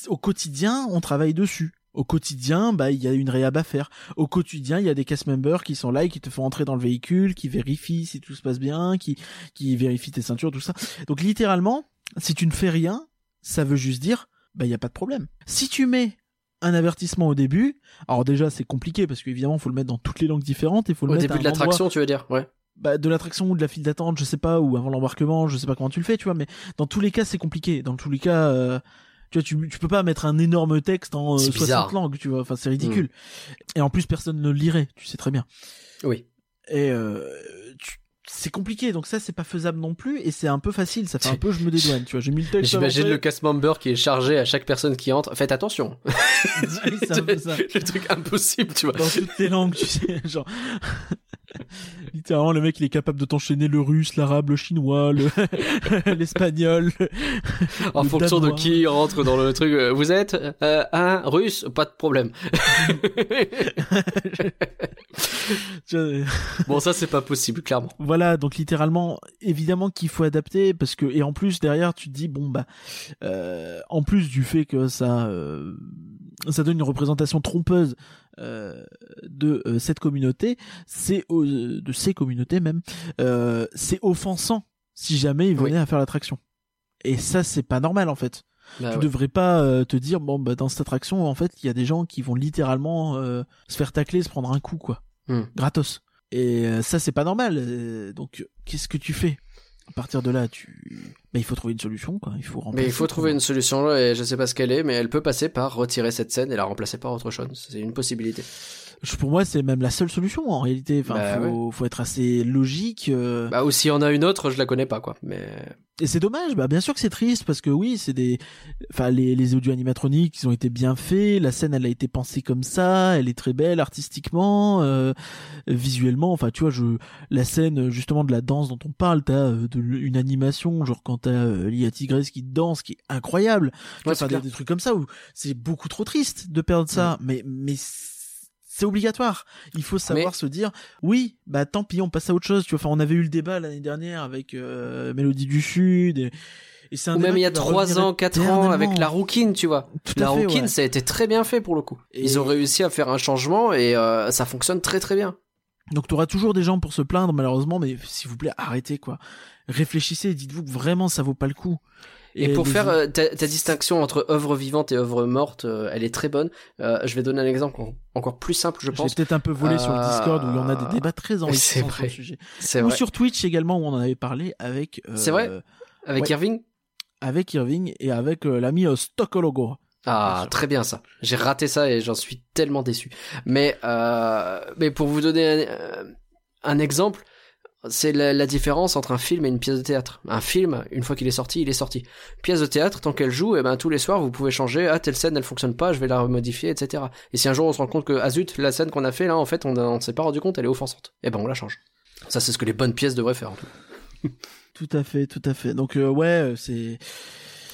A: au quotidien, on travaille dessus. Au quotidien, bah il y a une réhab à faire. Au quotidien, il y a des cast members qui sont là et qui te font entrer dans le véhicule, qui vérifient si tout se passe bien, qui qui vérifient tes ceintures, tout ça. Donc littéralement, si tu ne fais rien, ça veut juste dire bah il y a pas de problème. Si tu mets un avertissement au début, alors déjà c'est compliqué parce qu'évidemment faut le mettre dans toutes les langues différentes et faut le
B: Au
A: mettre
B: début
A: à
B: de
A: un endroit-
B: l'attraction tu veux dire, ouais.
A: bah, de l'attraction ou de la file d'attente, je sais pas, ou avant l'embarquement, je sais pas comment tu le fais, tu vois, mais dans tous les cas, c'est compliqué. Dans tous les cas, euh, tu vois, tu, tu peux pas mettre un énorme texte en euh,
B: C'est
A: 60
B: bizarre. Mm.
A: langues, tu vois, enfin, c'est ridicule. Et en plus, personne ne le lirait, tu sais très bien.
B: Oui.
A: Et euh, c'est compliqué, donc ça, c'est pas faisable non plus, et c'est un peu facile, ça fait un peu je me dédouane, tu vois, j'ai mis le texte.
B: J'imagine le cast member qui est chargé à chaque personne qui entre. Faites attention. (laughs)
A: Oui, c'est un peu ça.
B: le truc impossible, tu vois.
A: dans toutes les langues, tu sais, genre. (laughs) Littéralement, le mec, il est capable de t'enchaîner le russe, l'arabe, le chinois, le (laughs) l'espagnol.
B: En
A: le
B: fonction de qui rentre dans le truc. euh, Vous êtes euh, un russe, pas de problème. (laughs)
A: Vois,
B: bon, ça c'est pas possible, clairement.
A: Voilà, donc littéralement, évidemment qu'il faut adapter parce que et en plus derrière, tu te dis bon bah, euh, en plus du fait que ça, euh, ça donne une représentation trompeuse euh, de euh, cette communauté, c'est au- de ces communautés même, euh, c'est offensant si jamais ils venaient à faire l'attraction. Et ça, c'est pas normal en fait.
B: Bah
A: tu
B: ouais.
A: devrais pas euh, te dire bon bah dans cette attraction en fait il y a des gens qui vont littéralement euh, se faire tacler, se prendre un coup quoi,
B: Hmm.
A: gratos. Et euh, ça c'est pas normal. Euh, donc qu'est-ce que tu fais? À partir de là, tu bah, il faut trouver une solution quoi. Il faut
B: Mais il faut trouver une solution et je sais pas ce qu'elle est, mais elle peut passer par retirer cette scène et la remplacer par autre chose. C'est une possibilité.
A: Pour moi c'est même la seule solution en réalité. Enfin
B: Bah,
A: faut, faut être assez logique. euh,
B: Bah ou s'il y en a une autre, je la connais pas quoi. Mais
A: Et c'est dommage, bah bien sûr que c'est triste parce que oui, c'est des, enfin les les audio animatroniques, ils ont été bien faits, la scène elle a été pensée comme ça, elle est très belle artistiquement, euh, visuellement, enfin tu vois, je la scène justement de la danse dont on parle, t'as euh, de une animation genre quand t'as euh, Lia Tigresse qui danse, qui est incroyable, tu vois,
B: Ouais,
A: des,
B: clair.
A: des trucs comme ça où c'est beaucoup trop triste de perdre ça, mais mais c'est obligatoire. Il faut savoir se dire, oui, bah tant pis, on passe à autre chose. Tu vois, enfin, on avait eu le débat l'année dernière avec euh, Mélodie du Sud. Et, Et c'est un
B: Ou même il y a
A: qui va
B: 3
A: revenir
B: ans, 4 ans avec la Rouquine, tu vois.
A: Tout
B: La Rouquine,
A: ouais.
B: ça a été très bien fait pour le coup.
A: Et-
B: Ils ont réussi à faire un changement et euh, ça fonctionne très très bien.
A: Donc tu auras toujours des gens pour se plaindre malheureusement, mais s'il vous plaît arrêtez quoi. Réfléchissez, dites-vous que vraiment ça vaut pas le coup.
B: Et, pour faire euh, ta, ta distinction entre œuvre vivante et œuvre morte, euh, elle est très bonne. Euh, je vais donner un exemple en- encore plus simple, je
A: j'ai
B: pense.
A: peut-être un peu volé sur le
B: Euh,
A: Discord où en a des débats très (laughs) enrichissants sur le sujet.
B: C'est
A: Ou
B: vrai.
A: sur Twitch également où on en avait parlé avec euh,
B: C'est vrai Avec
A: ouais.
B: Irving
A: avec Irving et avec euh, l'ami euh, Stockologo. Bien
B: Ah, très bien ça. J'ai raté ça et j'en suis tellement déçu. Mais, euh, mais pour vous donner un, euh, un exemple, c'est la, différence entre un film et une pièce de théâtre. Un film, une fois qu'il est sorti, il est sorti. Pièce de théâtre, tant qu'elle joue, et ben tous les soirs vous pouvez changer. Ah telle scène elle fonctionne pas, je vais la remodifier, etc. Et si un jour on se rend compte que ah zut, la scène qu'on a fait là, en fait on, on s'est pas rendu compte, elle est offensante. Et ben on la change. Ça c'est ce que les bonnes pièces devraient faire. En tout. (laughs)
A: Tout à fait, tout à fait. Donc euh, ouais, euh, c'est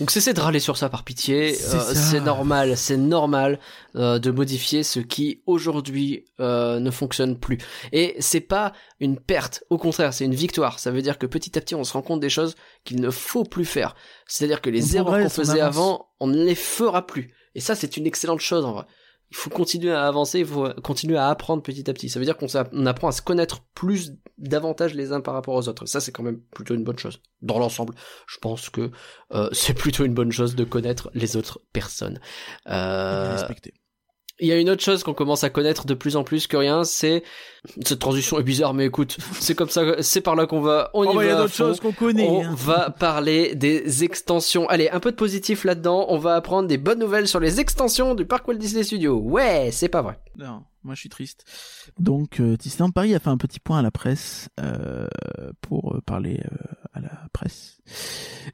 B: Donc cessez de râler sur ça par pitié.
A: C'est
B: Euh, c'est normal, c'est normal euh, de modifier ce qui aujourd'hui euh, ne fonctionne plus. Et c'est pas une perte, au contraire, c'est une victoire. Ça veut dire que petit à petit, on se rend compte des choses qu'il ne faut plus faire. C'est-à-dire que les
A: On
B: erreurs qu'on faisait
A: avance.
B: avant, on ne les fera plus. Et ça, c'est une excellente chose en vrai. Il faut continuer à avancer, il faut continuer à apprendre petit à petit. Ça veut dire qu'on apprend à se connaître plus davantage les uns par rapport aux autres. Ça, c'est quand même plutôt une bonne chose. Dans l'ensemble, je pense que euh, (laughs) c'est plutôt une bonne chose de connaître les autres personnes. Euh, il y a une autre chose qu'on commence à connaître de plus en plus que rien, c'est cette transition est bizarre, mais écoute, c'est comme ça, c'est par là qu'on va, on y
A: Oh, bah, il y
B: va.
A: a d'autres choses qu'on connaît.
B: On
A: hein.
B: va parler des extensions. Allez, un peu de positif là-dedans. On va apprendre des bonnes nouvelles sur les extensions du parc Walt Disney Studios. Ouais, c'est pas vrai.
A: Non, moi je suis triste. Donc euh, Disneyland Paris a fait un petit point à la presse euh, pour euh, parler euh, à la presse.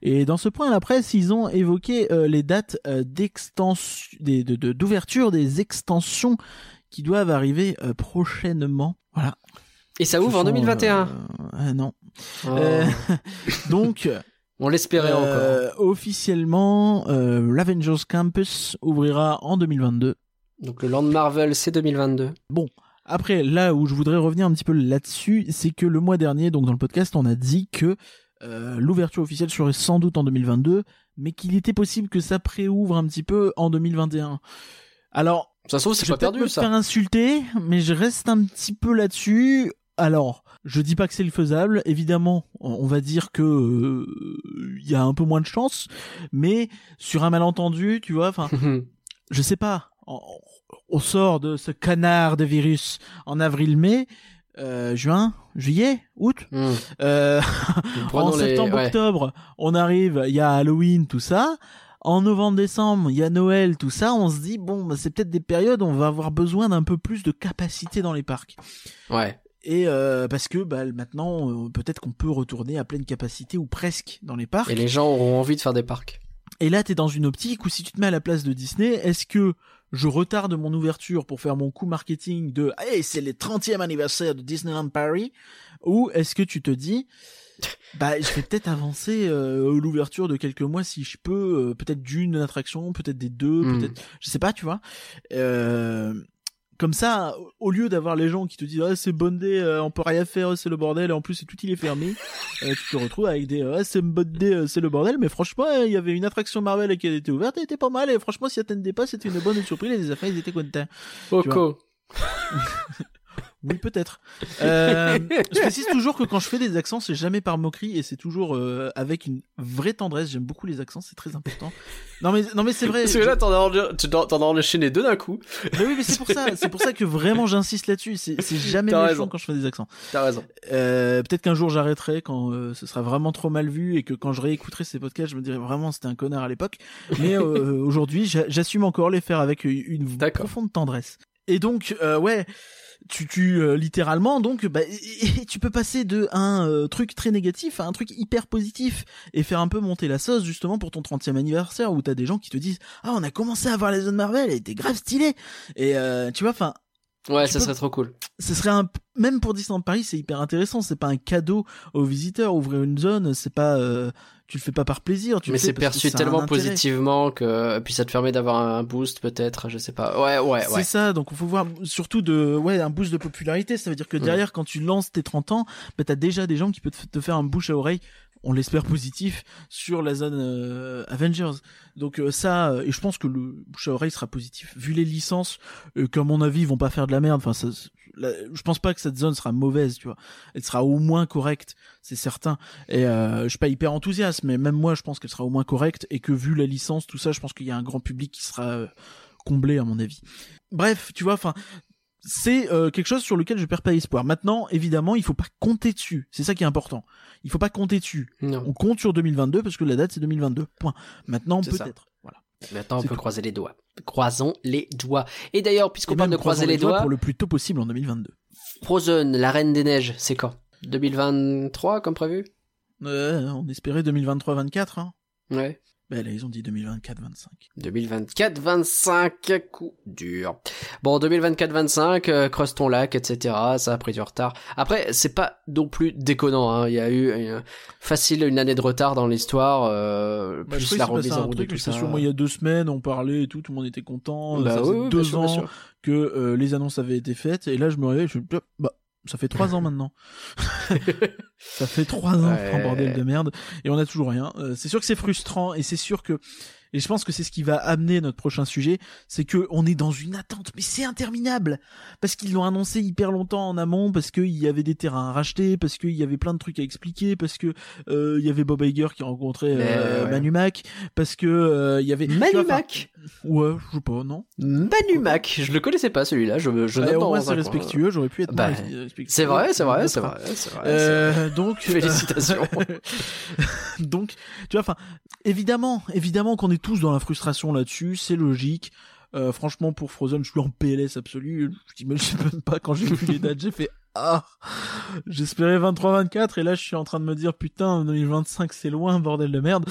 A: Et dans ce point à la presse, ils ont évoqué les dates d'extension, des- de- de- d'ouverture des extensions qui doivent arriver euh, prochainement. Voilà.
B: Et ça ouvre en
A: sont,
B: 2021.
A: euh, ah non.
B: Oh.
A: Euh, (laughs) donc, (laughs)
B: On l'espérait encore.
A: euh, officiellement, euh, l'Avengers Campus ouvrira en 2022.
B: Donc le Land Marvel, c'est 2022.
A: Après, là où je voudrais revenir un petit peu là-dessus, c'est que le mois dernier, donc dans le podcast, on a dit que euh, l'ouverture officielle serait sans doute en 2022, mais qu'il était possible que ça préouvre un petit peu en 2021. Alors,
B: Ça se trouve, c'est
A: je vais
B: pas perdu
A: me
B: ça.
A: faire insulter, mais je reste un petit peu là-dessus. Alors, je dis pas que c'est le faisable. Évidemment, on va dire que euh, il y a un peu moins de chance, mais sur un malentendu, tu vois, enfin, (laughs) je sais pas, on, on sort de ce canard de virus en avril-mai, euh, juin, juillet, août.
B: Hmm.
A: Euh, (laughs) en
B: les-
A: septembre,
B: ouais.
A: octobre, on arrive, il y a Halloween, tout ça. En novembre, décembre, il y a Noël, tout ça. On se dit bon, bah, c'est peut-être des périodes où on va avoir besoin d'un peu plus de capacité dans les parcs.
B: Ouais.
A: Et euh, parce que bah, maintenant, euh, peut-être qu'on peut retourner à pleine capacité ou presque dans les parcs.
B: Et les gens auront envie de faire des parcs.
A: Et là, t'es dans une optique où si tu te mets à la place de Disney, est-ce que je retarde mon ouverture pour faire mon coup marketing de hey, c'est le 30e anniversaire de Disneyland Paris? Ou est-ce que tu te dis (laughs) bah je vais peut-être avancer euh, l'ouverture de quelques mois si je peux euh, peut-être d'une attraction, peut-être des deux,
B: Hmm.
A: peut-être je sais pas, tu vois. Euh, comme ça, au lieu d'avoir les gens qui te disent ah, c'est bondé, euh, on peut rien faire, c'est le bordel, et en plus tout il est fermé, (laughs) euh, tu te retrouves avec des ah, c'est bondé, c'est le bordel, mais franchement il y avait une attraction Marvel qui était ouverte, elle était pas mal, et franchement si elle attendait pas, c'était une bonne surprise, les affaires ils étaient contents.
B: Coco. (laughs)
A: Oui peut-être. Euh, je précise toujours que quand je fais des accents, c'est jamais par moquerie et c'est toujours euh, avec une vraie tendresse. J'aime beaucoup les accents, c'est très important. Non mais non mais c'est vrai.
B: Parce que là, t'en as, enchaîné deux d'un coup.
A: Mais oui mais c'est pour ça, c'est pour ça que vraiment j'insiste là-dessus. C'est jamais méchant
B: raison.
A: quand je fais des accents.
B: T'as raison.
A: Euh, peut-être qu'un jour j'arrêterai quand euh, ce sera vraiment trop mal vu et que quand je réécouterai ces podcasts, je me dirai vraiment c'était un connard à l'époque. Mais euh, aujourd'hui, j'a- j'assume encore les faire avec une profonde tendresse. Et donc, ouais, tu, tu euh, littéralement, donc, bah, et- et tu peux passer de un euh, truc très négatif à un truc hyper positif et faire un peu monter la sauce justement pour ton 30e anniversaire où t'as des gens qui te disent ah on a commencé à voir les zones Marvel, elle était grave stylée et euh, tu vois, enfin
B: Ouais, ça
A: peux-
B: serait trop cool.
A: ce serait un même pour Disneyland Paris c'est hyper intéressant c'est pas un cadeau aux visiteurs ouvrir une zone c'est pas euh, tu le fais pas par plaisir tu
B: Mais c'est perçu tellement positivement que puis ça te permet d'avoir un boost peut-être, je sais pas. Ouais, ouais,
A: c'est
B: ouais.
A: ça donc il faut voir surtout de ouais un boost de popularité ça veut dire que
B: Mm.
A: derrière quand tu lances tes 30 ans bah t'as déjà des gens qui peuvent te faire un bouche à oreille on l'espère positif sur la zone euh, Avengers. Donc euh, ça, euh, et je pense que le bouche à oreille sera positif. Vu les licences, euh, qu'à mon avis ils vont pas faire de la merde. Enfin, ça, la- je pense pas que cette zone sera mauvaise, tu vois. Elle sera au moins correcte, c'est certain. Et euh, je suis pas hyper enthousiaste, mais même moi, je pense qu'elle sera au moins correcte et que vu la licence, tout ça, je pense qu'il y a un grand public qui sera euh, comblé à mon avis. Bref, tu vois, enfin. C'est euh, quelque chose sur lequel je perds pas espoir. Maintenant, évidemment, il faut pas compter dessus. C'est ça qui est important. Il faut pas compter dessus.
B: Non.
A: On compte sur 2022 parce que la date c'est 2022. Point. Maintenant, peut-être. Voilà.
B: Maintenant, on peut
A: tout.
B: croiser les doigts. Croisons les doigts. Et d'ailleurs, puisqu'on
A: Et
B: parle de
A: même
B: croiser
A: croisons
B: les doigts,
A: pour le plus tôt possible en 2022.
B: Frozen, la Reine des Neiges, c'est quand? 2023 comme prévu?
A: Euh, on espérait 2023-24. Hein.
B: Ouais.
A: Ben là, ils ont dit 2024-25.
B: 2024-25, coup dur. Bon, 2024-25, euh, creuse ton lac, etc. Ça a pris du retard. Après, c'est pas non plus déconnant. Hein. Il y a eu euh, facile une année de retard dans l'histoire, euh,
A: Bah,
B: plus la remise en route de tout ça.
A: sûr, moi, il y a deux semaines, on parlait et tout, tout le monde était content.
B: Bah
A: ça
B: oui,
A: faisait
B: oui,
A: deux
B: sûr,
A: ans que euh, les annonces avaient été faites, et là, je me réveille, je me dis, bah, ça fait trois ans maintenant. (laughs) ça fait trois ans,
B: Ouais.
A: en bordel de merde, et on a toujours rien. Euh, c'est sûr que c'est frustrant, et c'est sûr que, et je pense que c'est ce qui va amener notre prochain sujet, c'est que on est dans une attente, mais c'est interminable, parce qu'ils l'ont annoncé hyper longtemps en amont, parce qu'il y avait des terrains à racheter, parce qu'il y avait plein de trucs à expliquer, parce que euh, il y avait Bob Iger qui rencontrait euh,
B: ouais.
A: Manu Mac, parce que euh, il y avait enfin,
B: Manumac
A: Ouais, je sais pas, non.
B: Manumac Je le connaissais pas celui-là, je, je
A: Ouais, moins
B: un
A: c'est respectueux, j'aurais pu être
B: Bah,
A: respectueux.
B: C'est vrai, c'est vrai, c'est vrai, c'est vrai.
A: Euh, donc
B: Félicitations.
A: euh, (laughs) donc tu vois enfin évidemment évidemment qu'on est tous dans la frustration là-dessus c'est logique Euh, franchement pour Frozen je suis en PLS absolu je t'imagine même pas quand j'ai vu les dates j'ai fait ah j'espérais 23-24 et là je suis en train de me dire putain 2025 c'est loin bordel de merde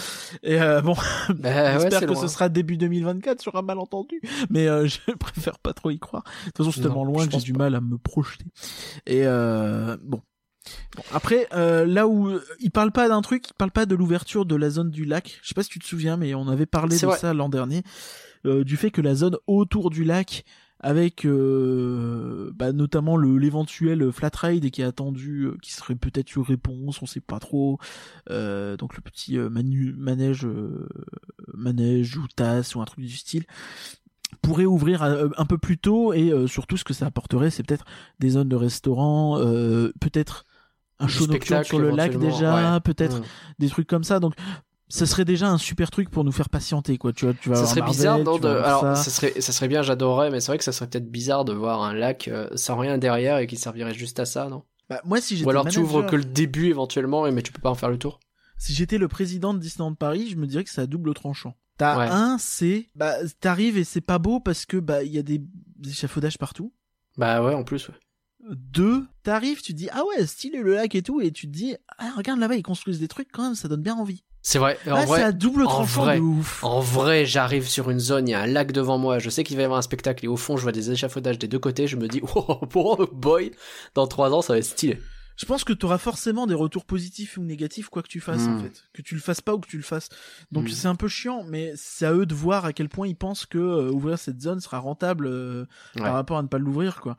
A: et euh, bon (laughs)
B: Bah
A: J'espère que
B: loin.
A: ce sera début 2024 sur un malentendu, mais euh, (laughs) je préfère pas trop y croire. De toute façon, c'est tellement loin que j'ai du mal à me projeter. Et euh, bon. Bon, Après, euh, là où euh, il parle pas d'un truc, il parle pas de l'ouverture de la zone du lac. Je sais pas si tu te souviens, mais on avait parlé de
B: vrai.
A: ça l'an dernier, euh, du fait que la zone autour du lac, avec euh, bah, notamment le l'éventuel flat ride qui est attendu, euh, qui serait peut-être une réponse, on sait pas trop. Euh, donc le petit euh, manu- manège, manège ou tasse ou un truc du style pourrait ouvrir un peu plus tôt et surtout ce que ça apporterait c'est peut-être des zones de restaurants euh, peut-être un show nocturne sur le lac déjà
B: ouais.
A: peut-être
B: Mm.
A: des trucs comme ça donc ça serait déjà un super truc pour nous faire patienter quoi tu vois tu vas
B: Ça serait
A: Marvel,
B: bizarre, non, de... alors
A: ça.
B: ça serait, ça serait bien, j'adorerais, mais c'est vrai que ça serait peut-être bizarre de voir un lac euh, sans rien derrière et qui servirait juste à ça, non?
A: Bah, moi si
B: Ou alors tu ouvres que le début éventuellement, mais tu peux pas en faire le tour?
A: si j'étais le président de Disneyland Paris je me dirais que c'est à double tranchant t'as
B: Ouais.
A: un c'est bah t'arrives et c'est pas beau parce que bah il y a des, des échafaudages partout
B: Bah ouais, en plus. ouais.
A: Deux, t'arrives, tu te dis ah ouais stylé le lac et tout et tu te dis ah regarde là-bas ils construisent des trucs quand même ça donne bien envie.
B: C'est vrai. En
A: c'est
B: vrai,
A: à double
B: en
A: tranchant
B: vrai,
A: de ouf.
B: En vrai, j'arrive sur une zone, il y a un lac devant moi, je sais qu'il va y avoir un spectacle et au fond, je vois des échafaudages des deux côtés, je me dis, (laughs) oh, oh boy, dans trois ans, ça va être stylé.
A: Je pense que t'auras forcément des retours positifs ou négatifs quoi que tu fasses en fait, que tu le fasses pas ou que tu le fasses. Donc
B: Mm.
A: c'est un peu chiant mais c'est à eux de voir à quel point ils pensent que euh, ouvrir cette zone sera rentable euh,
B: Ouais.
A: par rapport à ne pas l'ouvrir quoi.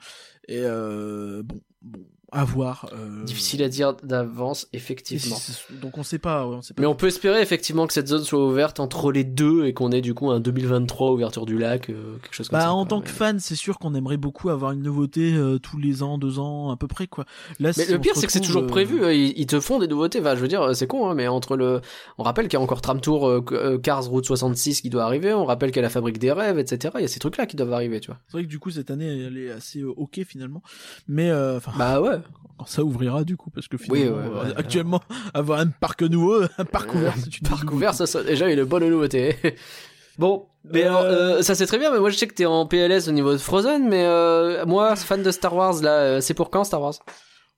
A: Et euh, bon bon à voir. euh,
B: Difficile à dire d'avance, effectivement.
A: Donc on sait pas, ouais, on sait pas.
B: Mais on peut espérer effectivement que cette zone soit ouverte entre les deux et qu'on ait du coup un 2023 ouverture du lac, euh, quelque chose comme
A: Bah
B: ça.
A: en
B: quoi.
A: tant
B: Mais-
A: que fan, c'est sûr qu'on aimerait beaucoup avoir une nouveauté euh, tous les ans, deux ans à peu près quoi. Là,
B: Mais
A: si
B: le pire, c'est que c'est toujours
A: euh,
B: prévu. euh, Ils, ils te font des nouveautés. Enfin, je veux dire, c'est con, hein, mais entre le, on rappelle qu'il y a encore Tram Tour, Cars Route 66 qui doit arriver. On rappelle qu'il y a la Fabrique des rêves, etc. Il y a ces trucs-là qui doivent arriver, tu vois.
A: C'est vrai que du coup cette année elle est assez euh, ok finalement, mais euh, enfin
B: Bah ouais.
A: Quand ça ouvrira du coup parce que
B: Oui,
A: finalement
B: ouais,
A: euh,
B: ouais,
A: actuellement (laughs) avoir un parc nouveau, un parc
B: Euh,
A: ouvert, c'est une
B: Parc ouvert, ça, ça déjà une bonne nouveauté. (laughs) bon, mais
A: Euh,
B: alors, euh, ça c'est très bien. Mais moi, je sais que t'es en PLS au niveau de Frozen, mais euh, moi, fan de Star Wars, là, euh, c'est pour quand Star Wars?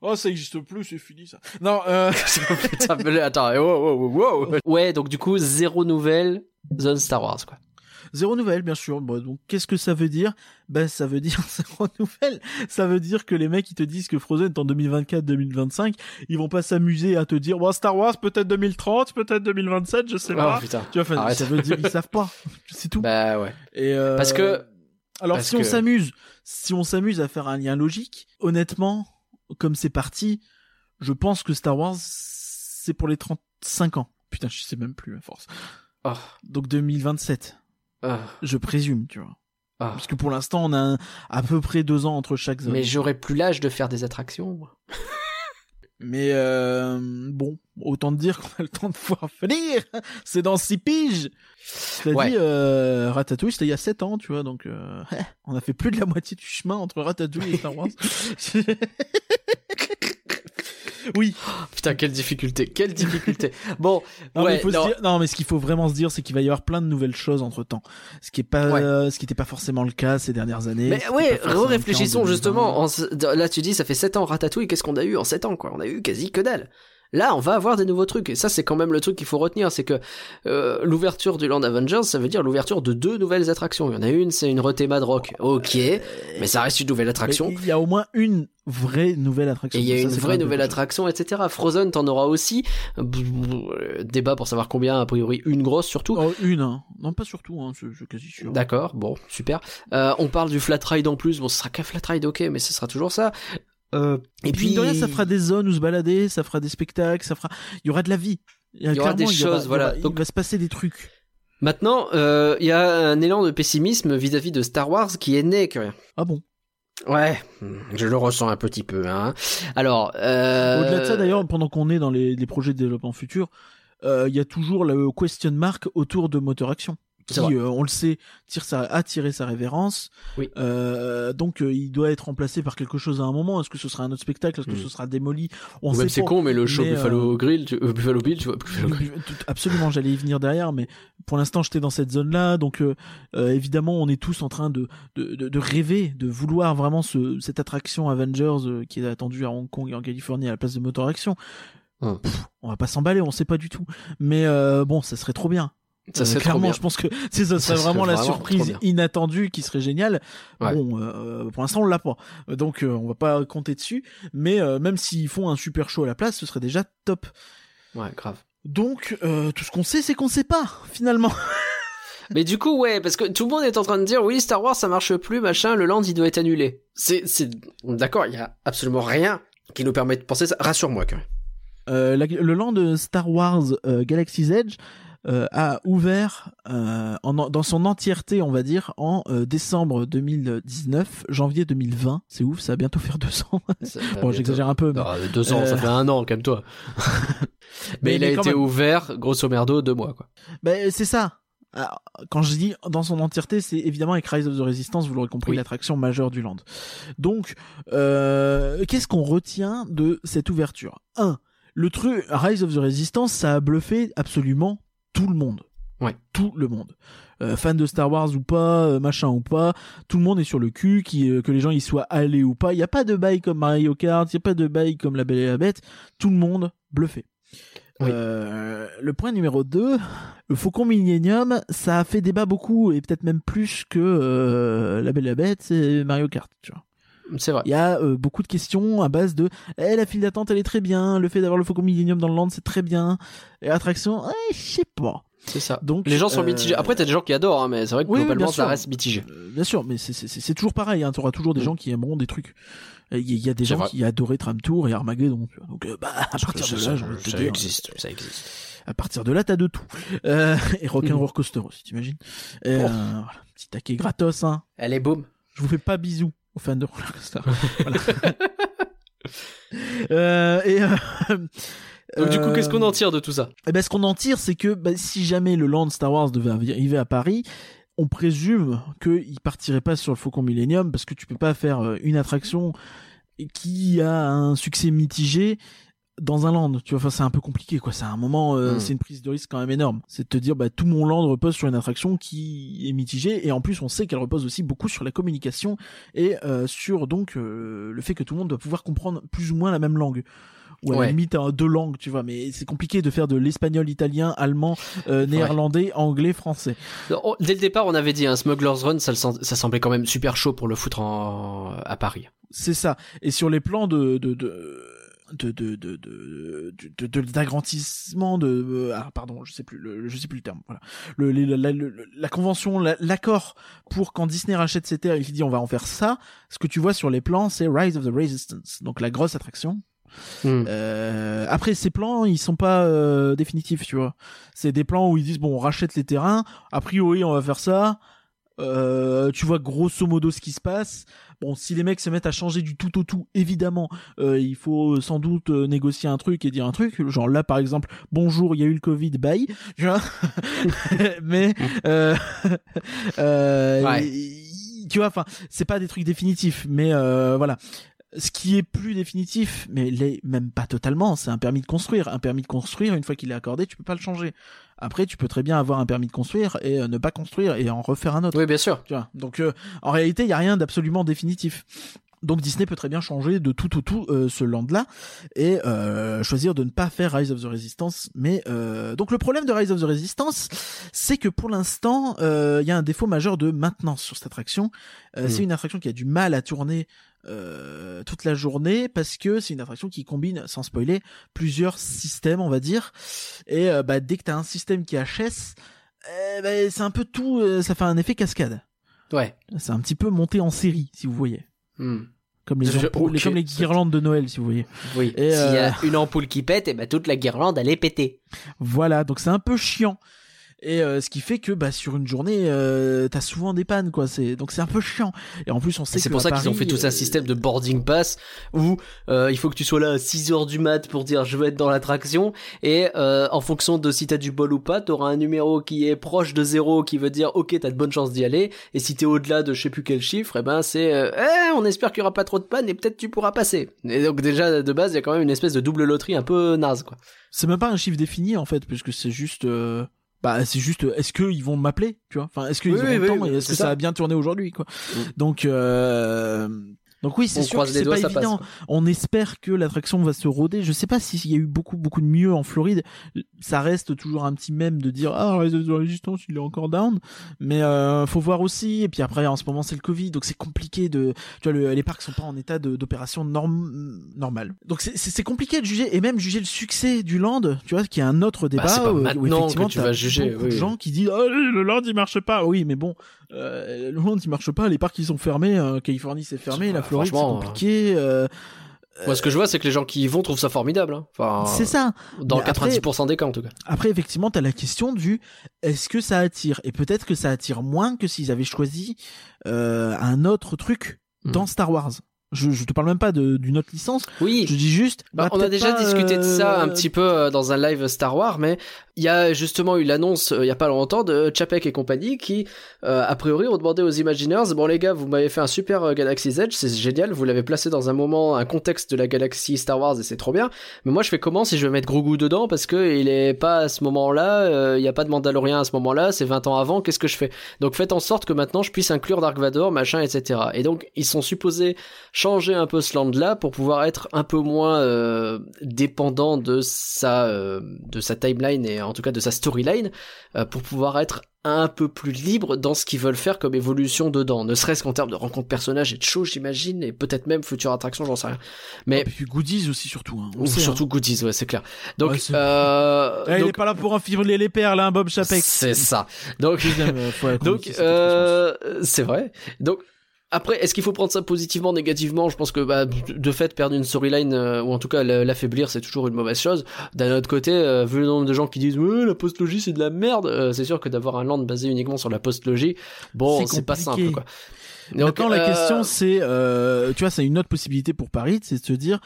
A: Oh ça existe plus, c'est fini ça. Non, euh... (laughs)
B: Putain, mais Attends, wow, wow, wow. Ouais, donc du coup, zéro nouvelle zone Star Wars, quoi.
A: Zéro nouvelle, bien sûr. Bon, donc, qu'est-ce que ça veut dire? Ben, ça veut dire (laughs) zéro nouvelle. Ça veut dire que les mecs, ils te disent que Frozen est en 2024-2025. Ils vont pas s'amuser à te dire, Star Wars, peut-être 2030, peut-être 2027, je sais
B: Oh
A: pas.
B: putain.
A: Tu vois, enfin, ça veut dire, ils savent pas. (laughs) C'est tout.
B: Bah ouais.
A: Et euh,
B: Parce que-
A: alors,
B: parce
A: si on s'amuse, si on s'amuse à faire un lien logique, honnêtement, comme c'est parti, je pense que Star Wars, c'est pour les 30 5 ans. Putain, je sais même plus à force.
B: Oh.
A: Donc 2027,
B: Ah,
A: je présume, tu vois.
B: ah.
A: Parce que pour l'instant, on a un- à peu près deux ans entre chaque zone.
B: Mais j'aurais plus l'âge de faire des attractions. moi. (laughs)
A: Mais euh, bon, autant te dire qu'on a le temps de voir venir. C'est dans six piges. Cela
B: Ouais.
A: dit, euh, Ratatouille, c'était il y a 7 ans, tu vois, donc euh, (laughs) on a fait plus de la moitié du chemin entre Ratatouille et Star Wars. (laughs) oui. (gasps)
B: Putain, quelle difficulté, quelle difficulté. Bon,
A: Non, mais
B: ouais,
A: il faut se
B: non.
A: dire- non, mais ce qu'il faut vraiment se dire, c'est qu'il va y avoir plein de nouvelles choses entre temps. Ce qui est pas,
B: Ouais.
A: euh, ce qui n'était pas forcément le cas ces dernières années.
B: Mais ouais, réfléchissons
A: 2020.
B: justement. En là, tu dis, ça fait 7 ans Ratatouille, qu'est-ce qu'on a eu en 7 ans, quoi? On a eu quasi que dalle. Là, on va avoir des nouveaux trucs. Et ça, c'est quand même le truc qu'il faut retenir. C'est que euh, l'ouverture du Land Avengers, ça veut dire l'ouverture de deux nouvelles attractions. Il y en a une, c'est une rethéma de rock. Ok, mais ça reste une nouvelle attraction.
A: Il y a au moins une vraie nouvelle attraction.
B: Et il y a
A: Ça,
B: une
A: c'est
B: vraie nouvelle attraction, etc. Frozen, t'en auras aussi. Euh, Débat pour savoir combien, a priori, une grosse surtout.
A: Oh, une, hein. Non, pas surtout, hein. Suis quasi sûr.
B: D'accord, bon, super. Euh, on parle du flat ride en plus. Bon, ce sera qu'un flat ride, ok, mais ce sera toujours ça. Euh, et puis,
A: puis, de rien, ça fera des zones où se balader, ça fera des spectacles, ça fera. Il y aura de la vie. Il
B: y aura des choses, voilà.
A: Il,
B: Donc-
A: va se passer des trucs.
B: Maintenant, euh, il y a un élan de pessimisme vis-à-vis de Star Wars qui est né, que
A: Ah bon?
B: Ouais, je le ressens un petit peu. Hein. Alors, euh...
A: Au-delà de ça, d'ailleurs, pendant qu'on est dans les, les projets de développement futur, euh, il y a toujours le question mark autour de moteur action. Qui, euh, on le sait, tire sa, a tiré sa révérence.
B: Oui.
A: Euh, donc, euh, il doit être remplacé par quelque chose à un moment. Est-ce que ce sera un autre spectacle? Est-ce que
B: Mm.
A: ce sera démoli? On
B: Ou c'est con, mais le show
A: Mais,
B: Buffalo
A: euh,
B: Grill, tu... euh, (laughs) Buffalo Bill, tu vois, Buffalo (laughs) Grill.
A: Tout- Absolument, j'allais y venir derrière, mais pour l'instant, j'étais dans cette zone-là, donc euh, euh, évidemment, on est tous en train de, de, de, de rêver, de vouloir vraiment ce, cette attraction Avengers euh, qui est attendue à Hong Kong et en Californie à la place de Motor Action.
B: Hum.
A: Pff, on va pas s'emballer, on sait pas du tout. Mais euh, bon, ça serait trop bien.
B: Ça
A: Euh, clairement, je pense que (laughs) c'est ça
B: Ça
A: serait
B: serait
A: vraiment la
B: vraiment
A: surprise inattendue qui serait géniale.
B: Ouais.
A: Bon, euh, pour l'instant on l'a pas, donc euh, on va pas compter dessus. Mais euh, même s'ils font un super show à la place, ce serait déjà top.
B: Ouais, grave.
A: Donc euh, tout ce qu'on sait, c'est qu'on sait pas finalement. (laughs)
B: Mais du coup, ouais, parce que tout le monde est en train de dire oui, Star Wars, ça marche plus, machin, le land, il doit être annulé. C'est, c'est, d'accord, il y a absolument rien qui nous permet de penser ça. Rassure-moi, quand même.
A: Euh, la- le land de Star Wars euh, Galaxy's Edge euh, a ouvert euh, en, dans son entièreté, on va dire, en euh, décembre 2019, janvier 2020. C'est ouf, ça va bientôt faire deux ans. (laughs) bon, j'exagère un peu, mais,
B: Non, deux ans, ça
A: Euh,
B: fait un an, calme-toi. (laughs) mais,
A: Mais-
B: il a été
A: même.
B: ouvert, grosso merdo, deux mois, quoi.
A: Ben, c'est ça. Alors, quand je dis dans son entièreté, c'est évidemment avec Rise of the Resistance, vous l'aurez compris,
B: Oui.
A: l'attraction majeure du land. Donc, euh, qu'est-ce qu'on retient de cette ouverture? Un, le truc Rise of the Resistance, ça a bluffé absolument tout le monde.
B: Ouais.
A: Tout le monde. Euh, fan de Star Wars ou pas, euh, machin ou pas, tout le monde est sur le cul, qui, euh, que les gens y soient allés ou pas. Il n'y a pas de bail comme Mario Kart, il n'y a pas de bail comme La Belle et la Bête. Tout le monde bluffé.
B: Oui.
A: Le point numéro 2, le Faucon Millennium, ça a fait débat beaucoup et peut-être même plus que La Belle et la Bête et Mario Kart, tu vois.
B: C'est vrai.
A: Il y a euh, beaucoup de questions à base de eh, la file d'attente elle est très bien, le fait d'avoir le Faucon Millennium dans le land c'est très bien, et l'attraction, eh, je sais pas.
B: C'est ça.
A: Donc
B: Les gens sont
A: euh,
B: mitigés. Après, t'as des gens qui adorent, hein, mais c'est vrai que
A: oui,
B: globalement, ça
A: sûr.
B: reste mitigé.
A: Euh, bien sûr, mais c'est- toujours pareil, hein, tu auras toujours des
B: Mm.
A: gens qui aimeront des trucs. Il y, a- il y a des gens
B: vrai.
A: qui adoraient Tram Tour et Armageddon. Donc euh, bah, à partir de là,
B: ça
A: dire,
B: existe, ça existe.
A: à partir de là, t'as de tout. (laughs) Et Rock'n'Roller Coaster aussi, t'imagines voilà, Petit taquet gratos, hein.
B: Allez, boum.
A: Je vous fais pas bisous fans de. Voilà. (laughs) euh, et euh,
B: Donc, du coup,
A: euh,
B: qu'est-ce qu'on en tire de tout ça?
A: eh ben, ce qu'on en tire, c'est que bah, si jamais le land Star Wars devait arriver à Paris, on présume qu'il partirait pas sur le Faucon Millennium parce que tu peux pas faire euh, une attraction qui a un succès mitigé dans un land. Tu vois, enfin, c'est un peu compliqué, quoi. C'est un moment, euh,
B: Mm.
A: c'est une prise de risque quand même énorme. C'est de te dire, bah, tout mon land repose sur une attraction qui est mitigée et en plus, on sait qu'elle repose aussi beaucoup sur la communication et euh, sur donc euh, le fait que tout le monde doit pouvoir comprendre plus ou moins la même langue ou à la
B: Ouais.
A: limite hein, deux langues, tu vois. Mais c'est compliqué de faire de l'espagnol, italien, allemand, euh, néerlandais, anglais, français.
B: Dès le départ, on avait dit un Smuggler's Run, ça, ça semblait quand même super chaud pour le foutre en... à Paris.
A: C'est ça. Et sur les plans de de de de de de de de- de- d'agrandissement de euh, ah pardon je sais plus le, je sais plus le terme voilà le, les- la, la, le- la convention la- l'accord pour quand Disney rachète ses terres il dit on va en faire ça ce que tu vois sur les plans c'est Rise of the Resistance donc la grosse attraction
B: Hmm.
A: Euh, après, ces plans, ils sont pas euh, définitifs, tu vois. C'est des plans où ils disent bon, on rachète les terrains. A priori, on va faire ça. Euh, tu vois grosso modo ce qui se passe. Bon, si les mecs se mettent à changer du tout au tout, évidemment, euh, il faut sans doute euh, négocier un truc et dire un truc. Genre là, par exemple, bonjour, il y a eu le Covid, bye. Tu vois? (laughs) Mais euh, (laughs) euh,
B: Ouais.
A: tu vois, enfin, c'est pas des trucs définitifs, mais euh, voilà. Ce qui est plus définitif, mais l'est même pas totalement, c'est un permis de construire. Un permis de construire, une fois qu'il est accordé, tu peux pas le changer. Après, tu peux très bien avoir un permis de construire et euh, ne pas construire et en refaire un autre.
B: Oui, bien sûr.
A: Tu vois. Donc euh, en réalité, il y a rien d'absolument définitif. Donc Disney peut très bien changer de tout au tout euh, ce land-là et euh, choisir de ne pas faire Rise of the Resistance. Mais euh, donc le problème de Rise of the Resistance, c'est que pour l'instant, euh, il y a un défaut majeur de maintenance sur cette attraction. Euh,
B: Mm.
A: C'est une attraction qui a du mal à tourner euh, toute la journée parce que c'est une attraction qui combine, sans spoiler, plusieurs systèmes, on va dire. Et euh, bah, dès que t'as un système qui HS, eh ben, c'est un peu tout, euh, ça fait un effet cascade.
B: Ouais.
A: C'est un petit peu monté en série, si vous voyez.
B: Hmm.
A: Comme les, ampoules-
B: ok.
A: comme les guirlandes de Noël, si vous voyez.
B: Oui. S'il y a une ampoule qui pète, et ben toute la guirlande elle est pétée.
A: Voilà, donc c'est un peu chiant. Et euh, ce qui fait que bah sur une journée, euh, t'as souvent des pannes, quoi. C'est donc c'est un peu chiant. Et en plus, on sait
B: C'est pour ça qu'ils ont fait tout
A: euh,
B: un système de boarding pass où euh, il faut que tu sois là à 6 heures du mat pour dire je veux être dans l'attraction et euh, en fonction de si t'as du bol ou pas, t'auras un numéro qui est proche de zéro qui veut dire ok t'as de bonnes chances d'y aller et si t'es au-delà de je sais plus quel chiffre, et ben c'est euh, eh, on espère qu'il y aura pas trop de panne et peut-être tu pourras passer. Et donc déjà de base il y a quand même une espèce de double loterie un peu naze quoi.
A: C'est même pas un chiffre défini en fait, puisque c'est juste. euh, Bah, c'est juste, est-ce qu'ils vont m'appeler, tu vois? Enfin, est-ce qu'ils
B: Oui, oui,
A: le temps
B: oui,
A: et est-ce que ça.
B: ça.
A: a bien tourné aujourd'hui, quoi?
B: Mm.
A: Donc, euh... donc oui, c'est sûr que c'est pas évident. On espère que l'attraction va se roder. Je sais pas s'il y a eu beaucoup, beaucoup de mieux en Floride. Ça reste toujours un petit mème de dire ah Resistance il est encore down, mais euh, faut voir aussi. Et puis après, en ce moment c'est le Covid, donc c'est compliqué de. Tu vois, le- les parcs sont pas en état d'opération norm... normale. Donc c'est- compliqué de juger et même juger le succès du land. Tu vois, qui est un autre débat.
B: Bah, c'est pas
A: où- où effectivement,
B: que tu vas juger,
A: beaucoup de
B: oui.
A: gens qui disent oh, le land il marche pas. Oui, mais bon, euh, le land il marche pas. Les parcs ils sont fermés. euh, Californie c'est fermé. La Floride c'est compliqué. euh,
B: Moi ce que je vois c'est que les gens qui y vont trouvent ça formidable. hein. Enfin
A: c'est ça.
B: dans
A: Mais après-
B: 90% des cas en tout cas.
A: Après, effectivement, t'as la question du est-ce que ça attire? Et peut-être que ça attire moins que s'ils avaient choisi euh, un autre truc dans
B: Mhm.
A: Star Wars. Je, je te parle même pas d'une autre licence.
B: Oui.
A: Je dis juste.
B: Bah,
A: bah,
B: on a déjà discuté de ça
A: euh,
B: un petit peu euh, dans un live Star Wars, mais il y a justement eu l'annonce euh, il y a pas longtemps de Chapek et compagnie qui, euh, a priori, ont demandé aux Imagineers bon les gars, vous m'avez fait un super euh, Galaxy's Edge, c'est génial, vous l'avez placé dans un moment, un contexte de la galaxie Star Wars et c'est trop bien. Mais moi je fais comment si je vais mettre Grogu dedans parce que il est pas à ce moment-là, euh, il y a pas de Mandalorien à ce moment-là, c'est 20 ans avant, qu'est-ce que je fais? Donc faites en sorte que maintenant je puisse inclure Dark Vador, machin, etc. Et donc ils sont supposés changer un peu ce land-là pour pouvoir être un peu moins dépendant de sa de sa timeline et en tout cas de sa storyline euh, pour pouvoir être un peu plus libre dans ce qu'ils veulent faire comme évolution dedans, ne serait-ce qu'en termes de rencontres personnages et de shows, j'imagine, et peut-être même future attraction, j'en sais rien. Mais
A: Et puis goodies aussi surtout. Hein.
B: Ou
A: sait,
B: surtout
A: hein.
B: goodies, ouais, c'est clair. Donc,
A: Ouais,
B: euh,
A: Eh, il est pas là pour enfiler les perles, hein, Bob Chapek.
B: c'est ça. Donc,
A: euh, (laughs)
B: donc, euh, c'est vrai. Donc, après, est-ce qu'il faut prendre ça positivement, négativement? Je pense que, bah, de fait, perdre une storyline euh, ou en tout cas la- l'affaiblir, c'est toujours une mauvaise chose. D'un autre côté, euh, vu le nombre de gens qui disent ouais, la postlogie c'est de la merde, euh, c'est sûr que d'avoir un land basé uniquement sur la postlogie, bon,
A: C'est
B: pas simple, quoi.
A: Maintenant, la
B: euh,
A: question, c'est, euh, tu vois, c'est une autre possibilité pour Paris, c'est de se dire,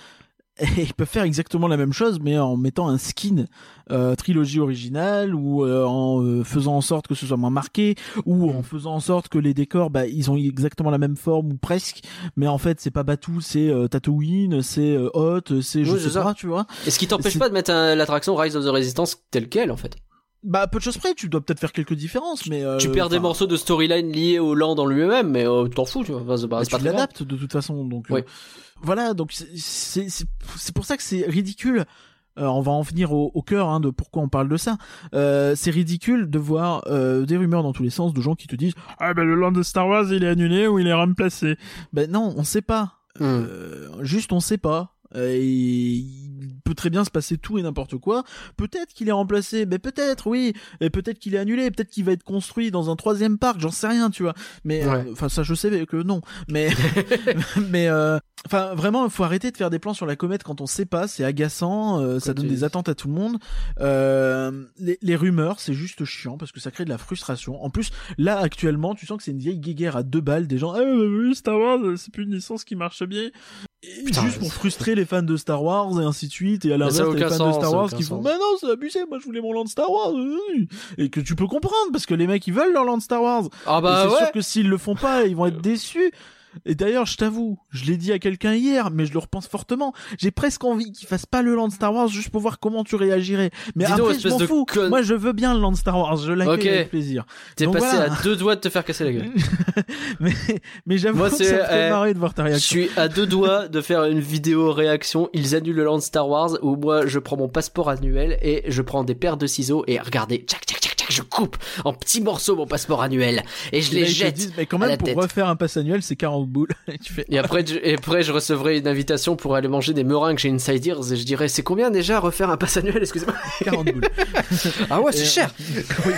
A: (laughs) ils peuvent faire exactement la même chose, mais en mettant un skin euh, trilogie originale ou euh, en euh, faisant en sorte que ce soit moins marqué ou en faisant en sorte que les décors, bah, ils ont exactement la même forme ou presque, mais en fait, c'est pas Batuu, c'est Tatooine, c'est Hoth, c'est je
B: Oui,
A: sais
B: ça.
A: pas, tu vois.
B: Est-ce qui t'empêche pas de mettre l'attraction Rise of the Resistance telle quelle, en fait
A: Bah, peu de choses près, tu dois peut-être faire quelques différences, mais euh,
B: Tu perds des morceaux de storyline liés au land en lui-même, mais euh, t'en fous, tu vois. Enfin,
A: Bah, tu l'adaptes de toute façon donc euh,
B: Oui.
A: Voilà donc c'est- pour ça que c'est ridicule Euh, on va en venir au, au cœur hein, de pourquoi on parle de ça. Euh, c'est ridicule de voir euh, des rumeurs dans tous les sens de gens qui te disent ah ben le land de Star Wars il est annulé ou il est remplacé. Ben non, on sait pas.
B: Hmm.
A: Euh, juste on sait pas. Euh, et peut très bien se passer tout et n'importe quoi. Peut-être qu'il est remplacé, mais peut-être, oui. Et peut-être qu'il est annulé, peut-être qu'il va être construit dans un troisième parc, j'en sais rien, tu vois. Mais
B: Ouais.
A: enfin ça je sais que non. Mais (laughs) (laughs) mais euh, enfin vraiment il faut arrêter de faire des plans sur la comète quand on sait pas, c'est agaçant, euh, ça donne des attentes à tout le monde. Euh, les, les rumeurs c'est juste chiant parce que ça crée de la frustration. En plus là actuellement tu sens que c'est une vieille guéguerre à deux balles des gens. Ah oui Star Wars c'est plus une licence qui marche bien. Et
B: Putain,
A: juste pour frustrer les fans de Star Wars et ainsi de suite et à l'inverse les fans
B: sens,
A: de Star Wars qui font mais non c'est abusé moi je voulais mon land Star Wars euh, et que tu peux comprendre parce que les mecs ils veulent leur land Star Wars
B: Ah bah
A: c'est
B: ouais.
A: sûr que s'ils le font pas, ils vont être déçus. Et d'ailleurs, je t'avoue, je l'ai dit à quelqu'un hier, mais je le repense fortement. J'ai presque envie qu'ils fassent pas le land Star Wars juste pour voir comment tu réagirais. Mais
B: Dis donc,
A: après, je
B: espèce
A: m'en fous.
B: con-
A: Moi, je veux bien le land Star Wars. Je l'accueille
B: Ok.
A: avec plaisir.
B: T'es
A: Donc
B: passé
A: voilà.
B: à deux doigts de te faire casser la gueule. (laughs)
A: mais, mais j'avoue que
B: c'est-
A: ça me fait
B: eh,
A: marrer de voir ta
B: Je
A: réaction.
B: suis à deux doigts de faire une vidéo réaction. Ils annulent le land Star Wars où moi je prends mon passeport annuel et je prends des paires de ciseaux et regardez, tchac tchac tchac tchac, je coupe en petits morceaux mon passeport annuel et je
A: Et
B: les jette.
A: disent, mais quand
B: à la
A: même, pour
B: tête.
A: refaire un pass annuel, c'est 40 boules. (laughs) Et tu fais,
B: Et après, je, et après, je recevrai une invitation pour aller manger des meringues chez Insiders et je dirais, c'est combien déjà refaire un pass annuel, excusez-moi (laughs)
A: 40 boules. (laughs)
B: Ah ouais, c'est cher
A: Oui.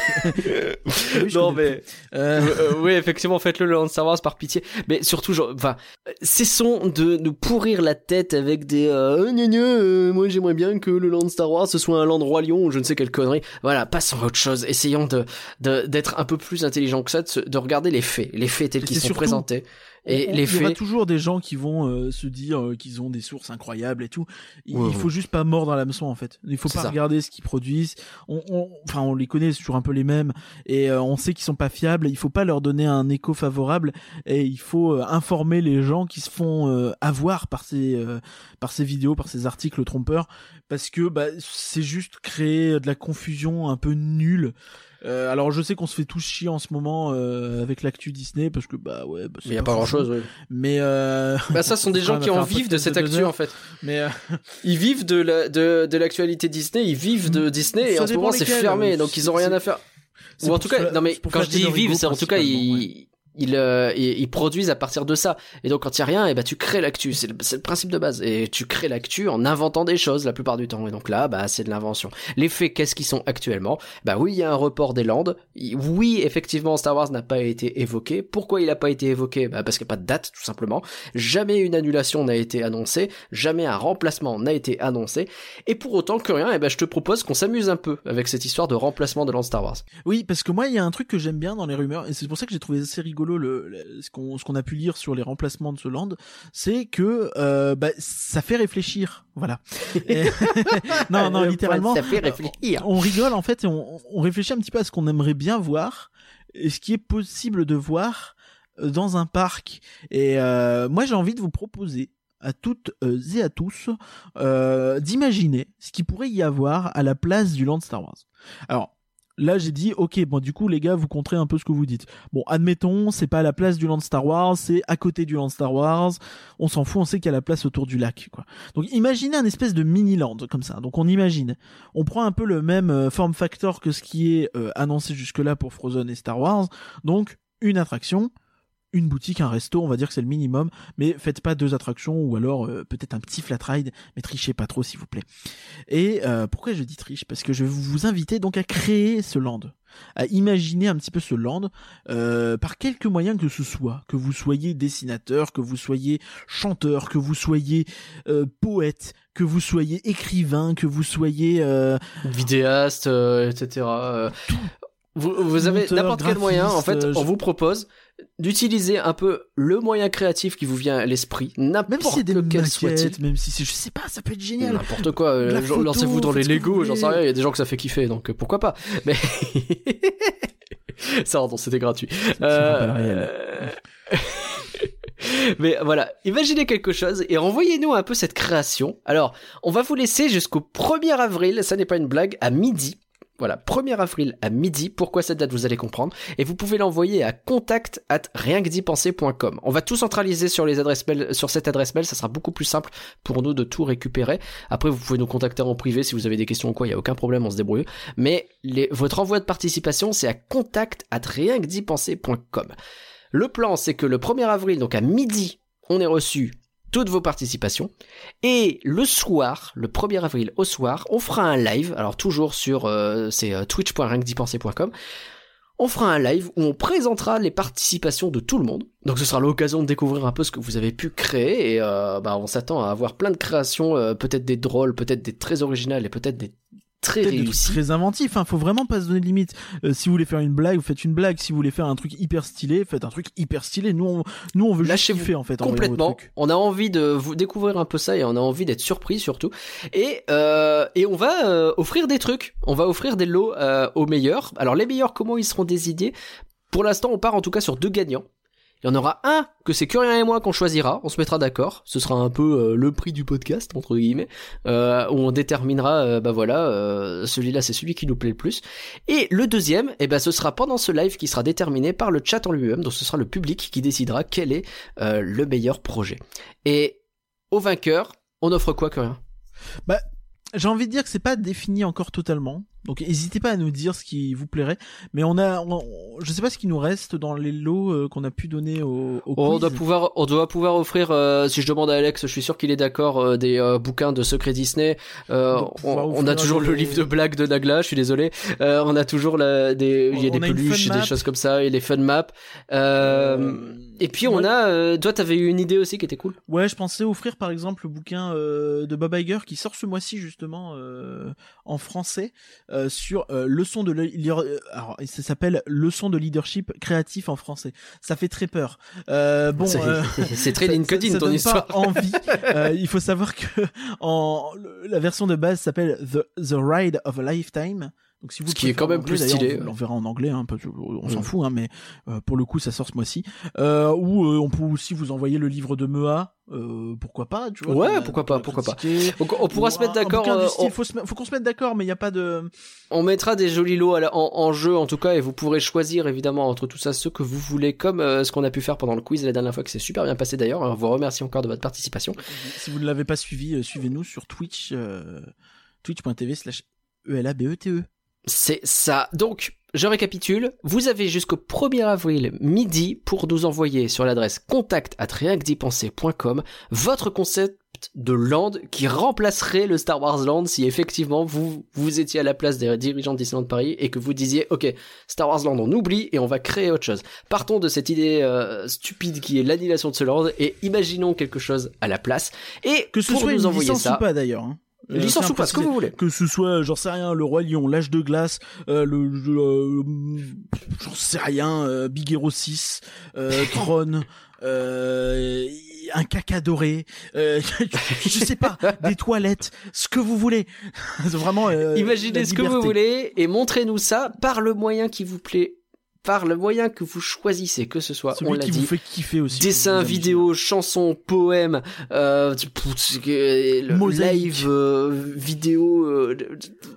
A: Oui, je
B: Non mais.
A: Euh,
B: Euh, euh, oui, effectivement, faites-le le Land Star Wars par pitié. Mais surtout, genre, enfin, euh, cessons de nous pourrir la tête avec des euh, gna, euh, moi j'aimerais bien que le Land Star Wars ce soit un Land Roi Lion ou je ne sais quelle connerie. Voilà, passons à autre chose. Essayons de de- d'être un peu plus intelligent que ça, de, regarder les faits, les faits tels qu'ils sont
A: surtout-
B: présentés. Et
A: on-
B: les
A: il y aura
B: faits,
A: toujours des gens qui vont euh, se dire euh, qu'ils ont des sources incroyables et tout. Il,
B: Ouais,
A: il faut juste pas mordre à l'hameçon en fait. Il faut pas
B: ça.
A: regarder ce qu'ils produisent. On, on- enfin, on les connaît, c'est toujours un peu les mêmes et euh, on sait qu'ils sont pas fiables. Il faut pas leur donner un écho favorable et il faut euh, informer les gens qui se font euh, avoir par ces euh, par ces vidéos, par ces articles trompeurs parce que bah, c'est juste créer de la confusion un peu nulle. Euh, alors je sais qu'on se fait tous chier en ce moment euh, avec l'actu Disney parce que bah ouais bah, c'est
B: il y a pas grand chose.
A: mais euh, (laughs)
B: Bah ça, ce sont des (laughs) gens qui en vivent de cette
A: de
B: actu en fait.
A: mais euh,
B: Ils vivent de la de de l'actualité Disney, ils vivent de Disney et en ce moment c'est fermé, donc ils ont rien à faire. Ou en tout cas, non mais quand je dis
A: leur
B: vivent, c'est en tout cas ils ils, euh, produisent à partir de ça. Et donc quand il y a rien, et bah tu crées l'actu, c'est le, le principe de base. Et tu crées l'actu en inventant des choses la plupart du temps. Et donc là, bah c'est de l'invention. Les faits, qu'est-ce qu'ils sont actuellement? Bah oui, il y a un report des Landes. Oui, effectivement, Star Wars n'a pas été évoqué. Pourquoi il n'a pas été évoqué? Bah parce qu'il n'y a pas de date, tout simplement. Jamais une annulation n'a été annoncée. Jamais un remplacement n'a été annoncé. Et pour autant que rien, et ben je te propose qu'on s'amuse un peu avec cette histoire de remplacement de Land Star Wars.
A: Oui, parce que moi, il y a un truc que j'aime bien dans les rumeurs, et c'est pour ça que j'ai trouvé assez rigolo le, le- ce qu'on a pu lire sur les remplacements de ce land, c'est que euh, bah, ça fait réfléchir, voilà. Et- (laughs) non, non, (laughs) littéralement.
B: Ça fait réfléchir.
A: On rigole en fait et on, on réfléchit un petit peu à ce qu'on aimerait bien voir et ce qui est possible de voir euh, dans un parc. Et euh, moi, j'ai envie de vous proposer à toutes et à tous euh, d'imaginer ce qu'il pourrait y avoir à la place du Land Star Wars. Alors là, j'ai dit ok, bon du coup les gars, vous compterez un peu ce que vous dites. Bon, admettons, c'est pas à la place du Land Star Wars, c'est à côté du Land Star Wars. On s'en fout, on sait qu'il y a la place autour du lac, quoi. Donc imaginez un espèce de mini land comme ça. Donc on imagine, on prend un peu le même euh, form factor que ce qui est euh, annoncé jusque-là pour Frozen et Star Wars. Donc une attraction, une boutique, un resto, on va dire que c'est le minimum, mais faites pas deux attractions ou alors euh, peut-être un petit flat ride, mais trichez pas trop s'il vous plaît. Et euh, pourquoi je dis triche? Parce que je vais vous inviter donc à créer ce land, à imaginer un petit peu ce land euh, par quelque moyen que ce soit, que vous soyez dessinateur, que vous soyez chanteur, que vous soyez poète, que vous soyez écrivain, que vous soyez
B: Vidéaste, etc. Vous, vous avez n'importe quel moyen, en fait, on vous propose d'utiliser un peu le moyen créatif qui vous vient à l'esprit,
A: si
B: n'importe
A: c'est des
B: lequel soit-il.
A: même si c'est je sais pas, ça peut être génial.
B: N'importe quoi, euh, lancez-vous dans les Lego, j'en sais rien, il y a des gens que ça fait kiffer, donc euh, pourquoi pas. Mais (laughs) ça, pardon, c'était gratuit. Euh, (laughs) Mais voilà, imaginez quelque chose et renvoyez-nous un peu cette création. Alors, on va vous laisser jusqu'au 1er avril, ça n'est pas une blague, à midi. Voilà, 1er avril à midi. Pourquoi cette date, vous allez comprendre. Et vous pouvez l'envoyer à contact at rienquedipenser.com. On va tout centraliser sur les adresses mail, sur cette adresse mail. Ça sera beaucoup plus simple pour nous de tout récupérer. Après, vous pouvez nous contacter en privé si vous avez des questions ou quoi. Il y a aucun problème, on se débrouille. Mais votre envoi de participation, c'est à contact at rienquedipenser.com. Le plan, c'est que le 1er avril, donc à midi, on est reçu toutes vos participations. Et le soir, le 1er avril au soir, on fera un live, alors toujours sur euh, c'est euh. On fera un live où on présentera les participations de tout le monde. Donc ce sera l'occasion de découvrir un peu ce que vous avez pu créer et euh, bah, on s'attend à avoir plein de créations, euh, peut-être des drôles, peut-être des très originales et peut-être des très réussis.
A: très inventif. Hein. Faut vraiment pas se donner de limite. Euh, si vous voulez faire une blague, vous faites une blague. Si vous voulez faire un truc hyper stylé, faites un truc hyper stylé. Nous, on, nous, on veut juste
B: Lâchez-vous
A: kiffer en fait.
B: Complètement. On a envie de vous découvrir un peu ça et on a envie d'être surpris surtout. Et euh, et on va euh, offrir des trucs. On va offrir des lots euh, aux meilleurs. Alors les meilleurs, comment ils seront désignés? Pour l'instant, on part en tout cas sur deux gagnants. Il y en aura un que c'est Curien et moi qu'on choisira. On se mettra d'accord. Ce sera un peu euh, le prix du podcast entre guillemets, euh, où on déterminera. euh, bah voilà, celui-là c'est celui qui nous plaît le plus. Et le deuxième, eh ben ce sera pendant ce live qui sera déterminé par le chat en lui-même. Donc ce sera le public qui décidera quel est le meilleur projet. Et au vainqueur, on offre quoi, Curien
A: J'ai envie de dire que c'est pas défini encore totalement. Donc n'hésitez pas à nous dire ce qui vous plairait. Mais on a, on- je sais pas ce qui nous reste dans les lots euh, qu'on a pu donner au, au
B: On doit pouvoir, on doit pouvoir offrir, euh, si je demande à Alex, je suis sûr qu'il est d'accord, euh, des bouquins de secrets Disney.
A: On
B: a toujours
A: des-
B: le livre de blagues de Nagla, je suis désolé. On a toujours la, des, il y a des
A: a
B: peluches, des choses comme ça, et les fun maps. Et puis on a, toi t'avais eu une idée aussi qui était cool.
A: Ouais, je pensais offrir par exemple le bouquin de Bob Iger qui sort ce mois-ci justement en français euh, sur euh, leçon de le- euh, alors ça s'appelle leçon de leadership créatif en français. Ça fait très peur. Euh, bon,
B: c'est
A: euh, (laughs)
B: très (laughs) LinkedIn
A: ça, ça
B: ton histoire.
A: Pas (laughs) envie. Euh, il faut savoir que en la version de base s'appelle The The Ride of a Lifetime. Donc si vous
B: Ce qui est quand même
A: anglais,
B: plus stylé.
A: on l'enverra en anglais, hein, on s'en
B: Mm.
A: fout, hein, mais euh, pour le coup ça sort ce mois-ci. Euh, ou euh, on peut aussi vous envoyer le livre de Mea, euh, pourquoi pas, tu vois.
B: Ouais, pourquoi pas, pourquoi pas. on pourra
A: Ou
B: se mettre d'accord. euh, on-
A: faut, qu'on se mette d'accord, mais il n'y a pas de.
B: On mettra des jolis lots à la- en, en jeu en tout cas et vous pourrez choisir évidemment entre tout ça ce que vous voulez comme euh, ce qu'on a pu faire pendant le quiz la dernière fois que c'est super bien passé d'ailleurs. On vous remercie encore de votre participation.
A: Si vous ne l'avez pas suivi, suivez-nous sur Twitch, twitch.tv slash ELABETE.
B: C'est ça. Donc, je récapitule. Vous avez jusqu'au 1er avril midi pour nous envoyer sur l'adresse contact votre concept de land qui remplacerait le Star Wars Land si effectivement vous vous étiez à la place des dirigeants de Disneyland Paris et que vous disiez ok Star Wars Land on oublie et on va créer autre chose. Partons de cette idée euh, stupide qui est l'annulation de ce land et imaginons quelque chose à la place et
A: Que ce
B: pour
A: soit
B: nous
A: une
B: envoyer ça
A: ou pas d'ailleurs. Hein. Euh,
B: licence ou pas ce que vous voulez.
A: que ce soit j'en sais rien le roi lion l'âge de glace euh, le euh, j'en sais rien euh, Big Hero 6 euh, (laughs) Tron euh, un caca doré euh, (laughs) je sais pas des toilettes ce que vous voulez. (laughs) Vraiment euh,
B: Imaginez ce que vous voulez et montrez-nous ça par le moyen qui vous plaît, par le moyen que vous choisissez, que ce soit, on
A: celui
B: l'a
A: qui
B: dit,
A: vous fait kiffer aussi
B: dessin, vidéo, chanson, poème, euh, euh, le live, euh, vidéo, euh,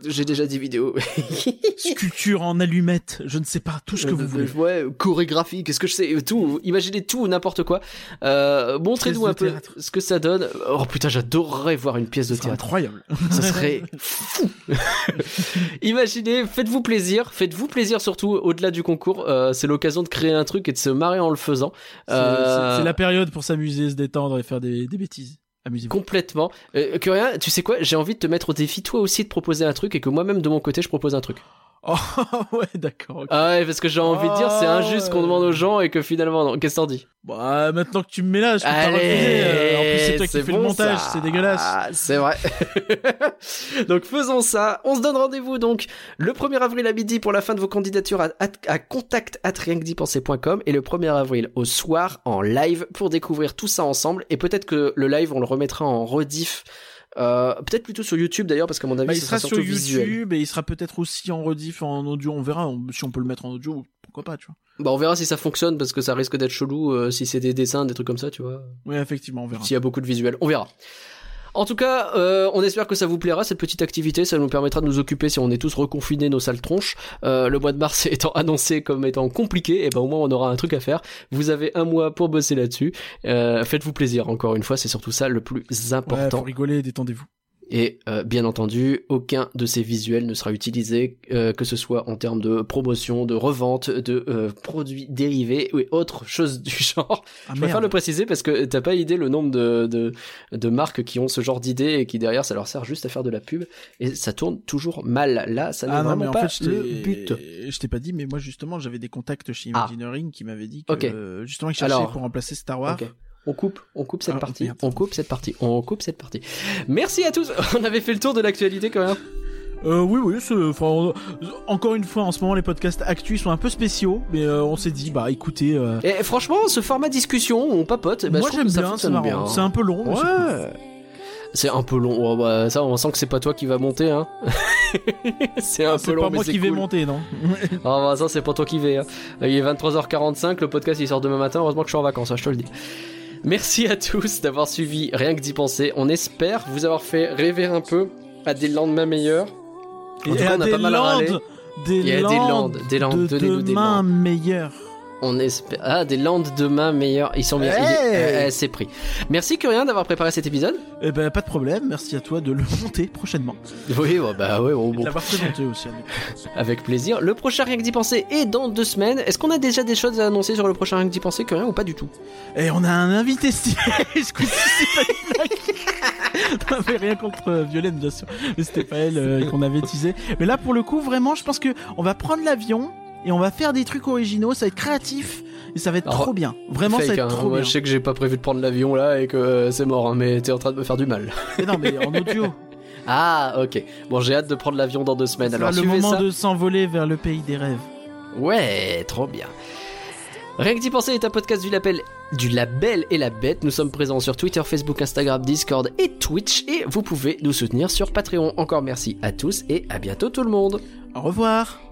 B: j'ai déjà dit vidéo. (laughs)
A: sculpture en allumettes je ne sais pas tout ce que vous voulez
B: Ouais, chorégraphie, qu'est-ce que je sais, tout, imaginez tout ou n'importe quoi. Montrez-nous un peu
A: théâtre.
B: ce que ça donne. Oh putain, j'adorerais voir une pièce de
A: c'est
B: théâtre.
A: incroyable
B: Ça serait (laughs) fou. (laughs) Imaginez, faites-vous plaisir, faites-vous plaisir surtout au-delà du concours. Euh, c'est l'occasion de créer un truc et de se marrer en le faisant.
A: C'est-
B: Euh,
A: c'est la période pour s'amuser se détendre et faire des, des bêtises amusez-vous
B: Complètement. Euh, rien, tu sais quoi J'ai envie de te mettre au défi toi aussi de proposer un truc et que moi-même de mon côté je propose un truc.
A: Oh (laughs) ouais d'accord.
B: Ah ouais, parce que j'ai envie de dire c'est
A: Ah
B: injuste qu'on demande aux gens et que finalement non. Qu'est-ce que t'en dis?
A: Bah, maintenant que tu me mets là, je peux pas refuser. euh, En plus, c'est toi qui fais le montage, c'est dégueulasse.
B: Ah, c'est vrai. (laughs) donc faisons ça. On se donne rendez-vous donc le 1er avril à midi pour la fin de vos candidatures à, à, à contact et le 1er avril au soir en live pour découvrir tout ça ensemble. Et peut-être que le live on le remettra en rediff. Euh, peut-être plutôt sur YouTube d'ailleurs parce qu'à mon avis
A: Bah, il sera
B: sera
A: sur YouTube
B: visuel.
A: et il sera peut-être aussi en rediff en audio. On verra on- si on peut le mettre en audio. Pourquoi pas, tu vois.
B: Bah on verra si ça fonctionne parce que ça risque d'être chelou euh, si c'est des dessins, des trucs comme ça, tu vois.
A: Oui, effectivement, on verra.
B: S'il y a beaucoup de visuels, on verra. En tout cas, euh, on espère que ça vous plaira cette petite activité. Ça nous permettra de nous occuper si on est tous reconfinés nos sales tronches. Euh, le mois de mars (laughs) étant annoncé comme étant compliqué, et ben au moins on aura un truc à faire. Vous avez un mois pour bosser là-dessus. Euh, Faites-vous plaisir. Encore une fois, c'est surtout ça le plus
A: Ouais,
B: important.
A: rigoler, détendez-vous.
B: Et euh, bien entendu, aucun de ces visuels ne sera utilisé, euh, que ce soit en termes de promotion, de revente, de euh, produits dérivés ou autre chose (laughs) du genre.
A: Ah,
B: Je préfère le préciser parce que t'as pas idée le nombre de, de, de marques qui ont ce genre d'idées et qui derrière ça leur sert juste à faire de la pub et ça tourne toujours mal. Là, ça n'est
A: Ah non,
B: vraiment
A: mais en
B: pas
A: fait,
B: le but.
A: Je t'ai pas dit, mais moi justement, j'avais des contacts chez
B: Ah.
A: Imagineering qui m'avaient dit que
B: Ok.
A: euh, justement, ils cherchaient
B: Alors,
A: pour remplacer Star Wars.
B: On coupe, on coupe cette
A: Ah,
B: partie,
A: merde.
B: on coupe cette partie, on coupe cette partie. Merci à tous. (laughs) On avait fait le tour de l'actualité quand même.
A: Euh, oui, oui, enfin, encore une fois, en ce moment, les podcasts actus sont un peu spéciaux, mais euh, on s'est dit, bah, écoutez, euh,
B: Et franchement, ce format discussion, on papote, eh ben,
A: moi j'aime bien, c'est marrant. C'est un peu long, mais c'est cool.
B: Ouais. C'est un peu long. Oh, bah, ça, on sent que c'est pas toi qui va monter, hein. (laughs) c'est un peu
A: C'est
B: long,
A: pas
B: mais
A: moi qui vais monter, non (laughs)
B: Ah bah ça c'est pas toi qui vais. hein. Il est 23h45, le podcast il sort demain matin, heureusement que je suis en vacances, hein, je te le dis. Merci à tous d'avoir suivi Rien que d'y penser. On espère vous avoir fait rêver un peu à des lendemains meilleurs. En tout cas,
A: à
B: on a
A: des
B: pas mal râlé.
A: landes, des
B: Il y a des
A: landes,
B: des landes,
A: de
B: donnez-nous des landes.
A: meilleurs.
B: On espère. Ah, des landes demain meilleurs. Ils sont bien.
A: Hey
B: euh, c'est pris. Merci Curien d'avoir préparé cet épisode.
A: Eh ben, pas de problème, merci à toi de le monter prochainement.
B: Oui, bah, bah ouais, bon, bon.
A: l'avoir présenté aussi. Annick. (laughs)
B: avec plaisir. Le prochain Rien que d'y penser est dans deux semaines. Est-ce qu'on a déjà des choses à annoncer sur le prochain Rien que d'y penser, Curien, ou pas du tout?
A: Et on a un invité (laughs) stylé. C'est pas une blague? (laughs) rien contre euh, Violaine, bien sûr. Mais c'était pas elle euh, qu'on avait teasé. Mais là, pour le coup, vraiment, je pense que on va prendre l'avion et on va faire des trucs originaux. Ça va être créatif et ça va être
B: Alors,
A: trop bien. Vraiment, ça
B: Fake,
A: va être
B: hein.
A: trop bien.
B: je sais que j'ai pas prévu de prendre l'avion là et que euh, c'est mort, hein, mais t'es en train de me faire du mal.
A: Mais non, mais en audio. (laughs)
B: Ah, ok. Bon, j'ai hâte de prendre l'avion dans deux semaines.
A: C'est
B: Alors,
A: le moment
B: ça.
A: de s'envoler vers le pays des rêves.
B: Ouais, trop bien. Rien que d'y penser est un podcast du label, du label et la bête. Nous sommes présents sur Twitter, Facebook, Instagram, Discord et Twitch. Et vous pouvez nous soutenir sur Patreon. Encore merci à tous et à bientôt tout le monde.
A: Au revoir.